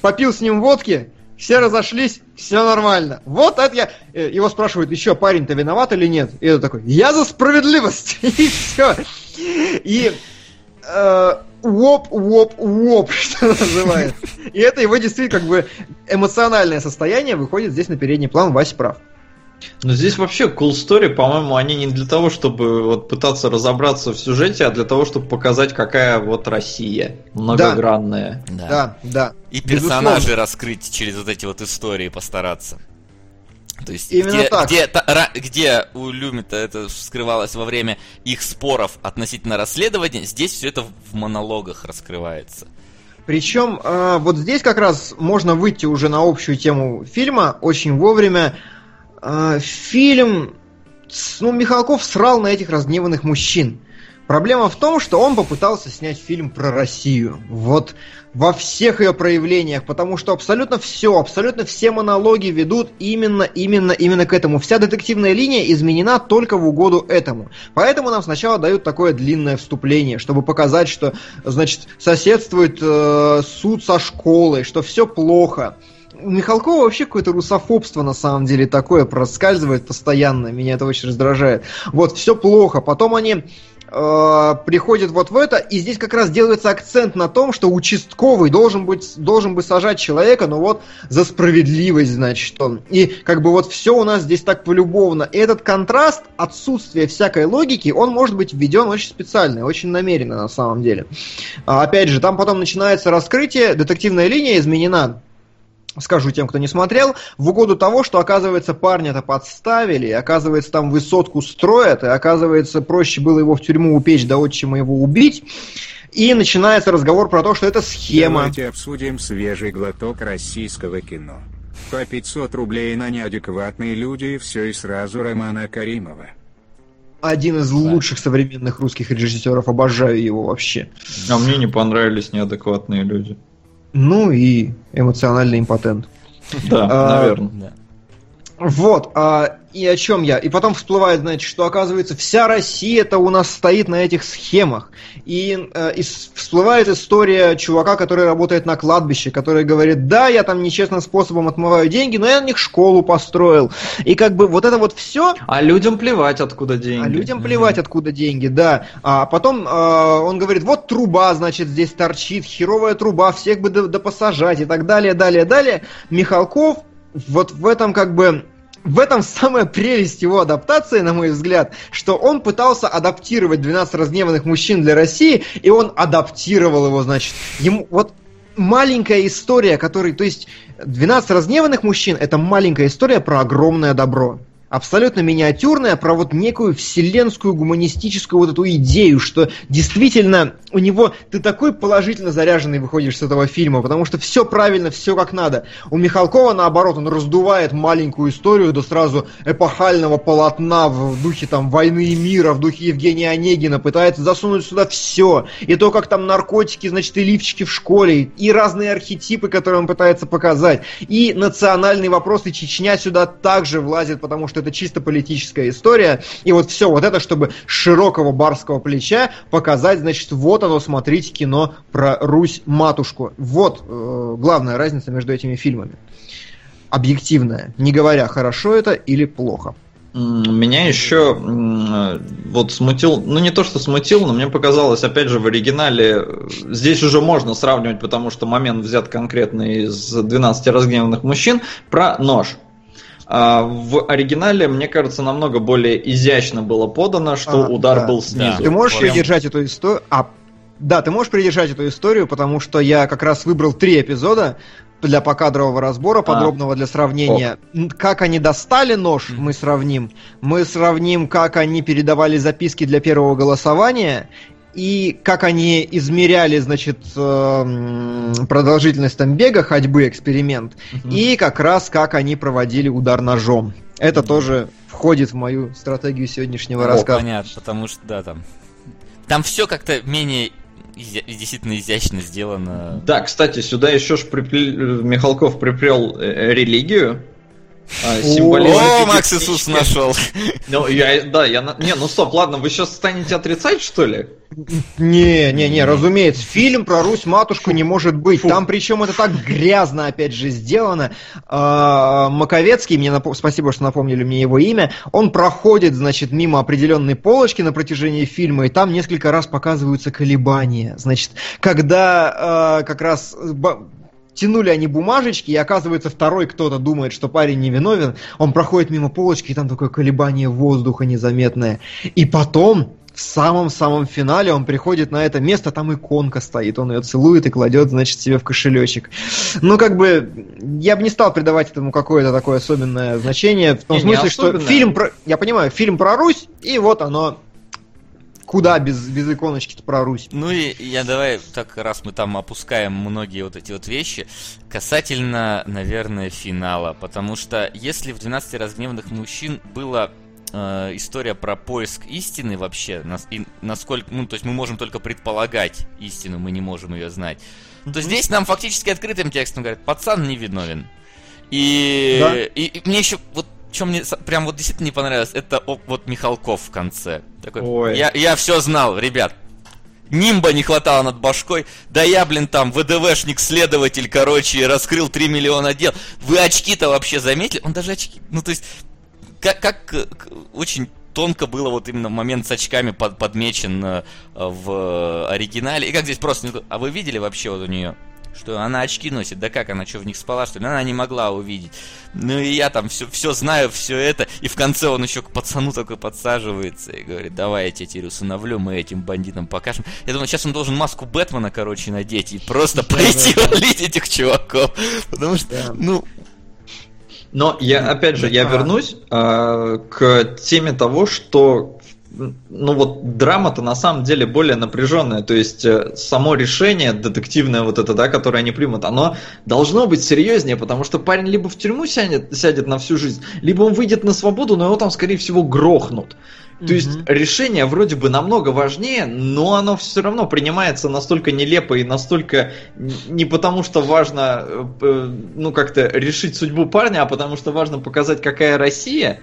попил с ним водки, все разошлись, все нормально. Вот это я... э, Его спрашивают, еще парень-то виноват или нет? И это такой, я за справедливость. *laughs* И все. И воп, воп, воп, что называется. И это его действительно как бы эмоциональное состояние выходит здесь на передний план, Вася прав. Но здесь вообще cool story, по-моему, они не для того, чтобы вот пытаться разобраться в сюжете, а для того, чтобы показать, какая вот Россия многогранная. Да, да. И Безусловно. персонажей раскрыть через вот эти вот истории постараться. То есть, Именно где, так. Где, та- ра- где у Люмита это скрывалось во время их споров относительно расследования, здесь все это в монологах раскрывается. Причем э, вот здесь как раз можно выйти уже на общую тему фильма очень вовремя. Э, фильм, ну, Михалков срал на этих разгневанных мужчин. Проблема в том, что он попытался снять фильм про Россию. Вот во всех ее проявлениях, потому что абсолютно все, абсолютно все монологи ведут именно, именно, именно к этому. Вся детективная линия изменена только в угоду этому. Поэтому нам сначала дают такое длинное вступление, чтобы показать, что, значит, соседствует э, суд со школой, что все плохо. Михалкова вообще какое-то русофобство на самом деле такое проскальзывает постоянно, меня это очень раздражает. Вот, все плохо. Потом они э, приходит вот в это, и здесь как раз делается акцент на том, что участковый должен быть, должен бы сажать человека, но вот за справедливость, значит, он. И как бы вот все у нас здесь так полюбовно. И этот контраст, отсутствие всякой логики, он может быть введен очень специально, очень намеренно на самом деле. А, опять же, там потом начинается раскрытие, детективная линия изменена скажу тем, кто не смотрел, в угоду того, что, оказывается, парня-то подставили, и, оказывается, там высотку строят, и, оказывается, проще было его в тюрьму упечь, да отчима его убить. И начинается разговор про то, что это схема. Давайте обсудим свежий глоток российского кино. По 500 рублей на неадекватные люди и все и сразу Романа Каримова. Один из лучших современных русских режиссеров, обожаю его вообще. А мне не понравились неадекватные люди. Ну и эмоциональный импотент. Да, А, наверное. Вот, а, и о чем я? И потом всплывает, значит, что оказывается вся Россия-то у нас стоит на этих схемах. И, э, и всплывает история чувака, который работает на кладбище, который говорит, да, я там нечестным способом отмываю деньги, но я на них школу построил. И как бы вот это вот все, А людям плевать, откуда деньги. а людям плевать, откуда деньги, да. А потом э, он говорит, вот труба, значит, здесь торчит, херовая труба, всех бы до- допосажать и так далее, далее, далее. Михалков вот в этом как бы в этом *laughs* самая прелесть его адаптации, на мой взгляд, что он пытался адаптировать 12 разгневанных мужчин для России, и он адаптировал его, значит. Ему вот маленькая история, который, то есть 12 разгневанных мужчин это маленькая история про огромное добро. Абсолютно миниатюрная, про вот некую вселенскую гуманистическую вот эту идею, что действительно у него ты такой положительно заряженный выходишь с этого фильма, потому что все правильно, все как надо. У Михалкова, наоборот, он раздувает маленькую историю до сразу эпохального полотна в духе там войны и мира, в духе Евгения Онегина, пытается засунуть сюда все. И то, как там наркотики, значит, и лифчики в школе, и разные архетипы, которые он пытается показать. И национальный вопрос, и Чечня сюда также влазит, потому что это чисто политическая история. И вот все вот это, чтобы широкого барского плеча показать, значит, вот оно, смотрите кино про Русь-матушку. Вот э, главная разница между этими фильмами. Объективная, не говоря, хорошо это или плохо. Меня еще вот смутил, ну не то что смутил, но мне показалось, опять же, в оригинале, э, здесь уже можно сравнивать, потому что момент взят конкретно из 12 разгневанных мужчин, про нож. А в оригинале, мне кажется, намного более изящно было подано, что А, удар да. был снизу. Ты можешь Прям- придержать эту историю? А, да, ты можешь придержать эту историю, потому что я как раз выбрал три эпизода для покадрового разбора, подробного для сравнения. М, Как они достали нож, мы сравним. Мы сравним, как они передавали записки для первого голосования. И как они измеряли, значит, эм, продолжительность там бега, ходьбы, эксперимент. И как раз как они проводили удар ножом. Это тоже входит в мою стратегию сегодняшнего О, рассказа. понятно, потому что, да, там... Там все как-то менее изя- действительно изящно сделано. Да, кстати, сюда еще ж припле- Михалков приплел э, религию. А, символизм О, Макс. Иисус нашел. *laughs* Ну, я, да, я, не, ну стоп, ладно, вы сейчас станете отрицать, что ли? Не, не, не, разумеется, фильм про Русь матушку не может быть. Фу. Там причем это так грязно, опять же, сделано. А, Маковецкий, мне напо- спасибо, что напомнили мне его имя, он проходит, значит, мимо определенной полочки на протяжении фильма, и там несколько раз показываются колебания. Значит, когда а, как раз ба- тянули они бумажечки, и оказывается второй кто-то думает, что парень невиновен, он проходит мимо полочки, и там такое колебание воздуха незаметное. И потом, в самом-самом финале, он приходит на это место, там иконка стоит, он ее целует и кладет, значит, себе в кошелечек. Ну, как бы, я бы не стал придавать этому какое-то такое особенное значение, в том Не, не смысле, что особенное. фильм про... Я понимаю, фильм про Русь, и вот оно... Куда без, без иконочки-то про Русь? Ну и я давай, так раз мы там опускаем многие вот эти вот вещи, касательно, наверное, финала. Потому что если в 12 разгневанных мужчин было э, история про поиск истины вообще, нас, и насколько, ну, то есть мы можем только предполагать истину, мы не можем ее знать. То здесь нам фактически открытым текстом говорят, пацан не виновен. И, Да. и, и мне еще вот что мне прям вот действительно не понравилось, это вот Михалков в конце. Такой, Ой. Я, я все знал, ребят. Нимба не хватало над башкой. Да я, блин, там, ВДВшник, следователь, короче, раскрыл 3 миллиона дел. Вы очки-то вообще заметили? Он даже очки... Ну, то есть, как, как э, очень тонко было вот именно момент с очками под- подмечен э, в оригинале. И как здесь просто... не- А вы видели вообще вот у нее? Что она очки носит, да как она что, в них спала, что ли? Она не могла увидеть. Ну и я там все, все знаю, все это. И в конце он еще к пацану такой подсаживается и говорит, давай я тебе теперь усыновлю, мы этим бандитам покажем. Я думаю, сейчас он должен маску Бэтмена, короче, надеть и просто пойти валить этих чуваков. Потому что, ну, Но я, опять же, я вернусь а, к теме того, что ну вот драма-то на самом деле более напряженная, то есть э, само решение детективное вот это, да, которое они примут, оно должно быть серьезнее, потому что парень либо в тюрьму сядет, сядет на всю жизнь, либо он выйдет на свободу, но его там, скорее всего, грохнут. То есть Мгм. решение вроде бы намного важнее, но оно все равно принимается настолько нелепо и настолько не потому, что важно, э, ну как-то решить судьбу парня, а потому что важно показать, какая Россия.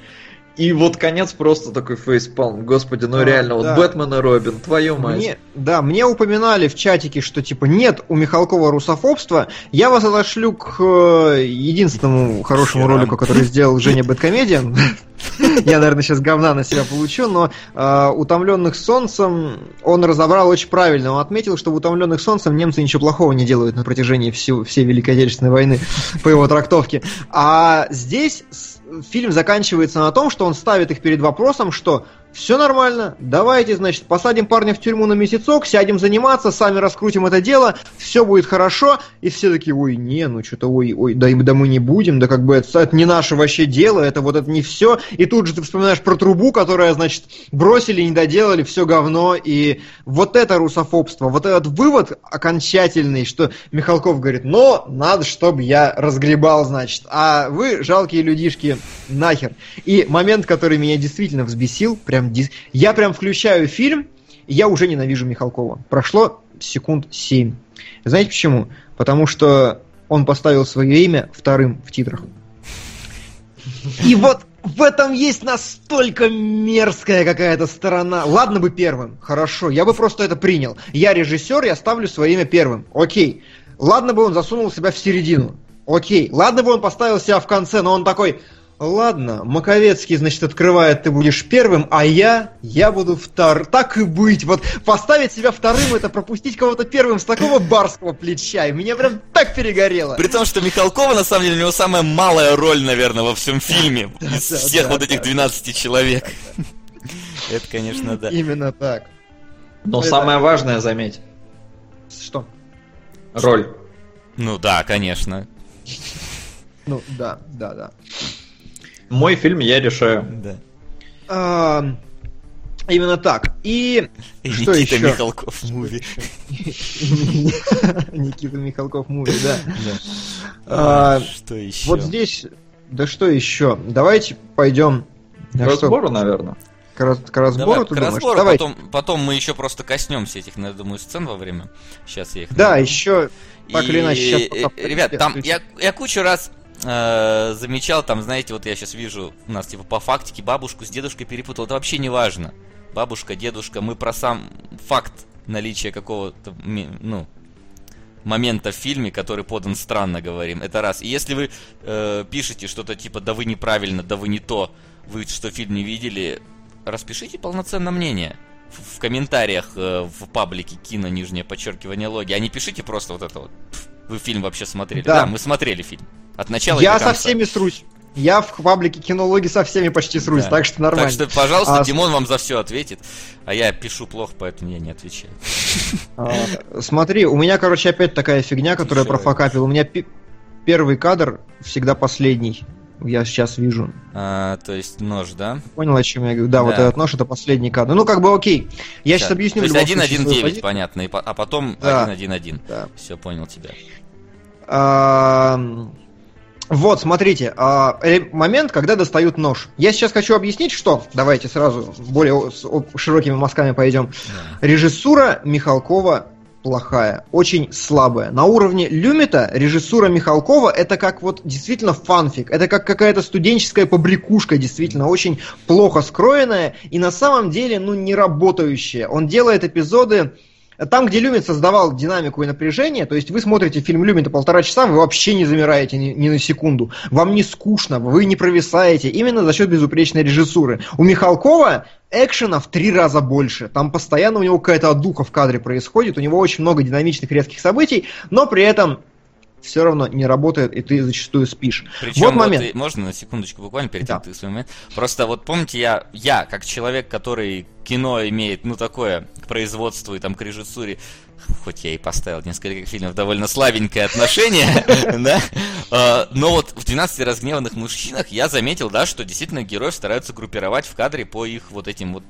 И вот конец просто такой фейспалм. Господи, ну Да, реально, вот да. Бэтмен и Робин, твою мать. Мне, да, мне упоминали в чатике, что типа нет у Михалкова русофобства. Я вас отошлю к э, единственному хорошему Херам. ролику, который сделал Женя Бэткомедиан. *laughs* Я, наверное, сейчас говна на себя получу, но э, утомленных солнцем он разобрал очень правильно. Он отметил, что в утомленных солнцем немцы ничего плохого не делают на протяжении всю, всей Великой Отечественной войны, по его трактовке. А здесь фильм заканчивается на том, что он ставит их перед вопросом, что все нормально, давайте, значит, посадим парня в тюрьму на месяцок, сядем заниматься, сами раскрутим это дело, все будет хорошо, и все такие, ой, не, ну что-то, ой, ой, да, да мы не будем, да как бы это, это не наше вообще дело, это вот это не все, и тут же ты вспоминаешь про трубу, которая, значит, бросили, не доделали, все говно, и вот это русофобство, вот этот вывод окончательный, что Михалков говорит, но надо, чтобы я разгребал, значит, а вы, жалкие людишки, нахер. И момент, который меня действительно взбесил, прям дис- я прям включаю фильм, и я уже ненавижу Михалкова. Прошло секунд 7. Знаете почему? Потому что он поставил свое имя вторым в титрах. И вот в этом есть настолько мерзкая какая-то сторона. Ладно бы первым, хорошо, я бы просто это принял. Я режиссер, я ставлю свое имя первым. Окей. Ладно бы он засунул себя в середину. Окей. Ладно бы он поставил себя в конце, но он такой, ладно, Маковецкий, значит, открывает, ты будешь первым, а я, я буду вторым. Так и быть. Вот поставить себя вторым, это пропустить кого-то первым с такого барского плеча. И меня прям так перегорело. При том, что Михалкова, на самом деле, у него самая малая роль, наверное, во всем фильме. *laughs* Из всех вот этих да. 12 человек. *laughs* Это, конечно, да. Именно так. Но самое важное, заметь, Что? роль. Ну да, конечно. Ну, да, да, да. Мой фильм я решаю. Да. А, именно так. И И Что Никита еще? Михалков муви. *laughs* Никита Михалков муви, да. Да. А, Что еще? Вот здесь, да что еще? Давайте пойдем К а что, разбору, наверное. к, раз- к разбору, Давай, ты к думаешь? разбору, Давай. потом, потом мы еще просто коснемся этих, я думаю, сцен во время. Сейчас я их Да, найду. еще так или иначе, щас пока- э, Ребят, там я, я кучу раз э, замечал, там, знаете, вот я сейчас вижу, у нас типа по фактике бабушку с дедушкой перепутал. Это вообще не важно. Бабушка, дедушка, мы про сам факт наличия какого-то, ну, момента в фильме, который подан странно, говорим. Это раз. И если вы э, пишете что-то типа «да вы неправильно», «да вы не то», вы что фильм не видели, распишите полноценное мнение в, в комментариях э, в паблике кино нижнее подчеркивание логи, а не пишите просто вот это вот. «Пф, Вы фильм вообще смотрели? Да. Да, мы смотрели фильм. От начала Я до со конца. всеми срусь. Я в паблике кинологи со всеми почти срусь, Да. так что нормально. Так что, пожалуйста, А Димон вам за все ответит. А я пишу плохо, поэтому я не отвечаю. А, Смотри, у меня, короче, опять такая фигня, которая Тише, профокапила. У меня первый кадр всегда последний. Я сейчас вижу. А, то есть нож, да? Понял, о чем я говорю? Да, вот Да. этот нож это последний кадр. Ну, как бы окей. Я сейчас Так, объясню. То есть любом случае свою 1-1-9, позицию. понятно, а потом Да. 1-1-1. Да. Все, понял тебя. Вот, смотрите, а, момент, когда достают нож. Я сейчас хочу объяснить, что. Давайте сразу более широкими мазками пойдем. Режиссура Михалкова плохая, очень слабая. На уровне Люмита режиссура Михалкова это как вот действительно фанфик, это как какая-то студенческая побрякушка, действительно очень плохо скроенная и на самом деле ну не работающая. Он делает эпизоды там, где Люмит создавал динамику и напряжение, то есть вы смотрите фильм Люмита полтора часа, вы вообще не замираете ни, ни на секунду. Вам не скучно, вы не провисаете, именно за счет безупречной режиссуры. У Михалкова экшена в три раза больше. Там постоянно у него какая-то отдуха в кадре происходит, у него очень много динамичных резких событий, но при этом все равно не работает, и ты зачастую спишь. Причем вот момент. и- можно на секундочку буквально перейти Да. к своему моменту? Просто вот помните, я, я, как человек, который кино имеет, ну, такое, к производству и там к режиссуре, хоть я и поставил несколько фильмов довольно слабенькое отношение, *laughs* да, а, но вот в «12 разгневанных мужчинах» я заметил, да, что действительно героев стараются группировать в кадре по их вот этим вот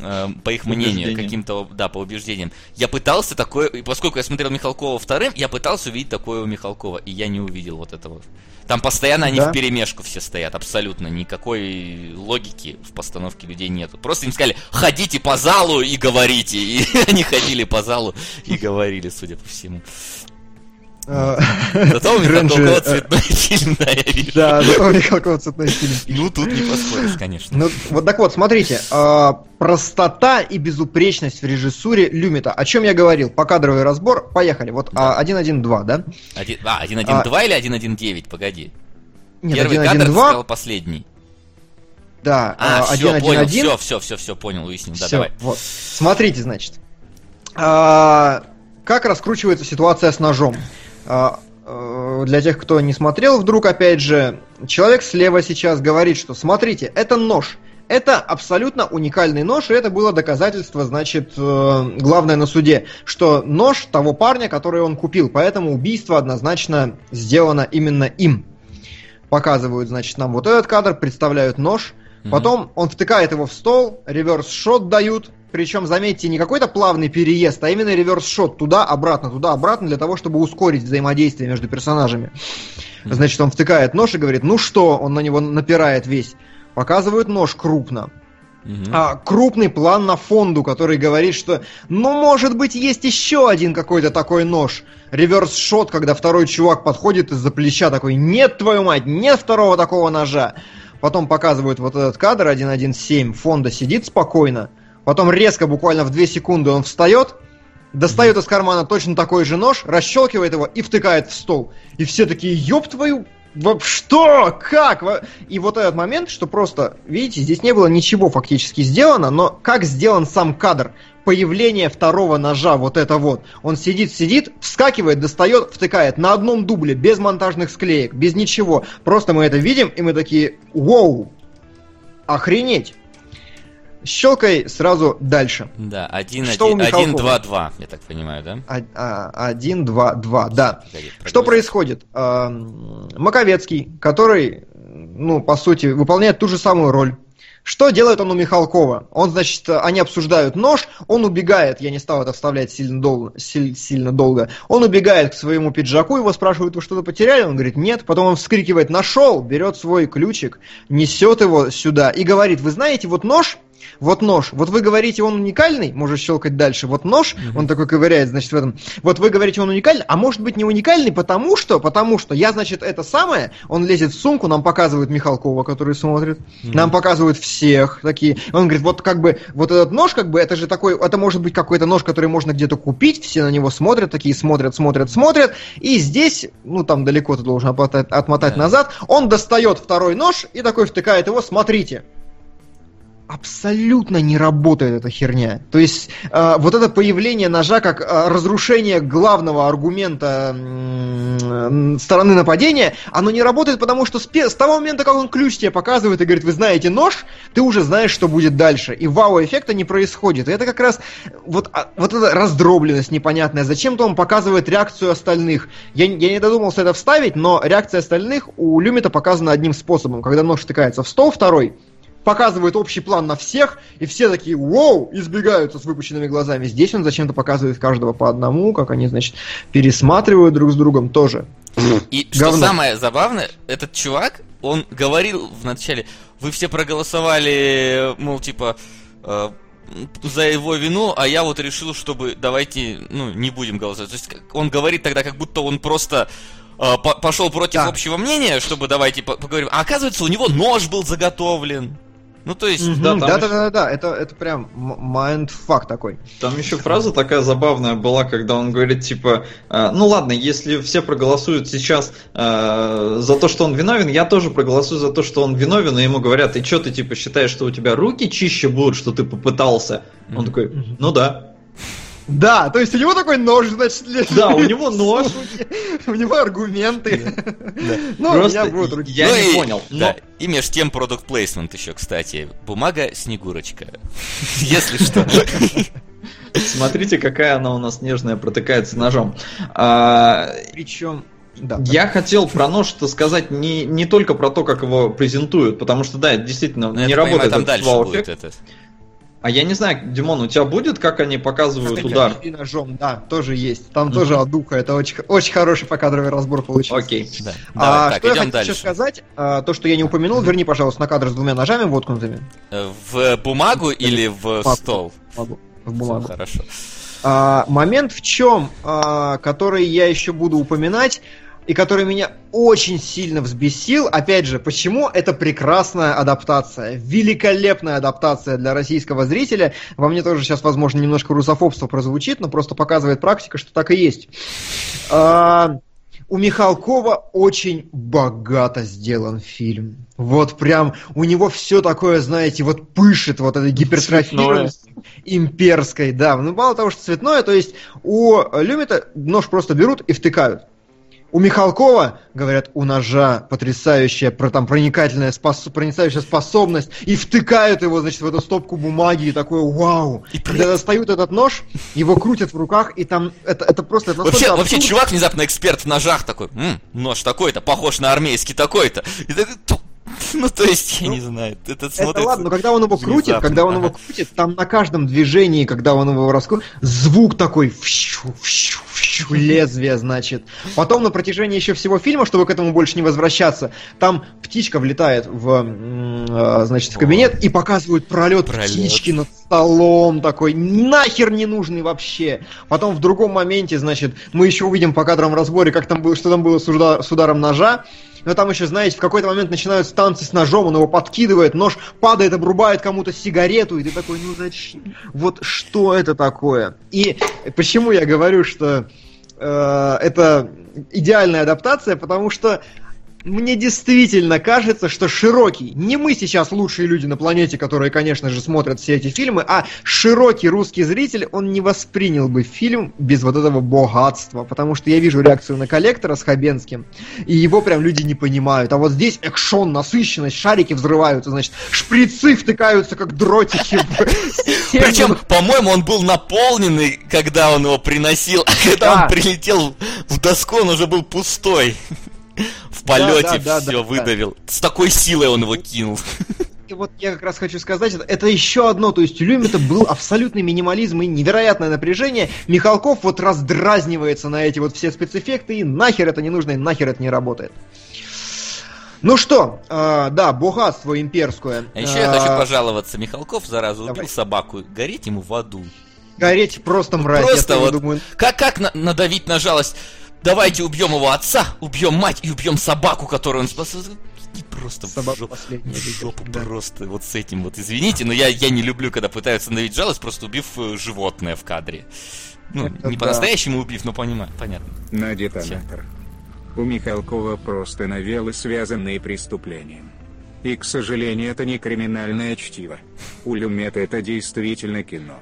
э, по их мнению, каким-то, да, по убеждениям. Я пытался такое, и поскольку я смотрел Михалкова вторым, я пытался увидеть такое у Михалкова, и я не увидел вот этого. Там постоянно они Да. в перемешку все стоят, абсолютно. Никакой логики в постановке людей нету. Просто им сказали, ходите по залу и говорите. И *laughs* они ходили по залу и говорили, судя по всему. Э, Зато у Рэнджи, Михалкова э, цветной *laughs* фильм, да, я вижу. Да, зато у Михалкова цветной фильм. Ну, тут не поспоришь, конечно. Ну, вот так вот, смотрите, а, простота и безупречность в режиссуре Люмита. О чем я говорил? Покадровый разбор. Поехали. Вот а, 1.1.2, да? Один- А, 1.1.2 или 1.1.9? Погоди. Нет, Первый кадр ты 1.1.2, сказал последний. да, А, а, все, понял, 1.1.1. все, все, все, все, понял, уяснил. Да, Всё, давай. вот. Смотрите, значит. А, как раскручивается ситуация с ножом? А, э, для тех, кто не смотрел, вдруг, опять же, человек слева сейчас говорит, что смотрите, это нож. Это абсолютно уникальный нож, и это было доказательство, значит, э, главное на суде, что нож того парня, который он купил, поэтому убийство однозначно сделано именно им. Показывают, значит, нам вот этот кадр, представляют нож, Потом он втыкает его в стол, реверс-шот дают. Причем, заметьте, не какой-то плавный переезд, а именно реверс-шот туда-обратно, туда-обратно, для того, чтобы ускорить взаимодействие между персонажами. Значит, он втыкает нож и говорит, ну что, он на него напирает весь. Показывают нож крупно. Мгм. А, крупный план на фонду, который говорит, что, ну, может быть, есть еще один какой-то такой нож. Реверс-шот, когда второй чувак подходит из-за плеча такой, нет, твою мать, нет второго такого ножа. Потом показывают вот этот кадр 1.1.7, фонда сидит спокойно. Потом резко, буквально в 2 секунды он встает, достает из кармана точно такой же нож, расщелкивает его и втыкает в стол. И все такие, ёб твою... во- Что? Как? Во-» И вот этот момент, что просто, видите, здесь не было ничего фактически сделано, но как сделан сам кадр, появление второго ножа, вот это вот. Он сидит, сидит, вскакивает, достает, втыкает на одном дубле, без монтажных склеек, без ничего. Просто мы это видим, и мы такие, вау, охренеть. Щелкай сразу дальше. Да, 1, Что у 1, 1, Михалкова? 2, 2, я так понимаю, да? А- а- Один, два, два, да. Погоди, Что происходит? Эм, Маковецкий, который, ну, по сути, выполняет ту же самую роль. Что делает он у Михалкова? Он, значит, они обсуждают нож, он убегает, я не стал это вставлять сильно долго, силь- сильно долго. Он убегает к своему пиджаку, его спрашивают, вы что-то потеряли? Он говорит, нет. Потом он вскрикивает, нашел, берет свой ключик, несет его сюда и говорит, вы знаете, вот нож, вот нож, вот вы говорите, он уникальный, можешь щелкать дальше, вот нож, он такой ковыряет, значит, в этом, вот вы говорите, он уникальный, а может быть не уникальный, потому что, потому что я, значит, это самое, он лезет в сумку, нам показывают Михалкова, который смотрит, нам показывают всех такие, он говорит, вот как бы, вот этот нож, как бы, это же такой, это может быть какой-то нож, который можно где-то купить, все на него смотрят, такие смотрят, смотрят, смотрят, и здесь, ну, там далеко ты должен отмотать, отмотать Да. назад, он достает второй нож и такой втыкает его, смотрите, абсолютно не работает эта херня. То есть э, вот это появление ножа как э, разрушение главного аргумента м, стороны нападения, оно не работает, потому что с, с того момента, как он ключ тебе показывает и говорит, вы знаете нож, ты уже знаешь, что будет дальше. И вау-эффекта не происходит. И это как раз вот, а, вот эта раздробленность непонятная. Зачем-то он показывает реакцию остальных. Я, я не додумался это вставить, но реакция остальных у Люмита показана одним способом. Когда нож втыкается в стол второй, показывает общий план на всех, и все такие «Воу!» избегаются с выпущенными глазами. Здесь он зачем-то показывает каждого по одному, как они, значит, пересматривают друг с другом тоже. И что Говно. самое забавное, этот чувак, он говорил вначале, вы все проголосовали, мол, типа, э, за его вину, а я вот решил, чтобы давайте, ну, не будем голосовать. То есть он говорит тогда, как будто он просто э, по- пошел против Да. общего мнения, чтобы давайте по- поговорим. А оказывается, у него нож был заготовлен. Ну, то есть... Мгм, Да, там Да, еще- да, да, да, это, это прям mindfuck такой. Там еще фраза такая забавная была, когда он говорит, типа, э, ну ладно, если все проголосуют сейчас э, за то, что он виновен, я тоже проголосую за то, что он виновен, и ему говорят, и что ты, типа, считаешь, что у тебя руки чище будут, что ты попытался? Он Мгм. такой, ну да. Да, то есть у него такой нож, значит, лежит. Да, у него нож. У него аргументы. Ну, у Просто меня будут руки. я Ну не и- понял. Но и меж тем продукт плейсмент еще, кстати. Бумага Снегурочка. *laughs* Если что. смотрите, какая она у нас нежная, протыкается ножом. А, Причем, да. Я хотел про нож-то сказать не, не только про то, как его презентуют, потому что, да, это действительно Ну, я не так понимаю, работает там этот дальше будет это. А я не знаю, Димон, у тебя будет, как они показывают удар? И ножом, да, тоже есть. Там тоже от духа. Это очень, очень хороший покадровый разбор получился. Окей. Да. А Давай, так, что я идем хотел дальше. еще сказать, а, то, что я не упомянул, верни, пожалуйста, на кадр с двумя ножами воткнутыми Э, В бумагу или в Бумагу. стол? Могу. в бумагу. Хорошо. А, момент в чем, а, который я еще буду упоминать, и который меня очень сильно взбесил. Опять же, почему это прекрасная адаптация, великолепная адаптация для российского зрителя. Во мне тоже сейчас, возможно, немножко русофобство прозвучит, но просто показывает практика, что так и есть. А, у Михалкова очень богато сделан фильм. Вот прям у него все такое, знаете, вот пышет вот этой гипертрофированностью имперской, да. Ну, мало того, что цветное, то есть у Люмита нож просто берут и втыкают. У Михалкова, говорят, у ножа потрясающая про, там, проникательная спос- проницающая способность, и втыкают его, значит, в эту стопку бумаги, и такое вау. И Когда достают этот нож, его крутят в руках, и там это, это просто это Вообще, настолько вообще, чувак внезапно эксперт в ножах такой, «М, нож такой-то, похож на армейский такой-то. И. *laughs* ну, то есть, я Ну, не знаю, это Это смотрится... ладно, но когда он его крутит, когда он его крутит, там на каждом движении, когда он его раскрутит, звук такой вщу, вщу, вщу, *laughs* лезвие, значит. Потом на протяжении еще всего фильма, чтобы к этому больше не возвращаться, там птичка влетает в, э, значит, в кабинет и показывают пролет, Пролет. птички над столом такой, нахер не нужный вообще. Потом в другом моменте, значит, мы еще увидим по кадровому разборе, как там было, что там было с, уда- с ударом ножа. Но там еще, знаете, в какой-то момент начинаются танцы с ножом, он его подкидывает, нож падает, обрубает кому-то сигарету, и ты такой, ну зачем? Вот что это такое? И почему я говорю, что э, это идеальная адаптация, потому что мне действительно кажется, что широкий, не мы сейчас лучшие люди на планете, которые, конечно же, смотрят все эти фильмы, а широкий русский зритель, он не воспринял бы фильм без вот этого богатства, потому что я вижу реакцию на коллектора с Хабенским, и его прям люди не понимают. А вот здесь экшон, насыщенность, шарики взрываются, значит, шприцы втыкаются, как дротики. Причем, по-моему, он был наполненный, когда он его приносил, а когда Да. он прилетел в доску, он уже был пустой. *laughs* В полете да, да, все да, выдавил. С такой силой он его кинул. И вот я как раз хочу сказать, это, это еще одно, то есть у Люмита был абсолютный минимализм и невероятное напряжение. Михалков вот раздразнивается на эти вот все спецэффекты, и нахер это не нужно, и нахер это не работает. Ну что, э, да, богатство имперское. А еще я хочу Э, пожаловаться. Михалков, зараза, убил Давай. собаку. Гореть ему в аду. Гореть просто мразь, Просто вот думаю. Как, как на- надавить на жалость? Давайте убьем его отца, убьем мать и убьем собаку, которую он спас. И просто в Собака жопу, последняя, в жопу да. просто вот с этим вот. Извините, но я, я не люблю, когда пытаются надавить жалость, просто убив э, животное в кадре. Ну, Это не да. по-настоящему убив, но понимаю, понятно. На детонатор. У Михалкова просто новеллы, связанные преступлением. И, к сожалению, это не криминальное чтиво. У Люмета это действительно кино.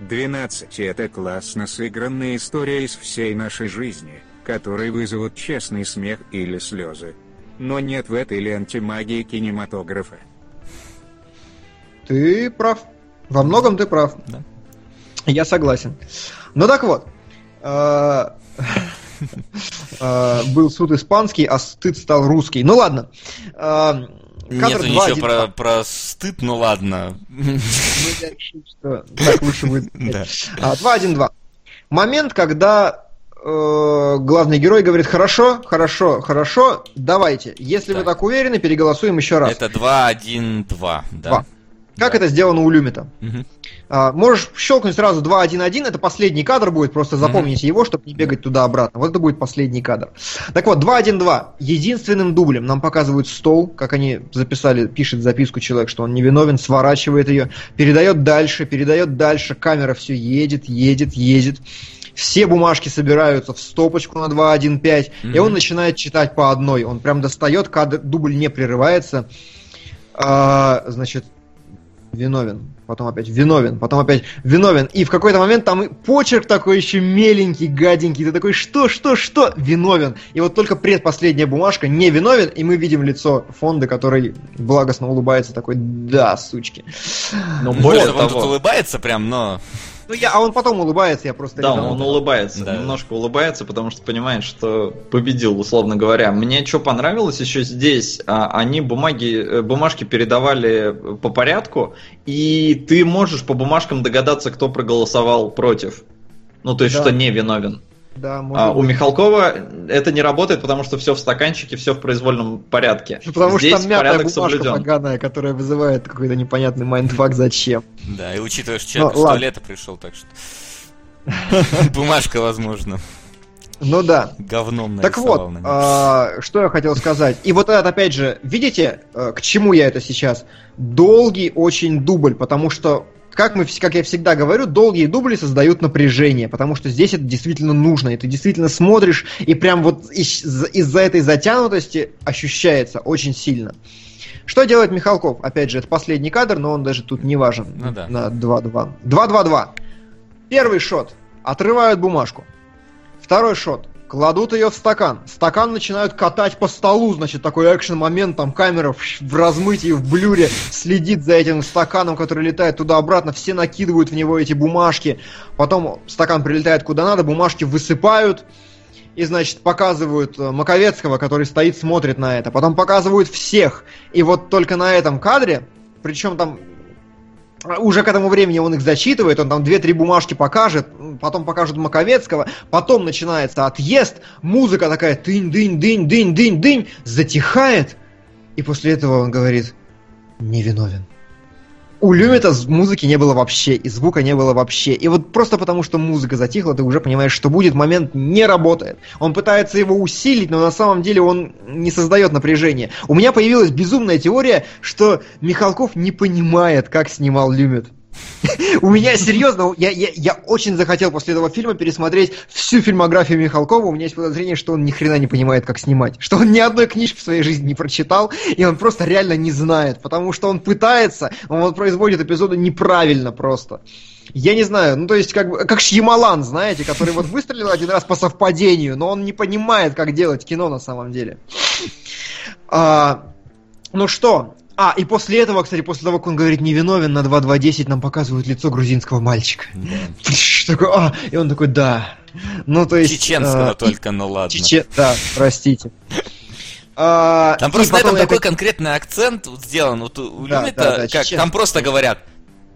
12 — это классно сыгранная история из всей нашей жизни, которые вызовут честный смех или слезы. Но нет в этой ленте магии кинематографа. Ты прав. Во многом ты прав. Да. Я согласен. Ну так вот. э, э, Был суд испанский, а стыд стал русский. Ну ладно. Э, Кадр Нету 2, ничего 1, про, про стыд, ну ладно. Ну, я решил, что так лучше будет. *laughs* Да. А, 2-1-2. Момент, когда э, главный герой говорит, хорошо, хорошо, хорошо, давайте. Если вы Так. так уверены, переголосуем еще раз. Это 2-1-2, да. Два. Как Да. это сделано у Люмита? А, можешь щелкнуть сразу 2-1-1, это последний кадр будет, просто запомните его, чтобы не бегать туда-обратно. Вот это будет последний кадр. Так вот, 2-1-2. Единственным дублем нам показывают стол, как они записали, пишет записку человек, что он невиновен, сворачивает ее, передает дальше, передает дальше, камера все едет, едет, едет. Все бумажки собираются в стопочку на 2-1-5, и Мгм. он начинает читать по одной. Он прям достает, кадр, дубль не прерывается. А, значит, виновен, потом опять виновен, потом опять виновен. И в какой-то момент там и почерк такой еще меленький, гаденький. Ты такой, что, что, что? Виновен. И вот только предпоследняя бумажка не виновен, и мы видим лицо фонда, который благостно улыбается, такой, да, сучки. Но Ну, более вот, он тут того, улыбается прям, но... Ну я, а он потом улыбается, я просто... да, он, улыбается, Да. немножко улыбается, потому что понимает, что победил, условно говоря. Мне что понравилось еще здесь, а, они бумаги, э, бумажки передавали по порядку, и ты можешь по бумажкам догадаться, кто проголосовал против. Ну, то есть, Да. что не виновен. Да, А у быть. Михалкова это не работает, потому что все в стаканчике, все в произвольном порядке. Ну, Потому Здесь что там мятая порядок бумажка соблюден. поганая, которая вызывает какой-то непонятный mindfuck зачем. Да, и учитывая, что человек Ну, из ладно. туалета пришел, так что... *laughs* Бумажка, возможно, Ну да. говном Так вот, а, что я хотел сказать. И вот это, опять же, видите, э, к чему я это сейчас? Долгий очень дубль, потому что, как, мы, как я всегда говорю, долгие дубли создают напряжение, потому что здесь это действительно нужно, и ты действительно смотришь, и прям вот из- из-за этой затянутости ощущается очень сильно. Что делает Михалков? Опять же, это последний кадр, но он даже тут не важен. Ну да. На 2-2. 2-2-2. Первый шот. Отрывают бумажку. Второй шот. Кладут ее в стакан. Стакан начинают катать по столу, значит, такой экшен-момент, там камера в, в размытии, в блюре следит за этим стаканом, который летает туда-обратно, все накидывают в него эти бумажки, потом стакан прилетает куда надо, бумажки высыпают, и, значит, показывают э, Маковецкого, который стоит, смотрит на это, потом показывают всех, и вот только на этом кадре, причем там уже к этому времени он их зачитывает, он там две-три бумажки покажет, потом покажут Маковецкого, потом начинается отъезд, музыка такая дынь-дынь-дынь-дынь-дынь-дынь, затихает, и после этого он говорит, невиновен. У Люмита музыки не было вообще, и звука не было вообще. И вот просто потому, что музыка затихла, ты уже понимаешь, что будет момент не работает. Он пытается его усилить, но на самом деле он не создает напряжения. У меня появилась безумная теория, что Михалков не понимает, как снимал Люмит. У меня серьезно, я, я, я очень захотел после этого фильма пересмотреть всю фильмографию Михалкова. У меня есть подозрение, что он ни хрена не понимает, как снимать. Что он ни одной книжки в своей жизни не прочитал, и он просто реально не знает. Потому что он пытается, он вот производит эпизоды неправильно просто. Я не знаю, ну то есть как, бы- как Шьямалан, знаете, который вот выстрелил один раз по совпадению, но он не понимает, как делать кино на самом деле. А, ну что, а, и после этого, кстати, после того, как он говорит невиновен, на 2.2.10 нам показывают лицо грузинского мальчика. Такой, а, и он такой, да. Ну, то есть... Чеченского а, только, ну ладно. Чечен... Да, простите. А, Там просто на этом такой конкретный акцент вот сделан. Вот у Да, Люмита, да, да, как, там просто говорят,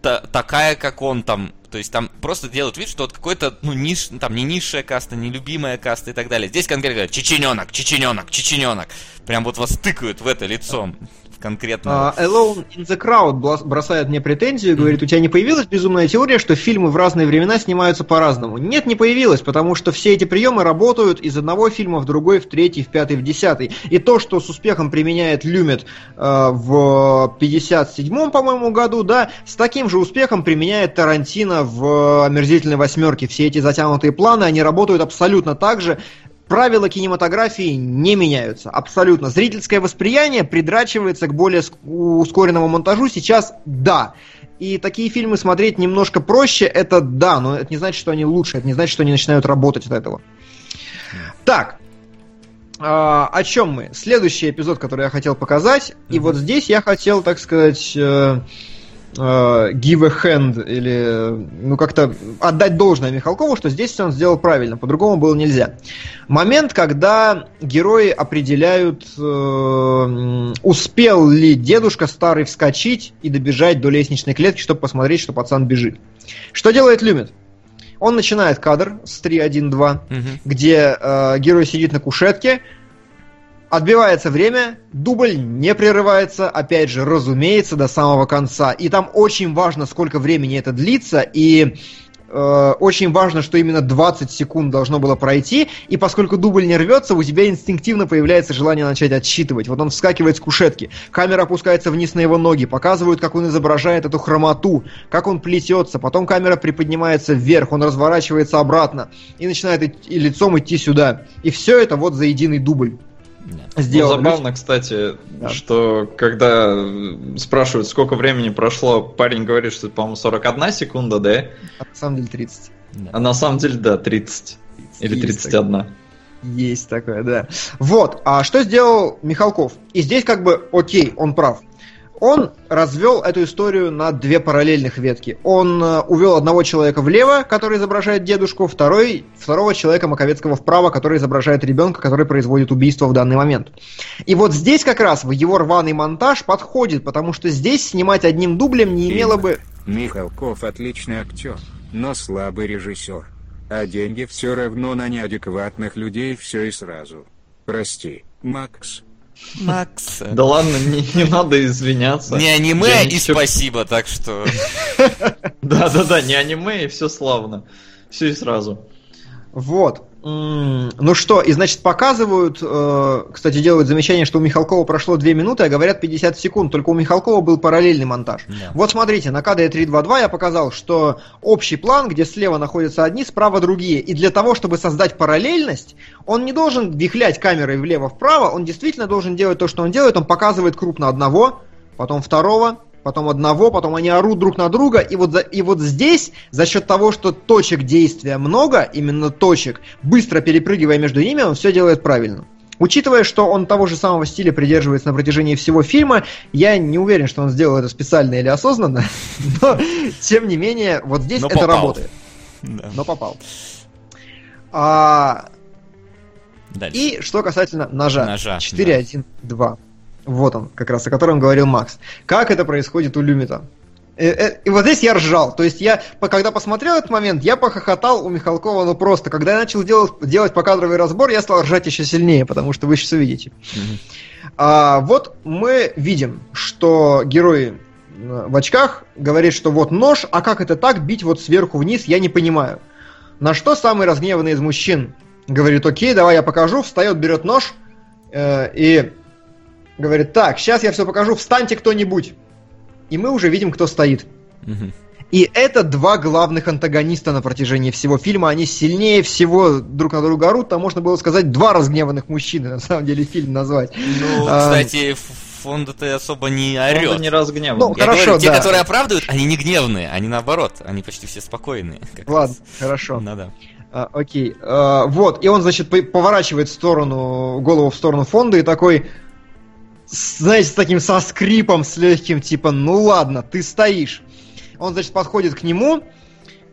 «Та- такая, как он там. То есть там просто делают вид, что вот какой-то, ну, ниш, там не низшая каста, не любимая каста и так далее. Здесь конкретно говорят, чечененок, чечененок, чечененок. Прям вот вас тыкают в это лицом. Конкретно. А, Alone in the Crowd бросает мне претензию и говорит, у тебя не появилась безумная теория, что фильмы в разные времена снимаются по-разному? Нет, не появилась, потому что все эти приемы работают из одного фильма в другой, в третий, в пятый, в десятый. И то, что с успехом применяет Люмит э, в 57-м, по-моему, году, да, с таким же успехом применяет Тарантино в «Омерзительной восьмерке». Все эти затянутые планы, они работают абсолютно так же, Правила кинематографии не меняются, абсолютно. Зрительское восприятие придрачивается к более ск- ускоренному монтажу. Сейчас да. И такие фильмы смотреть немножко проще, это да, но это не значит, что они лучше, это не значит, что они начинают работать от этого. Так, а, о чем мы? Следующий эпизод, который я хотел показать, и вот здесь я хотел, так сказать, э, give a hand, или, ну, как-то отдать должное Михалкову, что здесь он сделал правильно, по-другому было нельзя. Момент, когда герои определяют, э, успел ли дедушка старый вскочить и добежать до лестничной клетки, чтобы посмотреть, что пацан бежит. Что делает Люмит? Он начинает кадр с 3.1.2, Мгм. где э, герой сидит на кушетке, отбивается время, дубль не прерывается, опять же, разумеется, до самого конца. И там очень важно, сколько времени это длится, и э, очень важно, что именно 20 секунд должно было пройти, и поскольку дубль не рвется, у тебя инстинктивно появляется желание начать отсчитывать. Вот он вскакивает с кушетки, камера опускается вниз на его ноги, показывают, как он изображает эту хромоту, как он плетется, потом камера приподнимается вверх, он разворачивается обратно и начинает и лицом идти сюда. И все это вот за единый дубль. Ну, забавно, кстати, Да. что когда спрашивают, сколько времени прошло, парень говорит, что, по-моему, 41 секунда, да? А на самом деле 30. Да. А на самом деле, да, 30. Или Есть 31. Есть такое, да. Вот, а что сделал Михалков? И здесь как бы, окей, он прав. Он развел эту историю на две параллельных ветки. Он э, увел одного человека влево, который изображает дедушку, второй, второго человека Маковецкого вправо, который изображает ребенка, который производит убийство в данный момент. И вот здесь как раз в его рваный монтаж подходит, потому что здесь снимать одним дублем не имело бы... Михалков отличный актер, но слабый режиссер. А деньги все равно на неадекватных людей все и сразу. Прости, Макс. Макс. Да ладно, не, не надо извиняться. Не аниме Я и ничего- спасибо, так что... *laughs* Да-да-да, не аниме, и все славно. Все и сразу. Вот. Ну что, и значит показывают, э, кстати, делают замечание, что у Михалкова прошло 2 минуты, а говорят 50 секунд, только у Михалкова был параллельный монтаж. Да. Вот смотрите, на кадре 3.2.2 я показал, что общий план, где слева находятся одни, справа другие. И для того, чтобы создать параллельность, он не должен вихлять камерой влево-вправо, он действительно должен делать то, что он делает, он показывает крупно одного, потом второго, потом одного, потом они орут друг на друга, и вот, за- и вот здесь, за счет того, что точек действия много, именно точек, быстро перепрыгивая между ними, он все делает правильно. Учитывая, что он того же самого стиля придерживается на протяжении всего фильма, я не уверен, что он сделал это специально или осознанно, *laughs* но, тем не менее, вот здесь Но это попал. работает. Да. Но попал. А, Дальше. и что касательно ножа. Ножа, 4.1.2. Вот он, как раз о котором говорил Макс. Как это происходит у Люмита? Э, э, И вот здесь я ржал. То есть я, когда посмотрел этот момент, я похохотал у Михалкова, ну просто. Когда я начал делать, делать покадровый разбор, я стал ржать еще сильнее, потому что вы сейчас увидите. Мгм. А, вот мы видим, что герой э, в очках говорит, что вот нож, а как это так, бить вот сверху вниз, я не понимаю. На что самый разгневанный из мужчин говорит, окей, давай я покажу, встает, берет нож э, и говорит, так, сейчас я все покажу, встаньте кто-нибудь. И мы уже видим, кто стоит. И это два главных антагониста на протяжении всего фильма. Они сильнее всего друг на друга орут. Там можно было сказать два разгневанных мужчины, *laughs* на самом деле, фильм назвать. Ну, А, кстати, фонд-то особо не орет. Он не разгневан. Ну, Я Хорошо, говорю, те, да. которые оправдывают, они не гневные, они наоборот, они почти все спокойные. *laughs* Ладно, раз. хорошо. Ну да. А, окей. А, вот, и он, значит, по- поворачивает в сторону, голову в сторону фонда и такой, знаете, с таким со скрипом, с легким, типа, ну ладно, ты стоишь. Он, значит, подходит к нему,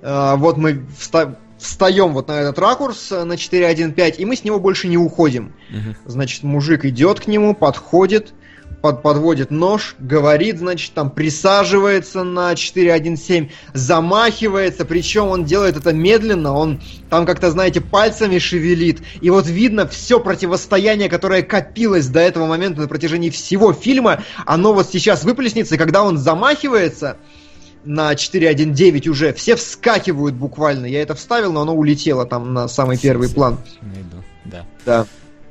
а, вот мы вста- встаем вот на этот ракурс э, на 4.1.5, и мы с него больше не уходим. Мгм. Значит, мужик идет к нему, подходит, под, подводит нож, говорит, значит, там присаживается на 4.1.7, замахивается, причем он делает это медленно, он там как-то, знаете, пальцами шевелит, и вот видно все противостояние, которое копилось до этого момента на протяжении всего фильма, оно вот сейчас выплеснется, и когда он замахивается на 4.1.9 уже, все вскакивают буквально, я это вставил, но оно улетело там на самый первый план. Да. Да.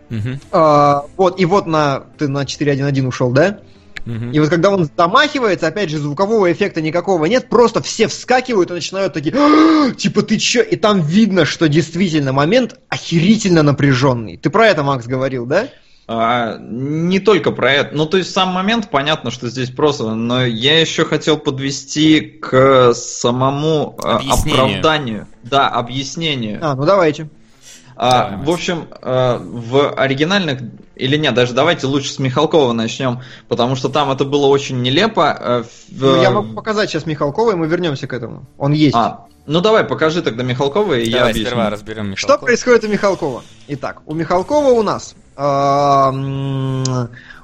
Мгм. А, вот, и вот на, ты на 4.1.1 ушел, да? Мгм. И вот когда он замахивается, опять же, звукового эффекта никакого нет, просто все вскакивают и начинают такие, «А, типа, ты чё? И там видно, что действительно момент охерительно напряженный. Ты про это, Макс, говорил, да? А, не только про это. Ну, то есть сам момент, понятно, что здесь просто, но я еще хотел подвести к самому а, Объяснению. оправданию. Да, объяснению. А, ну давайте. А, в общем, а, в оригинальных, или нет, даже давайте лучше с Михалкова начнем, потому что там это было очень нелепо. в- Ну, я могу показать сейчас Михалкова, и мы вернемся к этому. Он есть. А, ну давай, покажи тогда Михалкова, и я Давай объясню. сперва разберем Что Михалкова. происходит у Михалкова? Итак, у Михалкова у нас...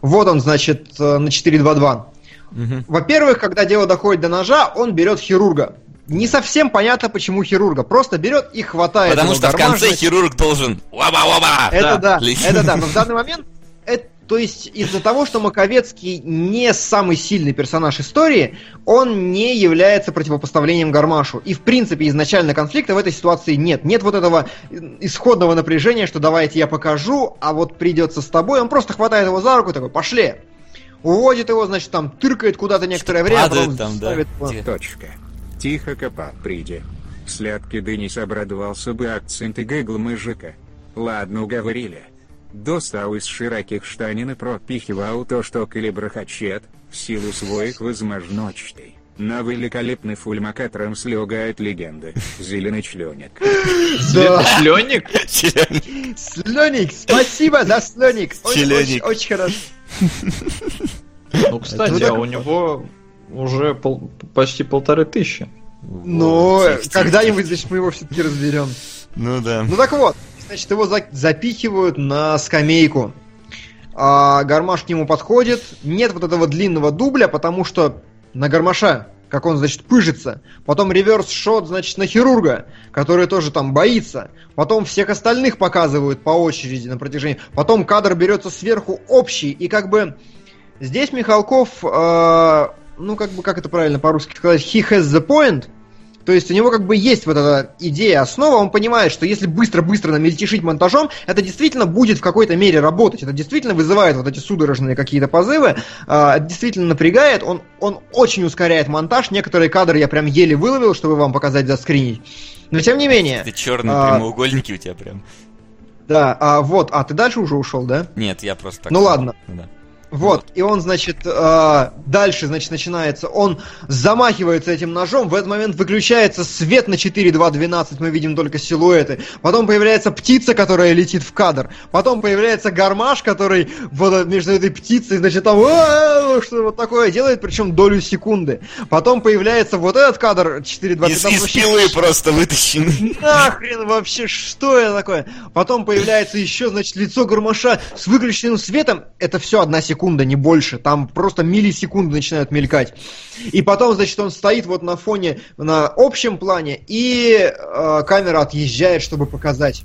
вот он, значит, э, на 4.2.2. Мгм. Во-первых, когда дело доходит до ножа, он берет хирурга. Не совсем понятно, почему хирурга. Просто берет и хватает Потому что в конце хирург должен... Оба-оба! Это да, Летит. это да. Но в данный момент, это, то есть из-за того, что Маковецкий не самый сильный персонаж истории, он не является противопоставлением Гармашу. И в принципе изначально конфликта в этой ситуации нет. Нет вот этого исходного напряжения, что давайте я покажу, а вот придется с тобой. Он просто хватает его за руку и такой, пошли. Уводит его, значит, там тыркает куда-то некоторое время, а падает потом там, да. ставит Где? Точка. Тихо копа, приди. Слядки Денис обрадовался бы акценты гэгл мужика. Ладно, уговорили. Достал из широких штанин и пропихивал то, что калиброхачет, в силу своих возможностей. На великолепный фульма, которым слегает легенды. Зеленый членик. Да. Членик? Член. Слёник, спасибо за слёник. Очень, очень, очень хорошо. Ну, кстати, а у него уже пол- почти полторы тысячи. Но Вот, тихо, *laughs* когда-нибудь, значит, мы его все-таки разберем. Ну да. Ну так вот, значит, его за- запихивают на скамейку. А гармаш к нему подходит. Нет вот этого длинного дубля, потому что на гармаша, как он, значит, пыжится. Потом реверс-шот, значит, на хирурга, который тоже там боится. Потом всех остальных показывают по очереди на протяжении. Потом кадр берется сверху общий. И как бы здесь Михалков, э, ну как бы, как это правильно по-русски сказать, he has the point. То есть у него как бы есть вот эта идея, основа, он понимает, что если быстро-быстро намельтешить монтажом, это действительно будет в какой-то мере работать, это действительно вызывает вот эти судорожные какие-то позывы, а, это действительно напрягает, он, он очень ускоряет монтаж, некоторые кадры я прям еле выловил, чтобы вам показать, заскринить. Но тем не менее, Это черные А. прямоугольники у тебя прям. да, а, вот, а ты дальше уже ушел, да? Нет, я просто так. Ну ладно. Да. Вот, и он, значит, э, дальше, значит, начинается, он замахивается этим ножом, в этот момент выключается свет на 4.2.12, мы видим только силуэты, потом появляется птица, которая летит в кадр, потом появляется гармаш, который вот между этой птицей, значит, там, «А-а-а», что вот такое делает, причем долю секунды, потом появляется вот этот кадр 4.2.12, Из, из пилы просто вытащены. Нахрен вообще, что это такое? Потом появляется еще, значит, лицо гармоша с выключенным светом. Это все одна секунда, не больше. Там просто миллисекунды начинают мелькать. И потом, значит, он стоит вот на фоне, на общем плане, и э, камера отъезжает, чтобы показать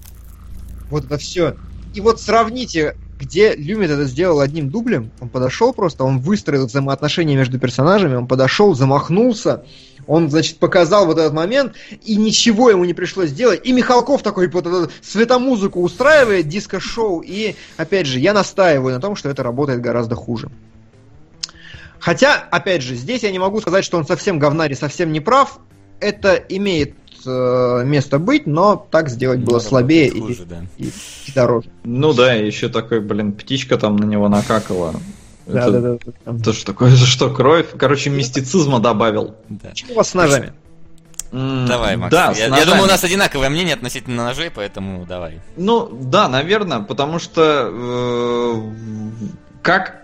вот это все. И вот сравните, где Люмит это сделал одним дублем. Он подошел просто, он выстроил взаимоотношения между персонажами, он подошел, замахнулся, он, значит, показал вот этот момент, и ничего ему не пришлось делать. И Михалков такой вот эту светомузыку устраивает, диско-шоу, и, опять же, я настаиваю на том, что это работает гораздо хуже. Хотя, опять же, здесь я не могу сказать, что он совсем говнарь и совсем не прав. Это имеет э, место быть, но так сделать было слабее работает и, хуже, да. и- и дороже. Ну да, еще такой, блин, птичка там на него накакала. Да, это, да, да. это что такое? Это что, кровь? Короче, мистицизма добавил. Да. Почему у вас с ножами? Давай, Макс. Да, я, я думаю, у нас одинаковое мнение относительно ножей, поэтому давай. Ну, да, наверное, потому что э, как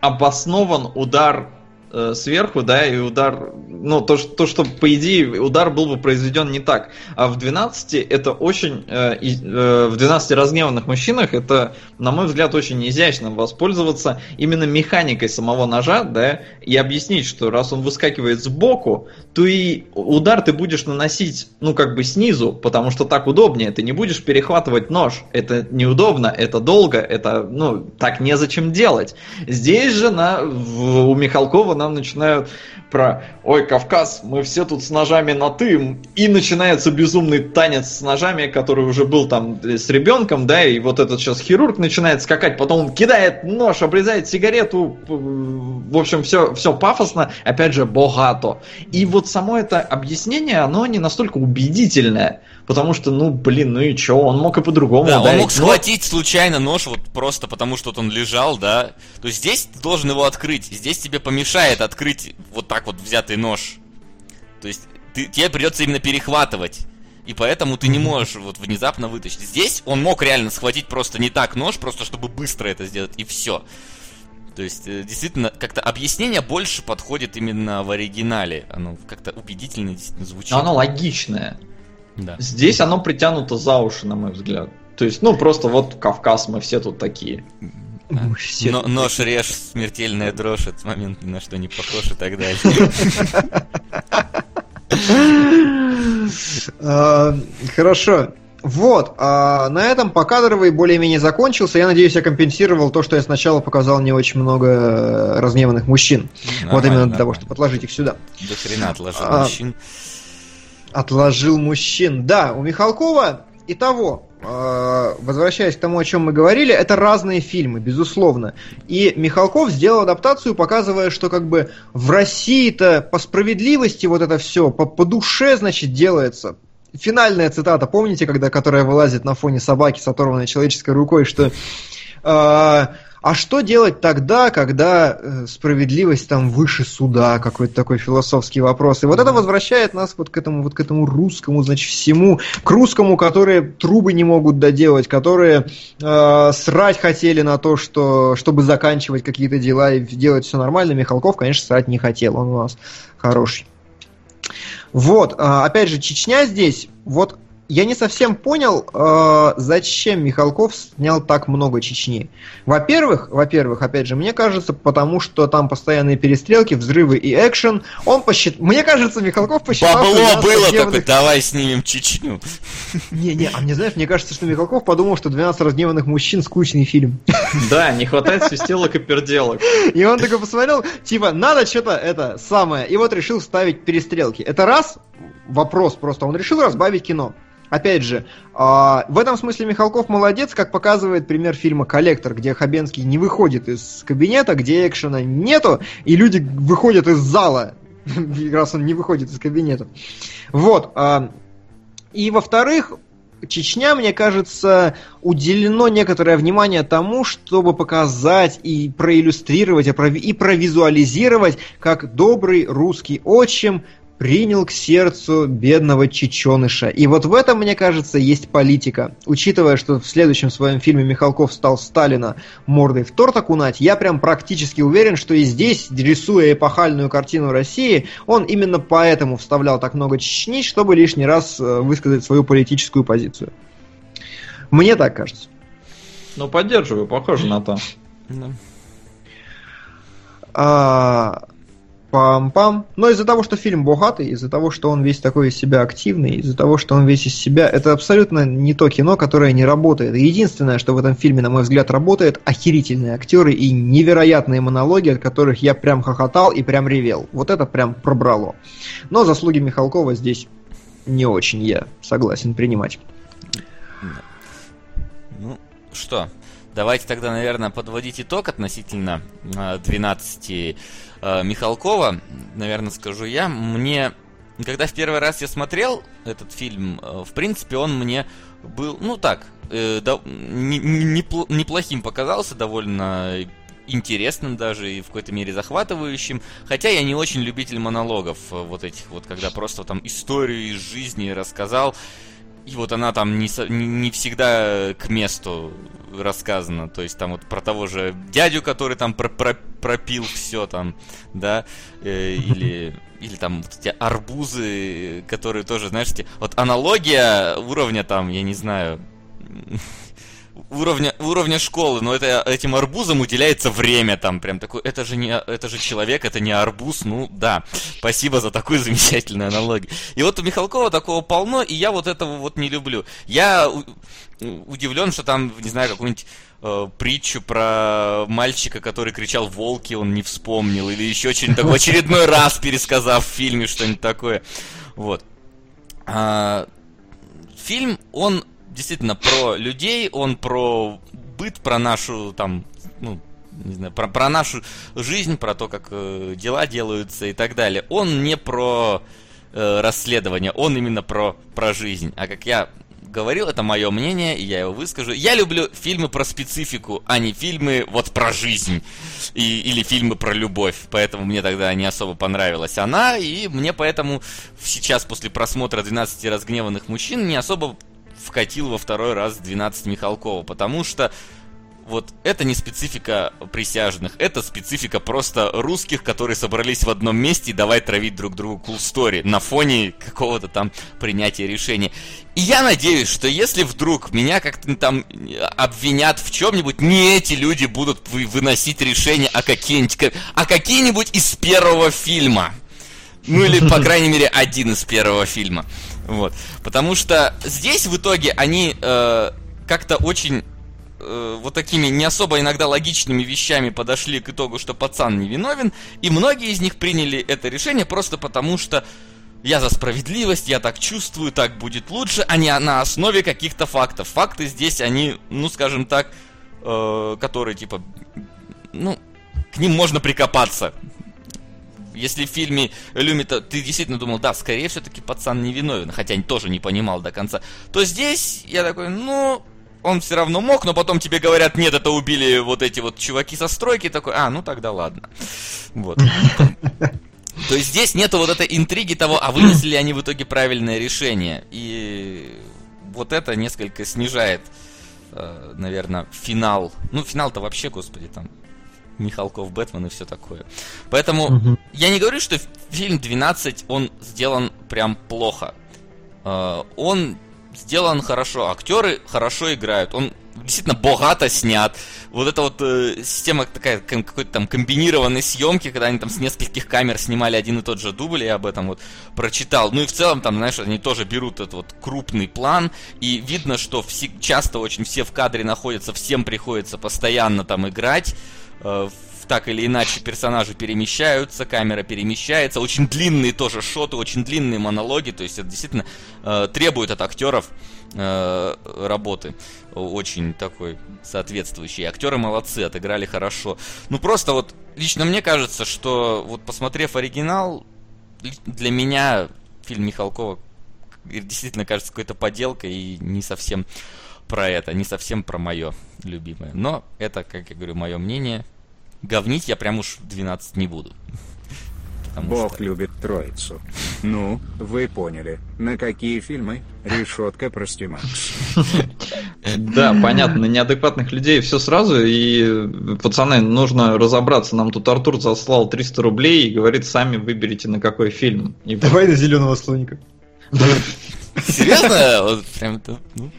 обоснован удар э, сверху, да, и удар, ну, то, что, то, что, по идее, удар был бы произведен не так. А в 12 это очень, э, э, в 12 разгневанных мужчинах это, на мой взгляд, очень изящно воспользоваться именно механикой самого ножа, да, и объяснить, что раз он выскакивает сбоку, то и удар ты будешь наносить, ну, как бы снизу, потому что так удобнее, ты не будешь перехватывать нож, это неудобно, это долго, это, ну, так незачем делать. Здесь же на, в- у Михалкова нам начинают про «Ой, Кавказ, мы все тут с ножами на «ты», и начинается безумный танец с ножами, который уже был там с ребенком, да, и вот этот сейчас хирург начинает скакать, потом он кидает нож, обрезает сигарету, в общем, все, все пафосно, опять же, богато. И вот само это объяснение, оно не настолько убедительное, потому что, ну, блин, ну и чё, он мог и по-другому Да, он ударить. мог Ну, схватить случайно нож вот просто потому, что вот он лежал, да. То есть здесь ты должен его открыть. Здесь тебе помешает открыть вот так вот взятый нож. То есть ты, тебе придется именно перехватывать. И поэтому ты не можешь вот внезапно вытащить. Здесь он мог реально схватить просто не так нож, просто чтобы быстро это сделать, и все. То есть, э, действительно, как-то объяснение больше подходит именно в оригинале. Оно как-то убедительно действительно звучит. Оно логичное. Да. Здесь оно притянуто за уши, на мой взгляд. То есть, ну, просто вот Кавказ, мы все тут такие. Все Но- тут нож режь, смертельная дрожь, этот момент ни на что не похож и так далее. А, Хорошо. Вот, а на этом покадровый более-менее закончился. Я надеюсь, я компенсировал то, что я сначала показал не очень много э, разгневанных мужчин. вот Нормально, именно для того, чтобы отложить их сюда. До хрена отложил А, мужчин. Отложил мужчин. Да, у Михалкова и того, э, возвращаясь к тому, о чем мы говорили, это разные фильмы, безусловно. И Михалков сделал адаптацию, показывая, что как бы в России-то по справедливости вот это все, по, по душе, значит, делается. Финальная цитата, помните, когда, которая вылазит на фоне собаки с оторванной человеческой рукой, что э, а что делать тогда, когда э, справедливость там выше суда? Какой-то такой философский вопрос. И вот это возвращает нас вот к этому, вот к этому русскому, значит, всему. К русскому, которые трубы не могут доделать, которые э, срать хотели на то, что, чтобы заканчивать какие-то дела и делать все нормально. Михалков, конечно, срать не хотел. Он у нас хороший. Вот, а, опять же, Чечня здесь, вот я не совсем понял, э, зачем Михалков снял так много Чечни. Во-первых, во-первых, опять же, мне кажется, потому что там постоянные перестрелки, взрывы и экшен. Он посчит... Мне кажется, Михалков посчитал... что Бабло 12 было разгневанных- такое, давай снимем Чечню. Не-не, а мне, знаешь, мне кажется, что Михалков подумал, что 12 разгневанных мужчин скучный фильм. Да, не хватает свистелок и перделок. *laughs* И он такой посмотрел, типа, надо что-то это самое. И вот решил ставить перестрелки. Это раз, вопрос просто. Он решил разбавить кино. Опять же, а, в этом смысле Михалков молодец, как показывает пример фильма «Коллектор», где Хабенский не выходит из кабинета, где экшена нету, и люди выходят из зала, *laughs* раз он не выходит из кабинета. Вот. а, И во-вторых, Чечня, мне кажется, уделено некоторое внимание тому, чтобы показать и проиллюстрировать, и прови- и провизуализировать, как добрый русский отчим принял к сердцу бедного чеченыша. И вот в этом, мне кажется, есть политика. Учитывая, что в следующем своем фильме Михалков стал Сталина мордой в торт окунать, я прям практически уверен, что и здесь, рисуя эпохальную картину России, он именно поэтому вставлял так много Чечни, чтобы лишний раз э, высказать свою политическую позицию. Мне так кажется. Ну, поддерживаю, похоже на то. А, Пам-пам. Но из-за того, что фильм богатый, из-за того, что он весь такой из себя активный, из-за того, что он весь из себя, это абсолютно не то кино, которое не работает. Единственное, что в этом фильме, на мой взгляд, работает, охерительные актеры и невероятные монологи, от которых я прям хохотал и прям ревел. Вот это прям пробрало. Но заслуги Михалкова здесь не очень я согласен принимать. Ну, что, давайте тогда, наверное, подводить итог относительно э, 12 э, Михалкова. Наверное, скажу я. Мне, когда в первый раз я смотрел этот фильм, э, в принципе, он мне был, ну так, э, не- не- непло- неплохим показался, довольно интересным даже и в какой-то мере захватывающим. Хотя я не очень любитель монологов э, вот этих вот, когда просто там историю из жизни рассказал. И вот она там не, не, всегда к месту рассказана. То есть там вот про того же дядю, который там про- про- пропил все там, да, э, или, *laughs* или там вот эти арбузы, которые тоже, знаешь, те- вот аналогия уровня там, я не знаю, *laughs* уровня, уровня школы, но это, этим арбузам уделяется время там, прям такой, это же не, это же человек, это не арбуз, ну да, спасибо за такую замечательную аналогию. И вот у Михалкова такого полно, и я вот этого вот не люблю. Я удивлен, что там, не знаю, какую-нибудь э, притчу про мальчика, который кричал «волки», он не вспомнил, или еще что-нибудь такое, очередной раз пересказав в фильме что-нибудь такое. Вот. А, фильм, он действительно про людей, он про быт, про нашу там, ну, не знаю, про, про нашу жизнь, про то, как э, дела делаются и так далее. Он не про э, расследование, он именно про, про жизнь. А как я говорил, это мое мнение, и я его выскажу. Я люблю фильмы про специфику, а не фильмы вот про жизнь. И, или фильмы про любовь. Поэтому мне тогда не особо понравилась она, и мне поэтому сейчас после просмотра 12 разгневанных мужчин не особо вкатил во второй раз 12 Михалкова, потому что вот это не специфика присяжных, это специфика просто русских, которые собрались в одном месте и давай травить друг другу cool story на фоне какого-то там принятия решения. И я надеюсь, что если вдруг меня как-то там обвинят в чем-нибудь, не эти люди будут вы- выносить решение, а какие-нибудь, а какие-нибудь из первого фильма. Ну или, по *laughs* крайней мере, один из первого фильма. Вот. Потому что здесь в итоге они э, как-то очень э, вот такими не особо иногда логичными вещами подошли к итогу, что пацан не виновен, и многие из них приняли это решение просто потому, что я за справедливость, я так чувствую, так будет лучше, а не на основе каких-то фактов. Факты здесь, они, ну, скажем так, э, которые, типа, ну, к ним можно прикопаться. Если в фильме Люмита ты действительно думал, да, скорее все-таки пацан не виновен, хотя тоже не понимал до конца, то здесь я такой, ну, он все равно мог, но потом тебе говорят, нет, это убили вот эти вот чуваки со стройки, такой, а, ну тогда ладно. Вот. *laughs* То есть здесь нету вот этой интриги того, а вынесли ли они в итоге правильное решение. И вот это несколько снижает, э, наверное, финал. Ну, финал-то вообще, господи, там Михалков, Бэтмен и все такое. Поэтому угу. я не говорю, что фильм 12, он сделан прям плохо. Э, он сделан хорошо, актеры хорошо играют, он действительно богато снят. Вот эта вот э, система такая, какой-то там комбинированной съемки, когда они там с нескольких камер снимали один и тот же дубль, я об этом вот прочитал. Ну и в целом там, знаешь, они тоже берут этот вот крупный план, и видно, что все, часто очень все в кадре находятся, всем приходится постоянно там играть. Э, так или иначе персонажи перемещаются, камера перемещается, очень длинные тоже шоты, очень длинные монологи, то есть это действительно э, требует от актеров э, работы очень такой соответствующий. Актеры молодцы, отыграли хорошо. Ну просто вот лично мне кажется, что вот посмотрев оригинал, для меня фильм Михалкова действительно кажется какой-то поделкой и не совсем про это, не совсем про мое любимое. Но это, как я говорю, мое мнение говнить я прям уж 12 не буду. Бог что... любит троицу. Ну, вы поняли. На какие фильмы? Решетка, прости, Макс. Да, понятно, на неадекватных людей все сразу, и, пацаны, нужно разобраться. Нам тут Артур заслал 300 рублей и говорит, сами выберите на какой фильм. Давай на зеленого слоника. *laughs* Серьезно? Вот прям ну,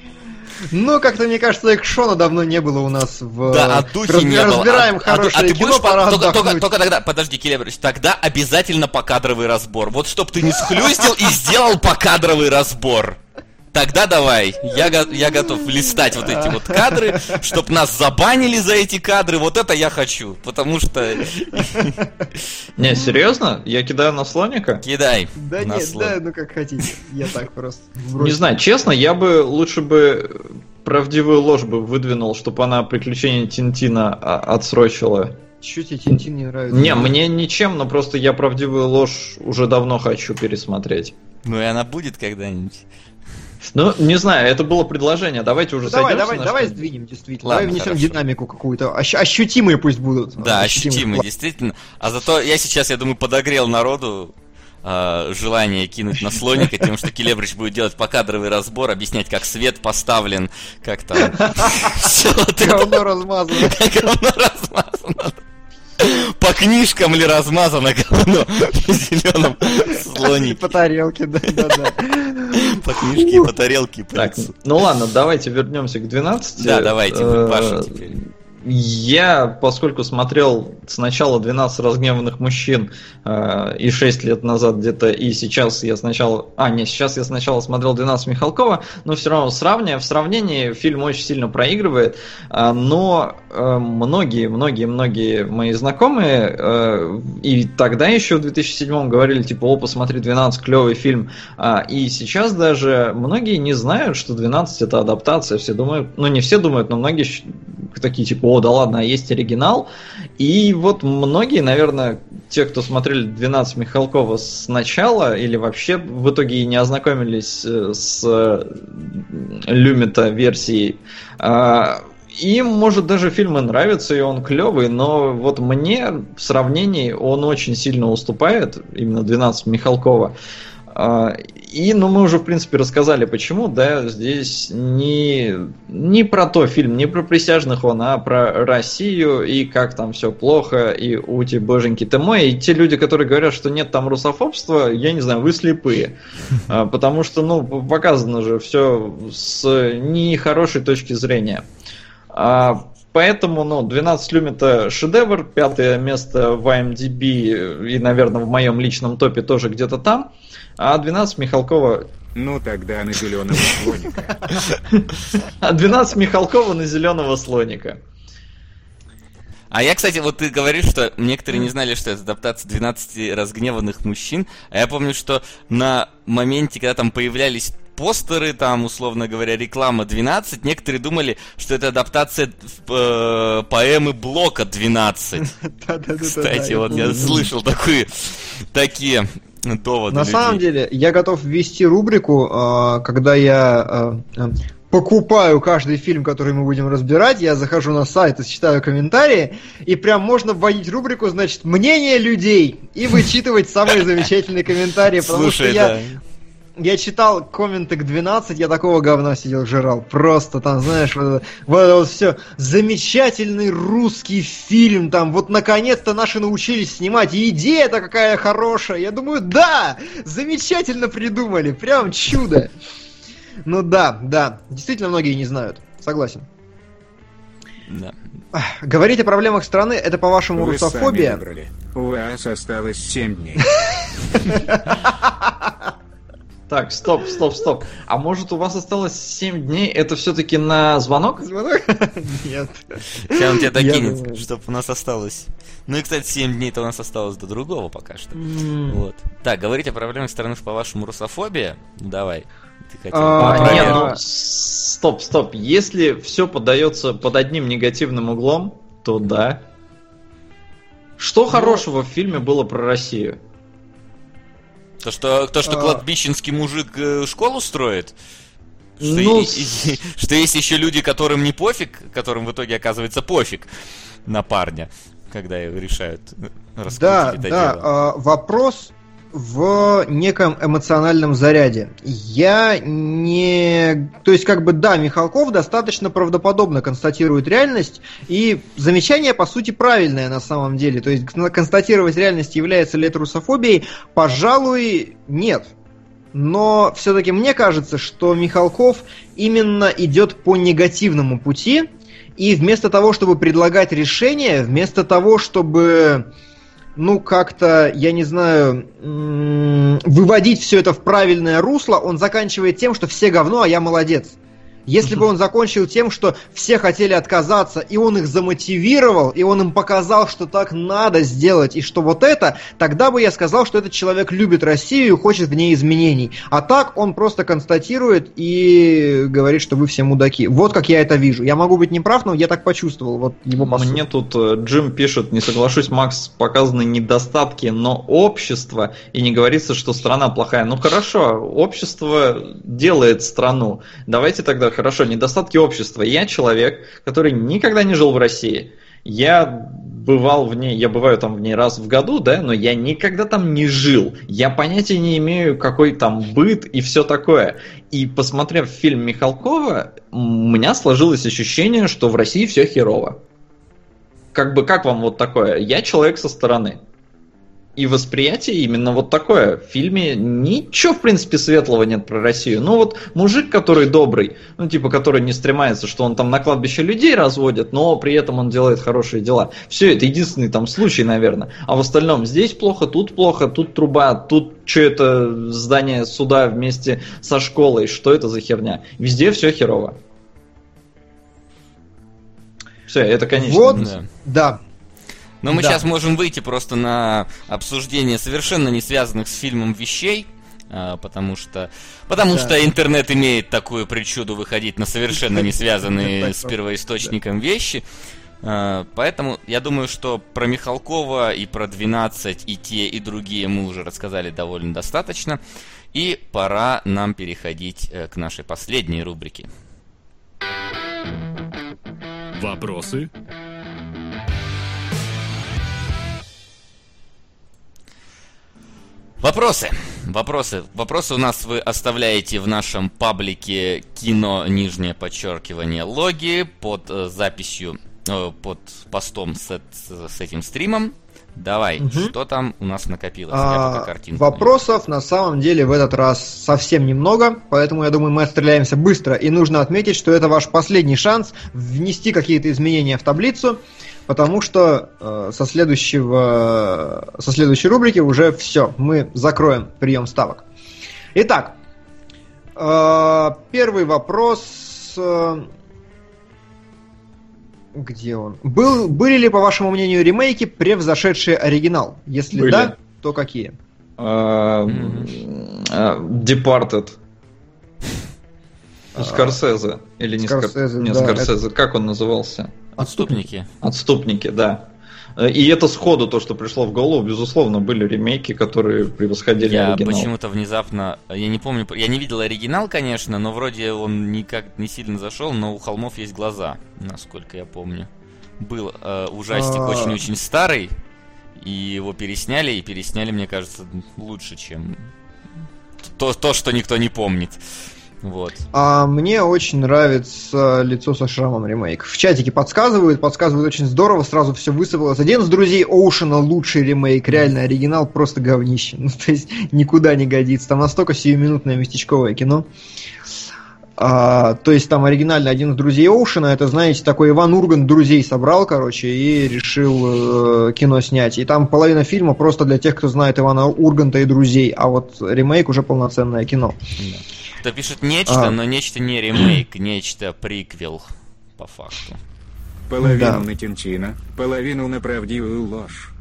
ну, как-то мне кажется, экшона давно не было у нас в... Да, а духе Раз... не было. Разбираем а, хорошее а, а ты кино, пора только, только, только тогда, подожди, Келебрович, тогда обязательно покадровый разбор. Вот чтоб ты не схлюстил и сделал покадровый разбор. Тогда давай, я, я готов листать вот эти вот кадры, чтоб нас забанили за эти кадры, вот это я хочу, потому что... *laughs* Не, серьезно? Я кидаю на слоника? Кидай. Да нет, слон. да, ну как хотите, я так просто... Не знаю, честно, я бы лучше бы правдивую ложь бы выдвинул, чтобы она приключения Тинтина отсрочила. Чуть тебе Тинтин не нравится? Не, мне ничем, но просто я правдивую ложь уже давно хочу пересмотреть. Ну и она будет когда-нибудь. Ну, не знаю, это было предложение. Давайте уже ну, Давай, давай, давай сдвинем, действительно. Ладно, давай внесем хорошо. динамику какую-то. Ощ- ощутимые пусть будут. Да, ощутимые, ощутимые, действительно. А зато я сейчас, я думаю, подогрел народу э, желание кинуть на слоника тем, что Келебрич будет делать покадровый разбор, объяснять, как свет поставлен, как там... *laughs* Говно размазано. Говно размазано. По книжкам ли размазано говно по зеленом слонике? По тарелке, да, да, да. По книжке и по тарелке. Так, ну ладно, давайте вернемся к 12. Да, давайте, Паша э, теперь. Я, поскольку смотрел сначала 12 разгневанных мужчин э, и 6 лет назад где-то, и сейчас я сначала... А, не, сейчас я сначала смотрел 12 Михалкова, но все равно сравнивая, в сравнении фильм очень сильно проигрывает, э, но многие, многие, многие мои знакомые э, и тогда еще в 2007 говорили, типа, о, посмотри, 12 клевый фильм, э, и сейчас даже многие не знают, что 12 это адаптация, все думают, ну не все думают, но многие такие, типа, о, да ладно, а есть оригинал. И вот многие, наверное, те, кто смотрели 12 Михалкова сначала, или вообще в итоге не ознакомились э, с э, Люмита версией, а, им, может, даже фильмы нравятся, и он клевый, но вот мне в сравнении он очень сильно уступает, именно 12 Михалкова. И, ну, мы уже, в принципе, рассказали, почему, да, здесь не, не про то фильм, не про присяжных он, а про Россию, и как там все плохо, и ути, боженьки ты мой, и те люди, которые говорят, что нет там русофобства, я не знаю, вы слепые, *laughs* а, потому что, ну, показано же все с нехорошей точки зрения. А Поэтому, ну, 12 люм это шедевр, пятое место в IMDb и, наверное, в моем личном топе тоже где-то там. А 12 Михалкова... Ну тогда на зеленого слоника. *laughs* А 12 Михалкова на зеленого слоника. А я, кстати, вот ты говоришь, что некоторые не знали, что это адаптация 12 разгневанных мужчин. А я помню, что на моменте, когда там появлялись постеры, там, условно говоря, реклама 12, некоторые думали, что это адаптация э, поэмы Блока 12. *laughs* Кстати, вот я слышал такие, такие доводы. На самом деле, я готов ввести рубрику, э, когда я э, покупаю каждый фильм, который мы будем разбирать, я захожу на сайт и читаю комментарии, и прям можно вводить рубрику, значит, мнение людей, и вычитывать самые *laughs* замечательные комментарии, потому что я... Я читал комменты к 12, я такого говна сидел, жрал. Просто там, знаешь, вот это вот, это вот все. Замечательный русский фильм, там, вот наконец-то наши научились снимать. И идея-то какая хорошая. Я думаю, да, замечательно придумали, прям чудо. Ну да, да, действительно многие не знают. Согласен. Да. Говорить о проблемах страны, это, по-вашему, русофобия? сами выбрали. У вас осталось 7 дней. *laughs* Так, стоп, стоп, стоп. А может у вас осталось 7 дней? Это все-таки на звонок? Звонок? *laughs* Нет. Сейчас он тебя докинет, чтобы у нас осталось. Ну и, кстати, 7 дней-то у нас осталось до другого пока что. Вот. Так, говорить о проблемах страны, по-вашему, русофобия? Давай. Ты хотел А, А, нет, ну, стоп, стоп. Если все подается под одним негативным углом, то да. Что хорошего в фильме было про Россию? То, что, то, что А. кладбищенский мужик э, школу строит? Что, Ну, и- и- *laughs* что есть еще люди, которым не пофиг, которым в итоге оказывается пофиг на парня, когда решают э, раскрутить Да, это да, дело. а, вопрос в неком эмоциональном заряде. Я не... То есть, как бы, да, Михалков достаточно правдоподобно констатирует реальность, и замечание, по сути, правильное на самом деле. То есть, кон- констатировать реальность, является ли это русофобией, пожалуй, нет. Но все-таки мне кажется, что Михалков именно идет по негативному пути, и вместо того, чтобы предлагать решение, вместо того, чтобы ну, как-то, я не знаю, выводить все это в правильное русло, он заканчивает тем, что все говно, а я молодец. Если бы он закончил тем, что все хотели отказаться, и он их замотивировал, и он им показал, что так надо сделать, и что вот это, тогда бы я сказал, что этот человек любит Россию и хочет в ней изменений. А так он просто констатирует и говорит, что вы все мудаки. Вот как я это вижу. Я могу быть неправ, но я так почувствовал. Вот его посыл. Мне тут э, Джим пишет, не соглашусь, Макс, показаны недостатки, но общество, и не говорится, что страна плохая. Ну хорошо, общество делает страну. Давайте тогда, хорошо, недостатки общества. Я человек, который никогда не жил в России. Я бывал в ней, я бываю там в ней раз в году, да, но я никогда там не жил. Я понятия не имею, какой там быт и все такое. И посмотрев фильм Михалкова, у меня сложилось ощущение, что в России все херово как бы как вам вот такое? Я человек со стороны. И восприятие именно вот такое. В фильме ничего, в принципе, светлого нет про Россию. Ну вот мужик, который добрый, ну типа, который не стремается, что он там на кладбище людей разводит, но при этом он делает хорошие дела. Все, это единственный там случай, наверное. А в остальном здесь плохо, тут плохо, тут труба, тут что это здание суда вместе со школой, что это за херня. Везде все херово. Все, это конечный Вот. Да. Да. Но мы Да. сейчас можем выйти просто на обсуждение совершенно не связанных с фильмом вещей, а, потому что потому Да. что интернет имеет такую причуду выходить на совершенно не связанные *laughs* с первоисточником вещи. А, Поэтому я думаю, что про Михалкова и про 12 и те, и другие мы уже рассказали довольно достаточно. И пора нам переходить э, к нашей последней рубрике. Вопросы? Вопросы. Вопросы. Вопросы у нас вы оставляете в нашем паблике кино нижнее подчеркивание логи под э, записью, э, под постом с, с этим стримом. Давай, Мгм. что там у нас накопилось? А, вопросов на самом деле в этот раз совсем немного, поэтому я думаю, мы отстреляемся быстро. И нужно отметить, что это ваш последний шанс внести какие-то изменения в таблицу, потому что э, со, следующего, со следующей рубрики уже все, мы закроем прием ставок. Итак, э, первый вопрос. э, где он? Был, были ли, по вашему мнению, ремейки, превзошедшие оригинал? Если Были. да, то какие? Мгм. а, Departed. А, Скорсезе. Или не Скорсезе, Скорсезе. Не, да, Скорсезе. Как он назывался? Отступники. Отступники, да. Э, И это сходу то, что пришло в голову, безусловно, были ремейки, которые превосходили Я оригинал. почему-то внезапно, я не помню, я не видел оригинал, конечно, но вроде он никак не сильно зашел, но у холмов есть глаза, насколько я помню. Был э, ужастик А. очень-очень старый, и его пересняли, и пересняли, мне кажется, лучше, чем то, то что никто не помнит. Вот. А мне очень нравится лицо со шрамом ремейк. В чатике подсказывают, подсказывают очень здорово, сразу все высыпалось. Один из друзей Оушена лучший ремейк, реально оригинал просто говнище. *laughs* Ну, то есть никуда не годится. Там настолько сиюминутное местечковое кино. А, то есть там оригинально один из друзей Оушена, это, знаете, такой Иван Ургант друзей собрал, короче, и решил э, кино снять. И там половина фильма просто для тех, кто знает Ивана Урганта и друзей, а вот ремейк уже полноценное кино. Да. Кто пишет нечто, А. но нечто не ремейк, нечто приквел, по факту. Половину Да. на Тинтина, половину на правдивую ложь.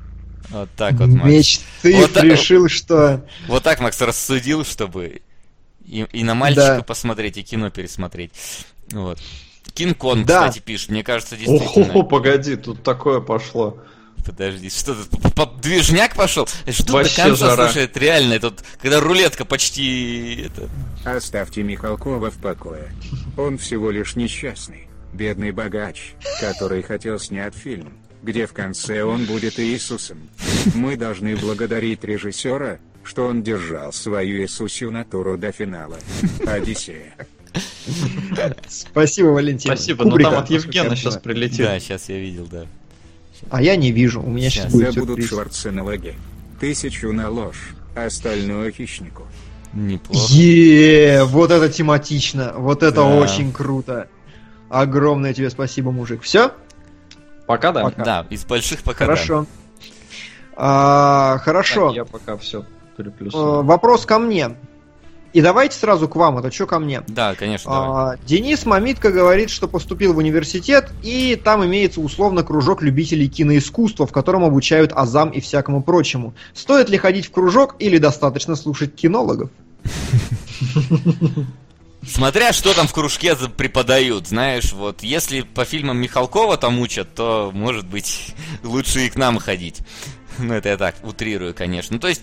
Вот так вот, Макс. Меч, ты Вот так- решил, что... Вот так Макс рассудил, чтобы и, и на мальчика Да. посмотреть, и кино пересмотреть. Вот. Кинг-Конг, Да. кстати, пишет. Мне кажется, действительно... Ого, погоди, тут такое пошло. Подожди, что тут? Движняк пошел? Жду Вообще до конца, жара. слушай, это реально, это вот, когда рулетка почти... Это... Оставьте Михалкова в покое. Он всего лишь несчастный, бедный богач, который хотел снять фильм, где в конце он будет Иисусом. Мы должны благодарить режиссера, что он держал свою Иисусью натуру до финала. Одиссея. Спасибо, Валентин. Спасибо, но Кубрика, там от Евгена сейчас прилетит. Да, сейчас я видел, да. А я не вижу, у меня сейчас Щас. будет сюрприз. Шварценегге. Тысячу на ложь, остальное хищнику. Неплохо. Е, вот это тематично, вот это Да. очень круто. Огромное тебе спасибо, мужик. Все? Пока, да? Пока. Да, из больших пока да. Хорошо. А, хорошо. Так, я пока все Э, переплюсую. Вопрос ко мне. И давайте сразу к вам, это что ко мне? Да, конечно. А, Денис Мамитко говорит, что поступил в университет, и там имеется условно кружок любителей киноискусства, в котором обучают азам и всякому прочему. Стоит ли ходить в кружок или достаточно слушать кинологов? Смотря что там в кружке преподают, знаешь, вот если по фильмам Михалкова там учат, то, может быть, *laughs* лучше и к нам ходить. Ну, это я так утрирую, конечно. Ну, то есть,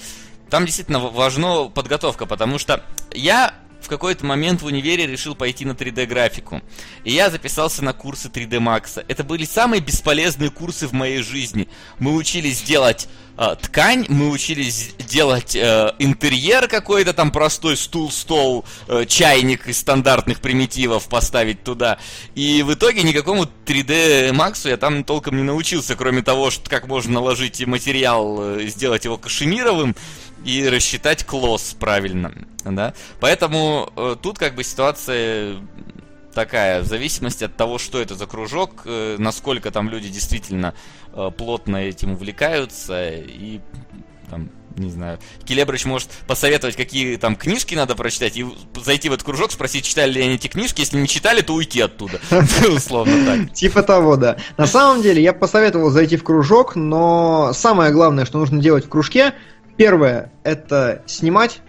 там действительно важна подготовка, потому что я в какой-то момент в универе решил пойти на 3D-графику. И я записался на курсы 3D Max. Это были самые бесполезные курсы в моей жизни. Мы учились делать э, ткань, мы учились делать э, интерьер какой-то, там простой стул, стол, э, чайник из стандартных примитивов поставить туда. И в итоге никакому 3D Max я там толком не научился, кроме того, что как можно наложить материал, э, сделать его кашемировым и рассчитать клосс правильно, да. Поэтому э, тут как бы ситуация такая, в зависимости от того, что это за кружок, э, насколько там люди действительно э, плотно этим увлекаются и там не знаю, Келебрыч может посоветовать, какие там книжки надо прочитать, и зайти в этот кружок, спросить, читали ли они эти книжки, если не читали, то уйти оттуда. *laughs* Условно так. Типа того, да. На самом деле, я посоветовал зайти в кружок, но самое главное, что нужно делать в кружке, первое, это снимать.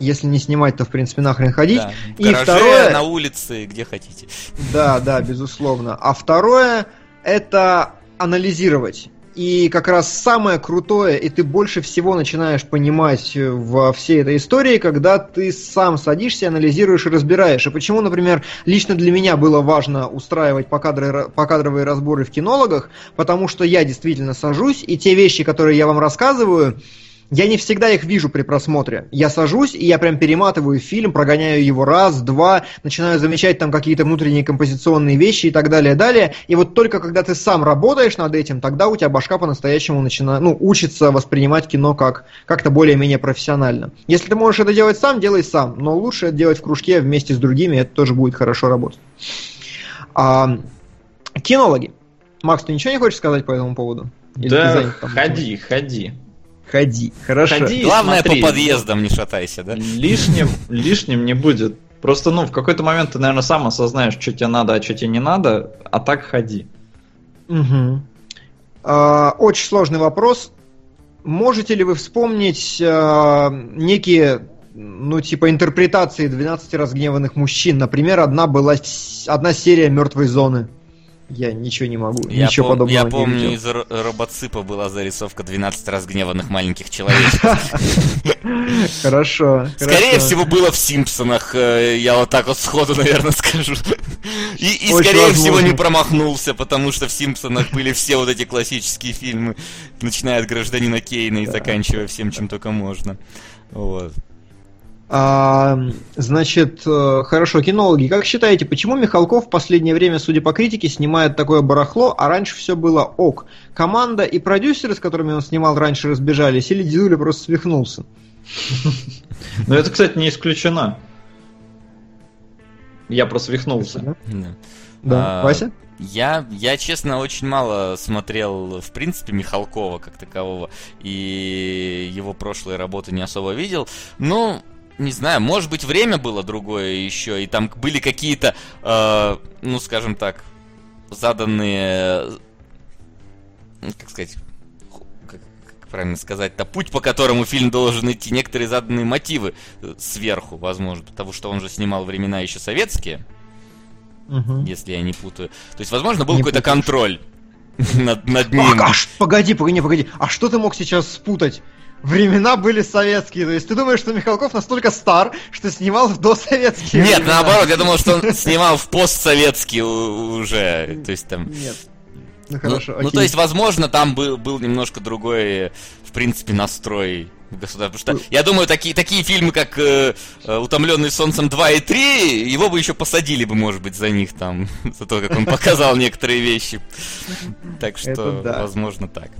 Если не снимать, то, в принципе, нахрен ходить. Да. В И гараже, второе- на улице, где хотите. Да, да, безусловно. А второе это анализировать. И как раз самое крутое, и ты больше всего начинаешь понимать во всей этой истории, когда ты сам садишься, анализируешь и разбираешь. И почему, например, лично для меня было важно устраивать покадры- покадровые разборы в кинологах, потому что я действительно сажусь, и те вещи, которые я вам рассказываю, я не всегда их вижу при просмотре. Я сажусь, и я прям перематываю фильм, прогоняю его раз, два, начинаю замечать там какие-то внутренние композиционные вещи и так далее, далее. И вот только когда ты сам работаешь над этим, тогда у тебя башка по-настоящему начинает, ну, учится воспринимать кино как как-то более-менее профессионально. Если ты можешь это делать сам, делай сам. Но лучше это делать в кружке вместе с другими, это тоже будет хорошо работать. А, кинологи. Макс, ты ничего не хочешь сказать по этому поводу? Или да, ходи, ходи. Ходи, хорошо. Ходи Главное, смотри. по подъездам не шатайся, да? Лишним, лишним не будет. Просто, ну, в какой-то момент ты, наверное, сам осознаешь, что тебе надо, а что тебе не надо, а так ходи. Угу. А, очень сложный вопрос. Можете ли вы вспомнить а, некие, ну, типа, интерпретации 12 разгневанных мужчин? Например, одна была одна серия мертвой зоны. Я ничего не могу. Я ничего пом- подобного Я не помню, видел. из Ро- Робоципа была зарисовка 12 разгневанных маленьких человечков. *laughs* Хорошо. Скорее всего, было в Симпсонах, э, я вот так вот сходу, *laughs* наверное, скажу. И, скорее всего, не промахнулся, потому что в Симпсонах были все вот эти классические фильмы, начиная от Гражданина Кейна и заканчивая всем, чем только можно. Вот. А, значит, э, хорошо, кинологи, как считаете, почему Михалков в последнее время, судя по критике, снимает такое барахло, а раньше все было ок? Команда и продюсеры, с которыми он снимал раньше, разбежались, или Дедуля просто свихнулся? Но это, кстати, не исключено. Я просвихнулся. Да. Да, А, Вася? Я, я, честно, очень мало смотрел, в принципе, Михалкова как такового, и его прошлые работы не особо видел. Ну, не знаю, может быть, время было другое еще, и там были какие-то, э, ну, скажем так, заданные, э, как сказать, как, как правильно сказать-то, путь, по которому фильм должен идти, некоторые заданные мотивы э, сверху, возможно, потому что он же снимал времена еще советские Мгм. если я не путаю. То есть, возможно, был какой-то контроль *laughs* над, над А, ним. а ш- погоди, погоди, погоди, а что ты мог сейчас спутать? Времена были советские, то есть ты думаешь, что Михалков настолько стар, что снимал в досоветские Нет, времена? наоборот, я думал, что он снимал в постсоветский у- уже. То есть там. Нет. Ну Ну, хорошо, ну, окей. то есть, возможно, там был, был немножко другой, в принципе, настрой в государстве. Потому что я думаю, такие, такие фильмы, как э, э, Утомленный солнцем 2 и 3, его бы еще посадили бы, может быть, за них там, *laughs* за то, как он показал некоторые вещи. Так что, возможно, так.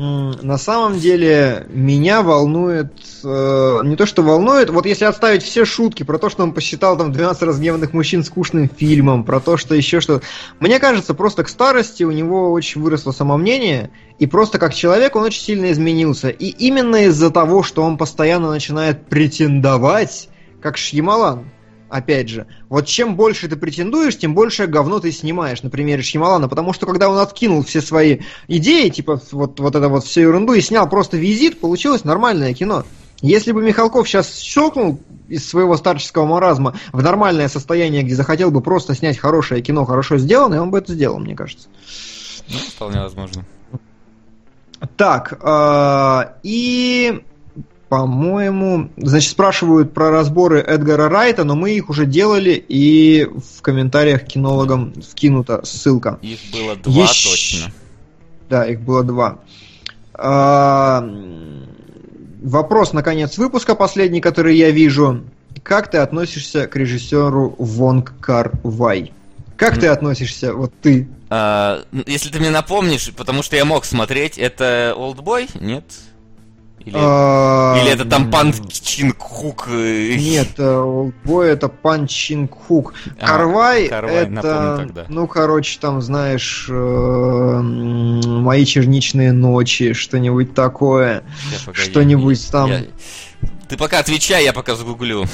На самом деле меня волнует, э, не то что волнует, вот если отставить все шутки про то, что он посчитал там 12 разгневанных мужчин скучным фильмом, про то, что еще что мне кажется, просто к старости у него очень выросло самомнение, и просто как человек он очень сильно изменился. И именно из-за того, что он постоянно начинает претендовать, как Шьямалан, опять же, вот чем больше ты претендуешь, тем больше говно ты снимаешь на примере Шьямалана, потому что когда он откинул все свои идеи, типа вот, вот это вот всю ерунду и снял просто визит, получилось нормальное кино. Если бы Михалков сейчас щелкнул из своего старческого маразма в нормальное состояние, где захотел бы просто снять хорошее кино, хорошо сделанное, он бы это сделал, мне кажется. Ну, вполне возможно. Так, а, и, по-моему, значит, спрашивают про разборы Эдгара Райта, но мы их уже делали, и в комментариях кинологам вкинута ссылка. Их было два Ещё- точно. Да, их было два. А, Вопрос, наконец, выпуска последний, который я вижу. Как ты относишься к режиссеру Вонг Кар Вай? Как ты относишься, вот ты? А, если ты мне напомнишь, потому что я мог смотреть, это Олдбой? Нет? Или, А, или это там Пан Чин Хук? э, Нет, Олдбой это Пан Чин Хук. А, Карвай Карвай, это, ну, короче, там, знаешь, э, мои черничные ночи, что-нибудь такое. Что-нибудь там. Я- Ты пока отвечай, я пока загуглю.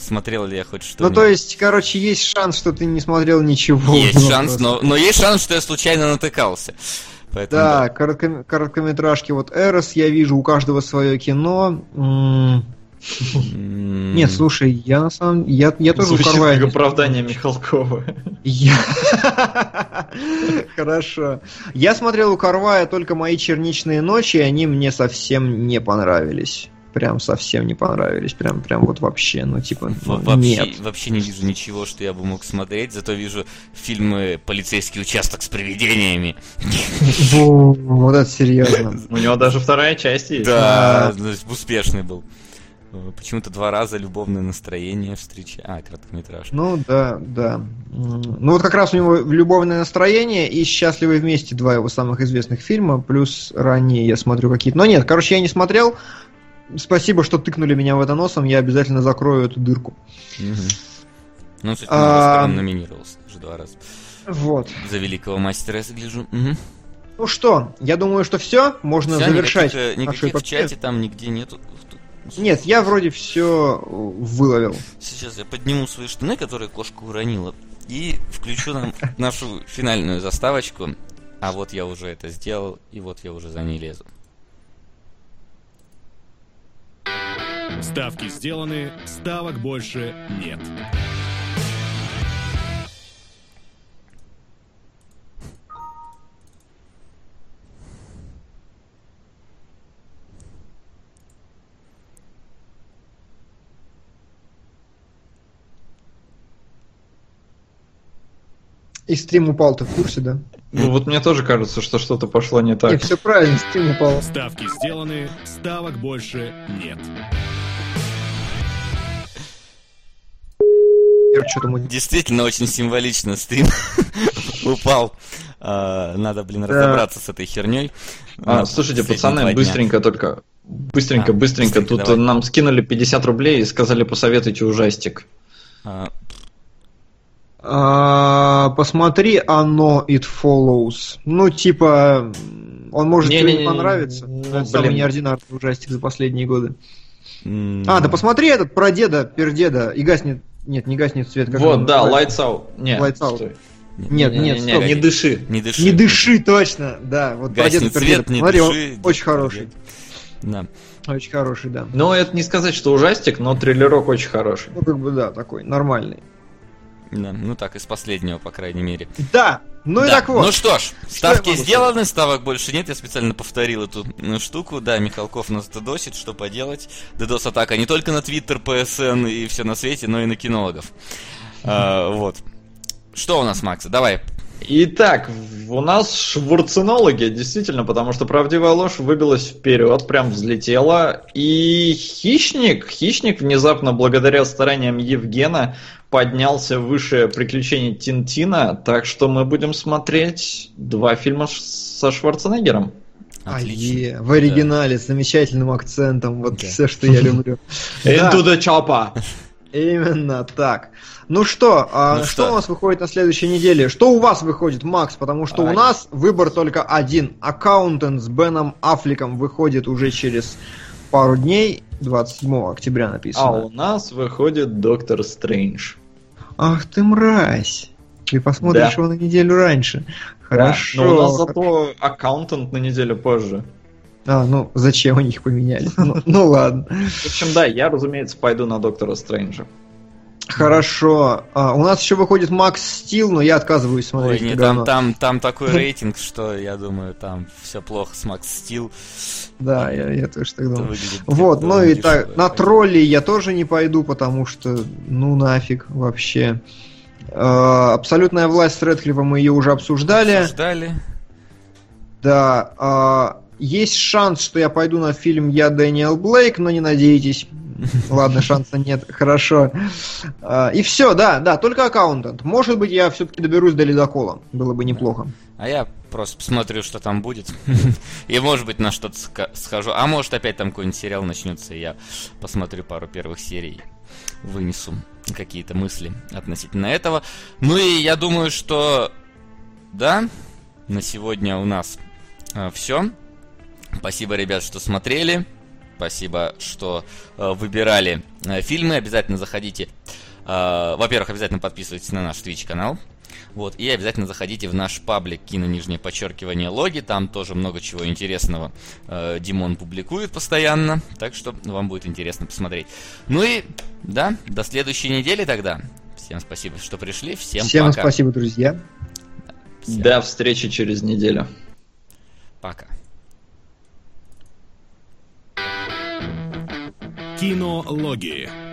Смотрел ли я хоть Ну, что-нибудь. то есть, короче, есть шанс, что ты не смотрел ничего. Есть *laughs* Ну, шанс, просто. но, но есть шанс, что я случайно натыкался. Поэтому, Да, коротко- короткометражки. Вот Эрос я вижу, у каждого свое кино. Нет, слушай, я на самом я, я тоже у Звучит Карвая как оправдание Михалкова. Я- Хорошо. Я смотрел у Карвая только мои черничные ночи, и они мне совсем не понравились. Прям совсем не понравились. Прям, прям вот вообще, ну типа, ну, Во- Вообще, нет. вообще не вижу ничего, что я бы мог смотреть, зато вижу фильмы «Полицейский участок с привидениями». Вот это серьезно. У него даже вторая часть есть. Да, успешный был. Э, Почему-то два раза любовное настроение встреча. А, короткометражка. Ну да, да. Ну вот как раз у него любовное настроение и счастливые вместе два его самых известных фильма, плюс ранее я смотрю какие-то. Но нет, короче, я не смотрел. Спасибо, что тыкнули меня в это носом, я обязательно закрою эту дырку. Мгм. Ну, кстати, А. номинировался даже два раза. Вот. За великого мастера, я гляжу. Мгм. Ну что, я думаю, что все, можно Всё, завершать никаких, э, нашу никаких в чате там нигде нету. Нет, я вроде все выловил. Сейчас я подниму свои штаны, которые кошка уронила, и включу нам *laughs* нашу финальную заставочку. А вот я уже это сделал, и вот я уже за ней лезу. Ставки сделаны, ставок больше нет. И стрим упал, ты в курсе, да? Ну вот мне тоже кажется, что что-то пошло не так. все правильно, стрим упал. Ставки сделаны, ставок больше нет. Действительно очень символично стрим *laughs* упал. А, Надо, блин, разобраться с этой херней. А, слушайте, пацаны, быстренько только. Быстренько, А, быстренько. Тут нам скинули 50 рублей и сказали посоветуйте ужастик. А, А, посмотри оно It Follows. Ну, типа, он может тебе не Не-не-не, понравиться. ну, но это самый блин. неординарный ужастик за последние годы. м, А, да посмотри этот про деда, пердеда, и гаснет... Нет, не гаснет свет. как вот, он да, называется? Lights Out. Нет, Lights Out. стой. Нет, нет, Не-не-не, стоп. не дыши. Не дыши. Не дыши, точно, да. Вот про деда, Гаснет свет, не Смотри, он дыши. очень хороший. Да. Очень хороший, да. Ну, это не сказать, что ужастик, но триллерок очень хороший. Ну, как бы, да, такой, нормальный. Да, ну так, из последнего, по крайней мере. Да, ну и Да, так вот. Ну что ж, Что ставки могу сделаны, ставок больше нет. Я специально повторил эту м, штуку. Да, Михалков нас додосит, что поделать. Додос атака не только на Твиттер, ПСН и все на свете, но и на кинологов. А, Вот. Что у нас, Макс? Давай. Итак, у нас шварценология, действительно, потому что правдивая ложь выбилась вперед, прям взлетела. И хищник, хищник внезапно, благодаря стараниям Евгена, поднялся выше приключений Тинтина, так что мы будем смотреть два фильма со Шварценеггером. Отлично. Ае, в оригинале, с замечательным акцентом. Вот Да. все, что я люблю. *laughs* Да. Into the chopper! *laughs* Именно так. Ну что, а Ну что? что? у нас выходит на следующей неделе? Что у вас выходит, Макс? Потому что у Ай. нас выбор только один. Аккаунтент с Беном Аффлеком выходит уже через пару дней. 27 октября А написано. у нас выходит Доктор Стрэндж. Ах ты мразь. Ты посмотришь Да. его на неделю раньше. Хорошо. Но у нас зато аккаунтент на неделю позже. А, ну зачем они их поменяли? Ну, ну ладно. В общем, да, я, разумеется, пойду на Доктора Стрэнджа. Хорошо. А, у нас еще выходит Макс Стил, но я отказываюсь Ой, смотреть. нет, это там, там, там такой *laughs* рейтинг, что я думаю, там все плохо с Макс Стил. Да, я, я тоже так думаю. Вот, ну и так, на троллей я тоже не пойду, потому что, ну нафиг вообще. Э, Абсолютная власть с Редклифом мы ее уже обсуждали. Обсуждали. Да, а, есть шанс, что я пойду на фильм «Я Дэниел Блейк», но не надейтесь. *laughs* Ладно, шанса нет, хорошо. А, И все, да, да, только аккаунтант. Может быть, я все-таки доберусь до ледокола. Было бы неплохо. А я просто посмотрю, что там будет. *laughs* И, может быть, на что-то схожу. А может, опять там какой-нибудь сериал начнется, и я посмотрю пару первых серий. Вынесу какие-то мысли относительно этого. Ну и я думаю, что... Да, на сегодня у нас все. Спасибо, ребят, что смотрели. Спасибо, что э, выбирали э, фильмы. Обязательно заходите. Э, во-первых, обязательно подписывайтесь на наш Twitch канал. Вот, и обязательно заходите в наш паблик кино нижнее подчеркивание логи. Там тоже много чего интересного э, Димон публикует постоянно. Так что вам будет интересно посмотреть. Ну и да, до следующей недели тогда. Всем спасибо, что пришли. Всем, Всем пока. спасибо, друзья. Всем До встречи через неделю. пока. Кинологии.